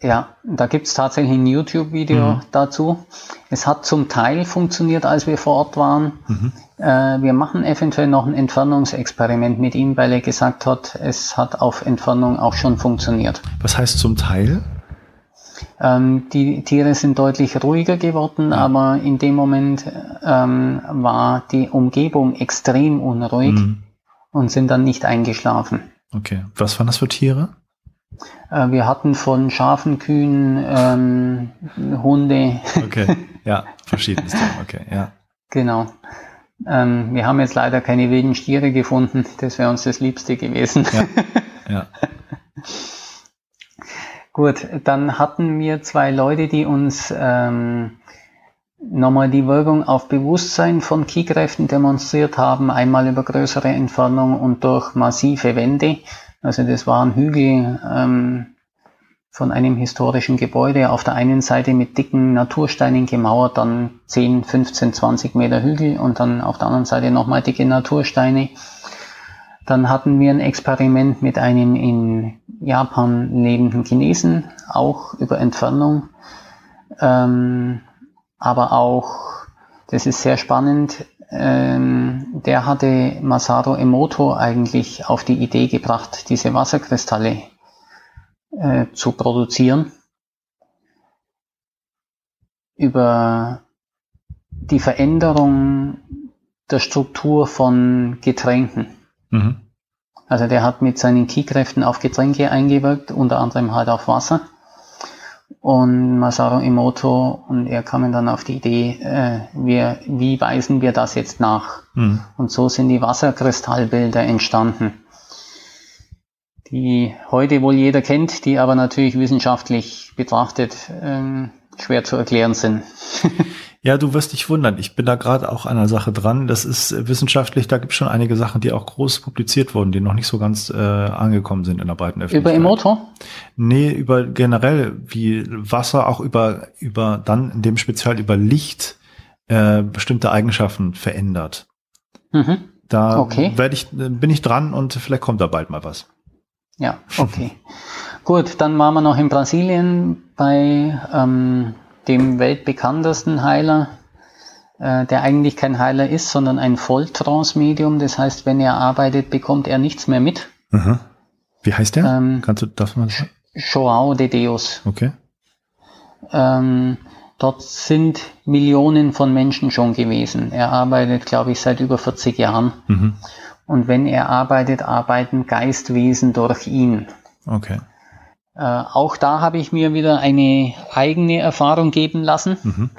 Ja, da gibt's tatsächlich ein YouTube-Video mhm. dazu. Es hat zum Teil funktioniert, als wir vor Ort waren. Mhm. Äh, wir machen eventuell noch ein Entfernungsexperiment mit ihm, weil er gesagt hat, es hat auf Entfernung auch schon funktioniert. Was heißt zum Teil? Ähm, die Tiere sind deutlich ruhiger geworden, ja. aber in dem Moment ähm, war die Umgebung extrem unruhig mhm. und sind dann nicht eingeschlafen. Okay. Was waren das für Tiere? Äh, wir hatten von Schafen, Kühen, ähm, Hunde. Okay, ja, verschiedenes Okay, ja. Genau. Ähm, wir haben jetzt leider keine wilden Stiere gefunden. Das wäre uns das Liebste gewesen. Ja. ja. Gut, dann hatten wir zwei Leute, die uns ähm, nochmal die Wirkung auf Bewusstsein von Keykräften demonstriert haben, einmal über größere Entfernung und durch massive Wände. Also das waren Hügel ähm, von einem historischen Gebäude, auf der einen Seite mit dicken Natursteinen gemauert, dann 10, 15, 20 Meter Hügel und dann auf der anderen Seite nochmal dicke Natursteine. Dann hatten wir ein Experiment mit einem in Japan lebenden Chinesen, auch über Entfernung, ähm, aber auch, das ist sehr spannend, ähm, der hatte Masaru Emoto eigentlich auf die Idee gebracht, diese Wasserkristalle äh, zu produzieren. Über die Veränderung der Struktur von Getränken. Mhm. Also der hat mit seinen Key-Kräften auf Getränke eingewirkt, unter anderem halt auf Wasser und Masaru Emoto und er kamen dann auf die Idee, äh, wir, wie weisen wir das jetzt nach? Mhm. Und so sind die Wasserkristallbilder entstanden, die heute wohl jeder kennt, die aber natürlich wissenschaftlich betrachtet äh, schwer zu erklären sind. Ja, du wirst dich wundern. Ich bin da gerade auch an einer Sache dran. Das ist wissenschaftlich, da gibt es schon einige Sachen, die auch groß publiziert wurden, die noch nicht so ganz äh, angekommen sind in der breiten Öffentlichkeit. Über Emoto? Nee, über generell, wie Wasser auch über, über dann in dem Spezial über Licht äh, bestimmte Eigenschaften verändert. Mhm. Da okay. werde ich, bin ich dran und vielleicht kommt da bald mal was. Ja, okay. Gut, dann waren wir noch in Brasilien bei ähm, dem weltbekanntesten Heiler, äh, der eigentlich kein Heiler ist, sondern ein Volltrance-Medium. Das heißt, wenn er arbeitet, bekommt er nichts mehr mit. Aha. Wie heißt der? Ähm, Kannst du das mal sagen? Joao de Deus. Okay. Ähm, dort sind Millionen von Menschen schon gewesen. Er arbeitet, glaube ich, seit über 40 Jahren. Mhm. Und wenn er arbeitet, arbeiten Geistwesen durch ihn. Okay. Äh, auch da habe ich mir wieder eine eigene Erfahrung geben lassen. Mhm.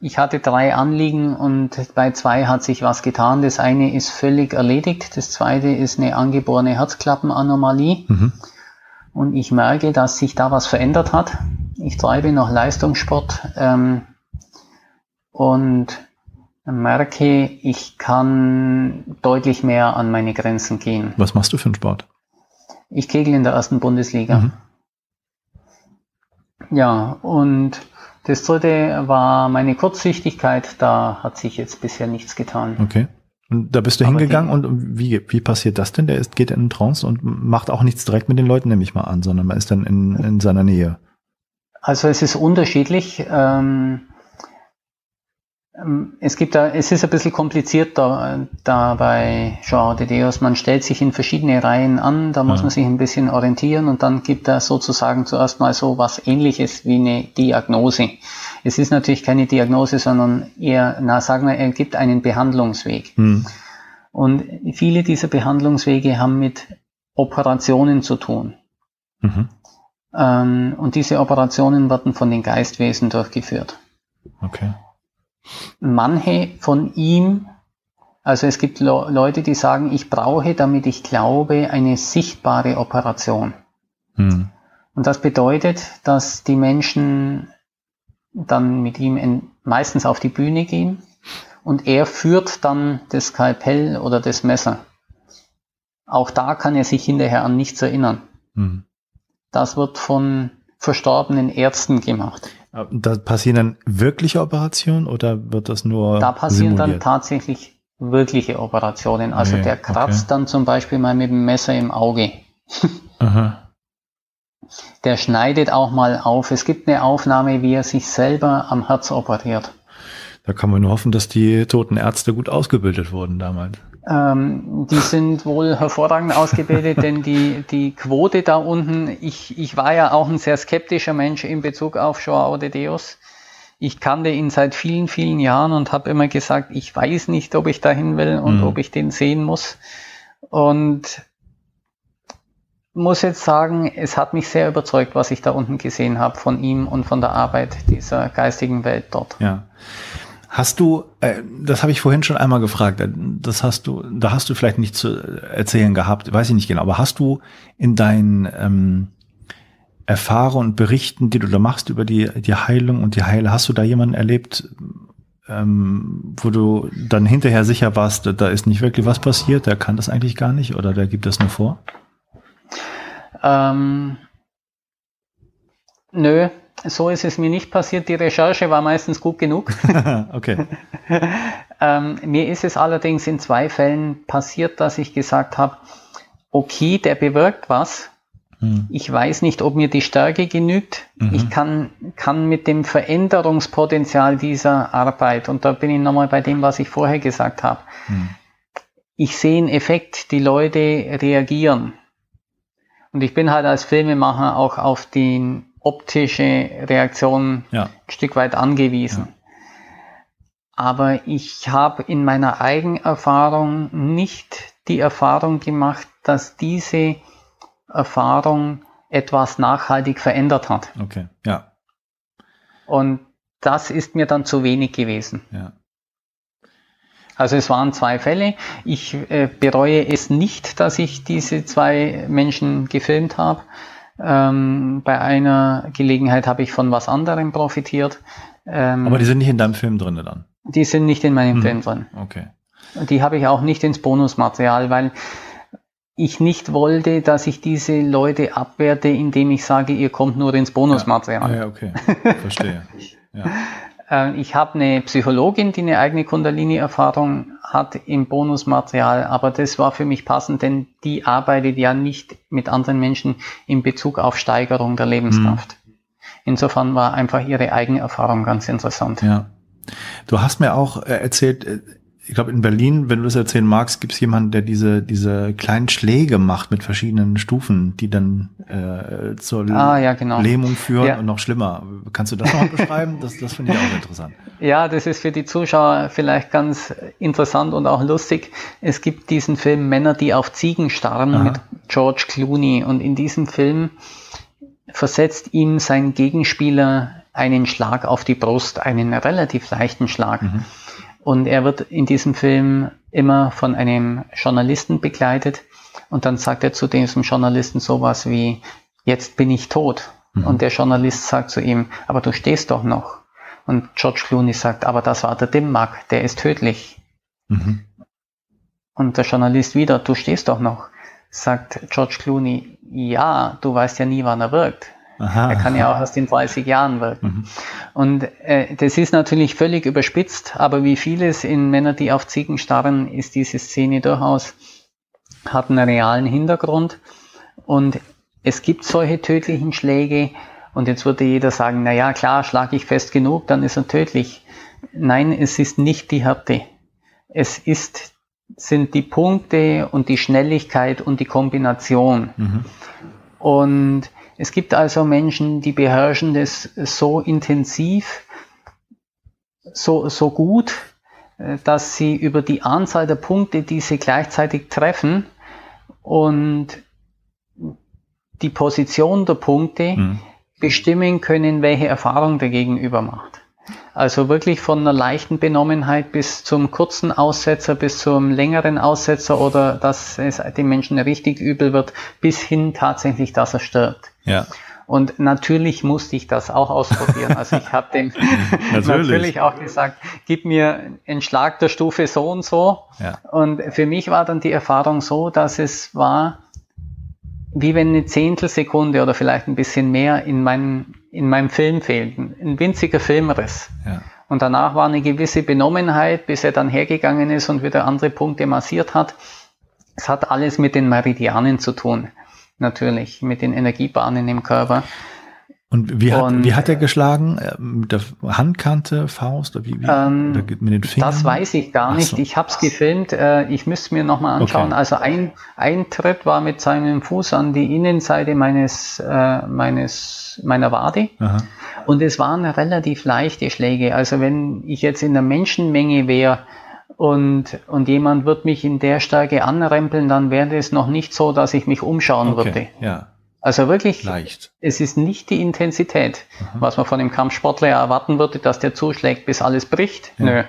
Ich hatte drei Anliegen und bei zwei hat sich was getan. Das eine ist völlig erledigt, das zweite ist eine angeborene Herzklappenanomalie. Mhm. Und ich merke, dass sich da was verändert hat. Ich treibe noch Leistungssport ähm, und merke, ich kann deutlich mehr an meine Grenzen gehen. Was machst du für einen Sport? Ich kegel in der ersten Bundesliga. Mhm. Ja, und das dritte war meine Kurzsichtigkeit. Da hat sich jetzt bisher nichts getan. Okay. Und da bist du Aber hingegangen und wie, wie passiert das denn? Der ist, geht in Trance und macht auch nichts direkt mit den Leuten, nehme ich mal an, sondern man ist dann in, in seiner Nähe. Also es ist unterschiedlich. Ähm, es gibt da, es ist ein bisschen kompliziert da, da bei Joao de Deus. Man stellt sich in verschiedene Reihen an, da muss ja. man sich ein bisschen orientieren und dann gibt er sozusagen zuerst mal so was ähnliches wie eine Diagnose. Es ist natürlich keine Diagnose, sondern eher, na, sagen wir, er gibt einen Behandlungsweg. Hm. Und viele dieser Behandlungswege haben mit Operationen zu tun. Mhm. Ähm, und diese Operationen werden von den Geistwesen durchgeführt. Okay. Manche von ihm, also es gibt Leute, die sagen, ich brauche, damit ich glaube, eine sichtbare Operation. Hm. Und das bedeutet, dass die Menschen dann mit ihm in, meistens auf die Bühne gehen und er führt dann das Skalpell oder das Messer. Auch da kann er sich hinterher an nichts erinnern. Hm. Das wird von verstorbenen Ärzten gemacht. Da passieren dann wirkliche Operationen oder wird das nur? Da passieren simuliert? dann tatsächlich wirkliche Operationen. Also nee, der kratzt okay. dann zum Beispiel mal mit dem Messer im Auge. Aha. Der schneidet auch mal auf. Es gibt eine Aufnahme, wie er sich selber am Herz operiert. Da kann man nur hoffen, dass die toten Ärzte gut ausgebildet wurden damals. Ähm, die sind wohl hervorragend ausgebildet, denn die, die Quote da unten, ich, ich war ja auch ein sehr skeptischer Mensch in Bezug auf Joao de Deus. Ich kannte ihn seit vielen, vielen Jahren und habe immer gesagt, ich weiß nicht, ob ich dahin will und mhm. ob ich den sehen muss. Und muss jetzt sagen, es hat mich sehr überzeugt, was ich da unten gesehen habe von ihm und von der Arbeit dieser geistigen Welt dort. Ja. Hast du, äh, das habe ich vorhin schon einmal gefragt, äh, das hast du, da hast du vielleicht nicht zu erzählen gehabt, weiß ich nicht genau, aber hast du in deinen ähm, Erfahrungen und Berichten, die du da machst über die, die Heilung und die Heile, hast du da jemanden erlebt, ähm, wo du dann hinterher sicher warst, da ist nicht wirklich was passiert, der kann das eigentlich gar nicht oder der gibt das nur vor? Ähm, nö, so ist es mir nicht passiert. Die Recherche war meistens gut genug. okay. ähm, mir ist es allerdings in zwei Fällen passiert, dass ich gesagt habe, okay, der bewirkt was. Hm. Ich weiß nicht, ob mir die Stärke genügt. Mhm. Ich kann, kann mit dem Veränderungspotenzial dieser Arbeit, und da bin ich nochmal bei dem, was ich vorher gesagt habe, hm. ich sehe einen Effekt, die Leute reagieren. Und ich bin halt als Filmemacher auch auf den optische Reaktion ja. ein Stück weit angewiesen. Ja. Aber ich habe in meiner Eigenerfahrung nicht die Erfahrung gemacht, dass diese Erfahrung etwas nachhaltig verändert hat. Okay, ja. Und das ist mir dann zu wenig gewesen. Ja. Also es waren zwei Fälle. Ich äh, bereue es nicht, dass ich diese zwei Menschen gefilmt habe. Ähm, bei einer Gelegenheit habe ich von was anderem profitiert. Ähm, Aber die sind nicht in deinem Film drin dann? Die sind nicht in meinem hm. Film drin. Okay. Die habe ich auch nicht ins Bonusmaterial, weil ich nicht wollte, dass ich diese Leute abwerte, indem ich sage, ihr kommt nur ins Bonusmaterial. Ja, ja okay. Verstehe. Ja. Äh, ich habe eine Psychologin, die eine eigene Kundalini-Erfahrung hat im Bonusmaterial, aber das war für mich passend, denn die arbeitet ja nicht mit anderen Menschen in Bezug auf Steigerung der Lebenskraft. Mhm. Insofern war einfach ihre eigene Erfahrung ganz interessant. Ja. Du hast mir auch äh, erzählt, äh, ich glaube in Berlin, wenn du das erzählen magst, gibt es jemanden, der diese diese kleinen Schläge macht mit verschiedenen Stufen, die dann äh, zur ah, ja, genau. Lähmung führen ja. und noch schlimmer. Kannst du das noch beschreiben? Das, das finde ich auch interessant. Ja, das ist für die Zuschauer vielleicht ganz interessant und auch lustig. Es gibt diesen Film Männer, die auf Ziegen starren Aha. mit George Clooney und in diesem Film versetzt ihm sein Gegenspieler einen Schlag auf die Brust, einen relativ leichten Schlag. Mhm. Und er wird in diesem Film immer von einem Journalisten begleitet. Und dann sagt er zu diesem Journalisten sowas wie, jetzt bin ich tot. Mhm. Und der Journalist sagt zu ihm, aber du stehst doch noch. Und George Clooney sagt, aber das war der Dimmak, der ist tödlich. Mhm. Und der Journalist wieder, du stehst doch noch. Sagt George Clooney, ja, du weißt ja nie, wann er wirkt. Aha. Er kann ja auch erst in 30 Jahren wirken. Mhm. Und äh, das ist natürlich völlig überspitzt, aber wie vieles in Männer, die auf Ziegen starren, ist diese Szene durchaus, hat einen realen Hintergrund. Und es gibt solche tödlichen Schläge. Und jetzt würde jeder sagen, na ja, klar, schlage ich fest genug, dann ist er tödlich. Nein, es ist nicht die Härte. Es ist, sind die Punkte und die Schnelligkeit und die Kombination. Mhm. Und es gibt also Menschen, die beherrschen das so intensiv, so, so gut, äh, dass sie über die Anzahl der Punkte, die sie gleichzeitig treffen und die Position der Punkte mhm. bestimmen können, welche Erfahrung der Gegenüber macht. Also wirklich von einer leichten Benommenheit bis zum kurzen Aussetzer, bis zum längeren Aussetzer oder dass es dem Menschen richtig übel wird, bis hin tatsächlich, dass er stirbt. Ja. Und natürlich musste ich das auch ausprobieren. Also ich habe dem natürlich. natürlich. auch gesagt, gib mir einen Schlag der Stufe so und so. Ja. Und für mich war dann die Erfahrung so, dass es war, wie wenn eine Zehntelsekunde oder vielleicht ein bisschen mehr in meinem, in meinem Film fehlt. Ein winziger Filmriss. Ja. Und danach war eine gewisse Benommenheit, bis er dann hergegangen ist und wieder andere Punkte massiert hat. Es hat alles mit den Meridianen zu tun natürlich mit den Energiebahnen im Körper. Und wie hat, und, wie hat er geschlagen? Äh, mit der Handkante, Faust oder wie, wie ähm, oder mit den Fingern? Das weiß ich gar nicht. So. Ich habe es gefilmt. Äh, ich müsste mir nochmal anschauen. Okay. Also ein, ein Tritt war mit seinem Fuß an die Innenseite meines, äh, meines meiner Wade. Aha. Und es waren relativ leichte Schläge. Also wenn ich jetzt in der Menschenmenge wäre, und, und jemand wird mich in der Stärke anrempeln, dann wäre es noch nicht so, dass ich mich umschauen okay, würde. Ja. Also wirklich, Leicht. es ist nicht die Intensität, mhm. was man von dem Kampfsportler erwarten würde, dass der zuschlägt, bis alles bricht. Ja. Nö,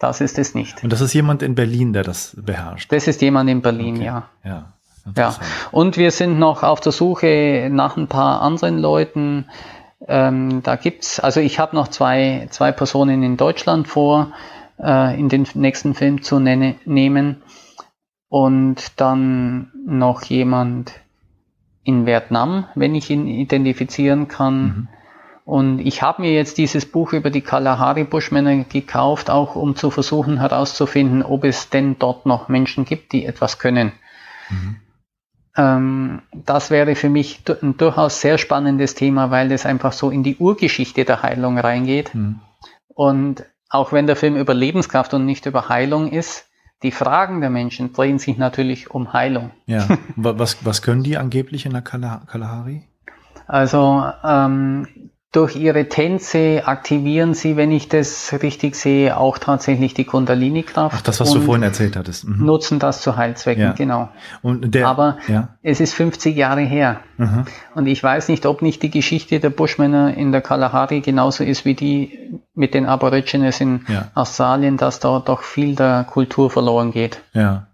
das ist es nicht. Und das ist jemand in Berlin, der das beherrscht? Das ist jemand in Berlin, okay. ja. Ja. Ja, und wir sind noch auf der Suche nach ein paar anderen Leuten. Ähm, da gibt's, also ich habe noch zwei, zwei Personen in Deutschland vor, äh, in den nächsten Film zu nenne, nehmen. Und dann noch jemand in Vietnam, wenn ich ihn identifizieren kann. Mhm. Und ich habe mir jetzt dieses Buch über die Kalahari-Buschmänner gekauft, auch um zu versuchen herauszufinden, ob es denn dort noch Menschen gibt, die etwas können. Mhm. Ähm, das wäre für mich ein durchaus sehr spannendes Thema, weil es einfach so in die Urgeschichte der Heilung reingeht. Mhm. Und auch wenn der Film über Lebenskraft und nicht über Heilung ist, die Fragen der Menschen drehen sich natürlich um Heilung. Ja, was, was können die angeblich in der Kalahari? Also ähm, durch ihre Tänze aktivieren sie, wenn ich das richtig sehe, auch tatsächlich die Kundalini-Kraft. Ach, das, was du vorhin erzählt hattest. Mhm. Nutzen das zu Heilzwecken, ja. genau. Und der, Aber ja. es ist 50 Jahre her. Mhm. Und ich weiß nicht, ob nicht die Geschichte der Bushmänner in der Kalahari genauso ist wie die mit den Aborigines in ja. Australien, dass da doch viel der Kultur verloren geht. Ja.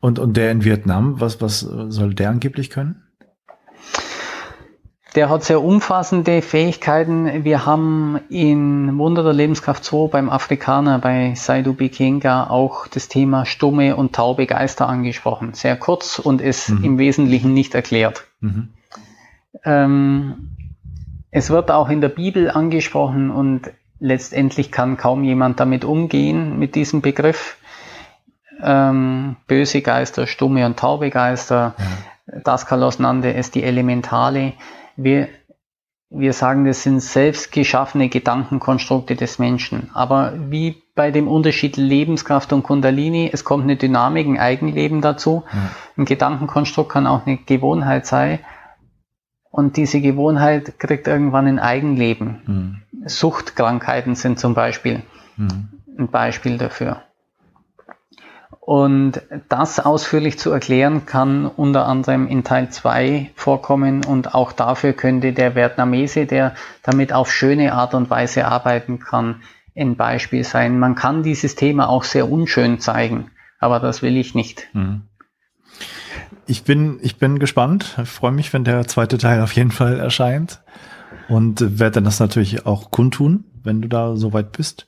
Und, und der in Vietnam, was, was soll der angeblich können? Der hat sehr umfassende Fähigkeiten. Wir haben in Wunder der Lebenskraft 2 beim Afrikaner, bei Saidu Bikenga, auch das Thema stumme und taube Geister angesprochen. Sehr kurz und ist mhm. im Wesentlichen nicht erklärt. Mhm. Ähm, es wird auch in der Bibel angesprochen und letztendlich kann kaum jemand damit umgehen, mit diesem Begriff. Ähm, böse Geister, stumme und taube Geister. Ja. Das Carlos nannte es die Elementale. Wir, wir sagen, das sind selbst geschaffene Gedankenkonstrukte des Menschen. Aber wie bei dem Unterschied Lebenskraft und Kundalini, es kommt eine Dynamik, ein Eigenleben dazu. Ja. Ein Gedankenkonstrukt kann auch eine Gewohnheit sein. Und diese Gewohnheit kriegt irgendwann ein Eigenleben. Mhm. Suchtkrankheiten sind zum Beispiel mhm. ein Beispiel dafür. Und das ausführlich zu erklären kann unter anderem in Teil 2 vorkommen und auch dafür könnte der Vietnamese, der damit auf schöne Art und Weise arbeiten kann, ein Beispiel sein. Man kann dieses Thema auch sehr unschön zeigen, aber das will ich nicht. Mhm. Ich bin, ich bin gespannt. Ich freue mich, wenn der zweite Teil auf jeden Fall erscheint und werde das natürlich auch kundtun, wenn du da soweit bist.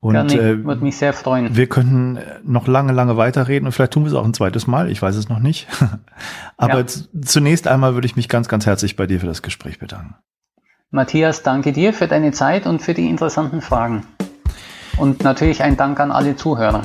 Und äh, würde mich sehr freuen. Wir könnten noch lange, lange weiterreden und vielleicht tun wir es auch ein zweites Mal. Ich weiß es noch nicht. Aber ja. zunächst einmal würde ich mich ganz, ganz herzlich bei dir für das Gespräch bedanken. Matthias, danke dir für deine Zeit und für die interessanten Fragen. Und natürlich ein Dank an alle Zuhörer.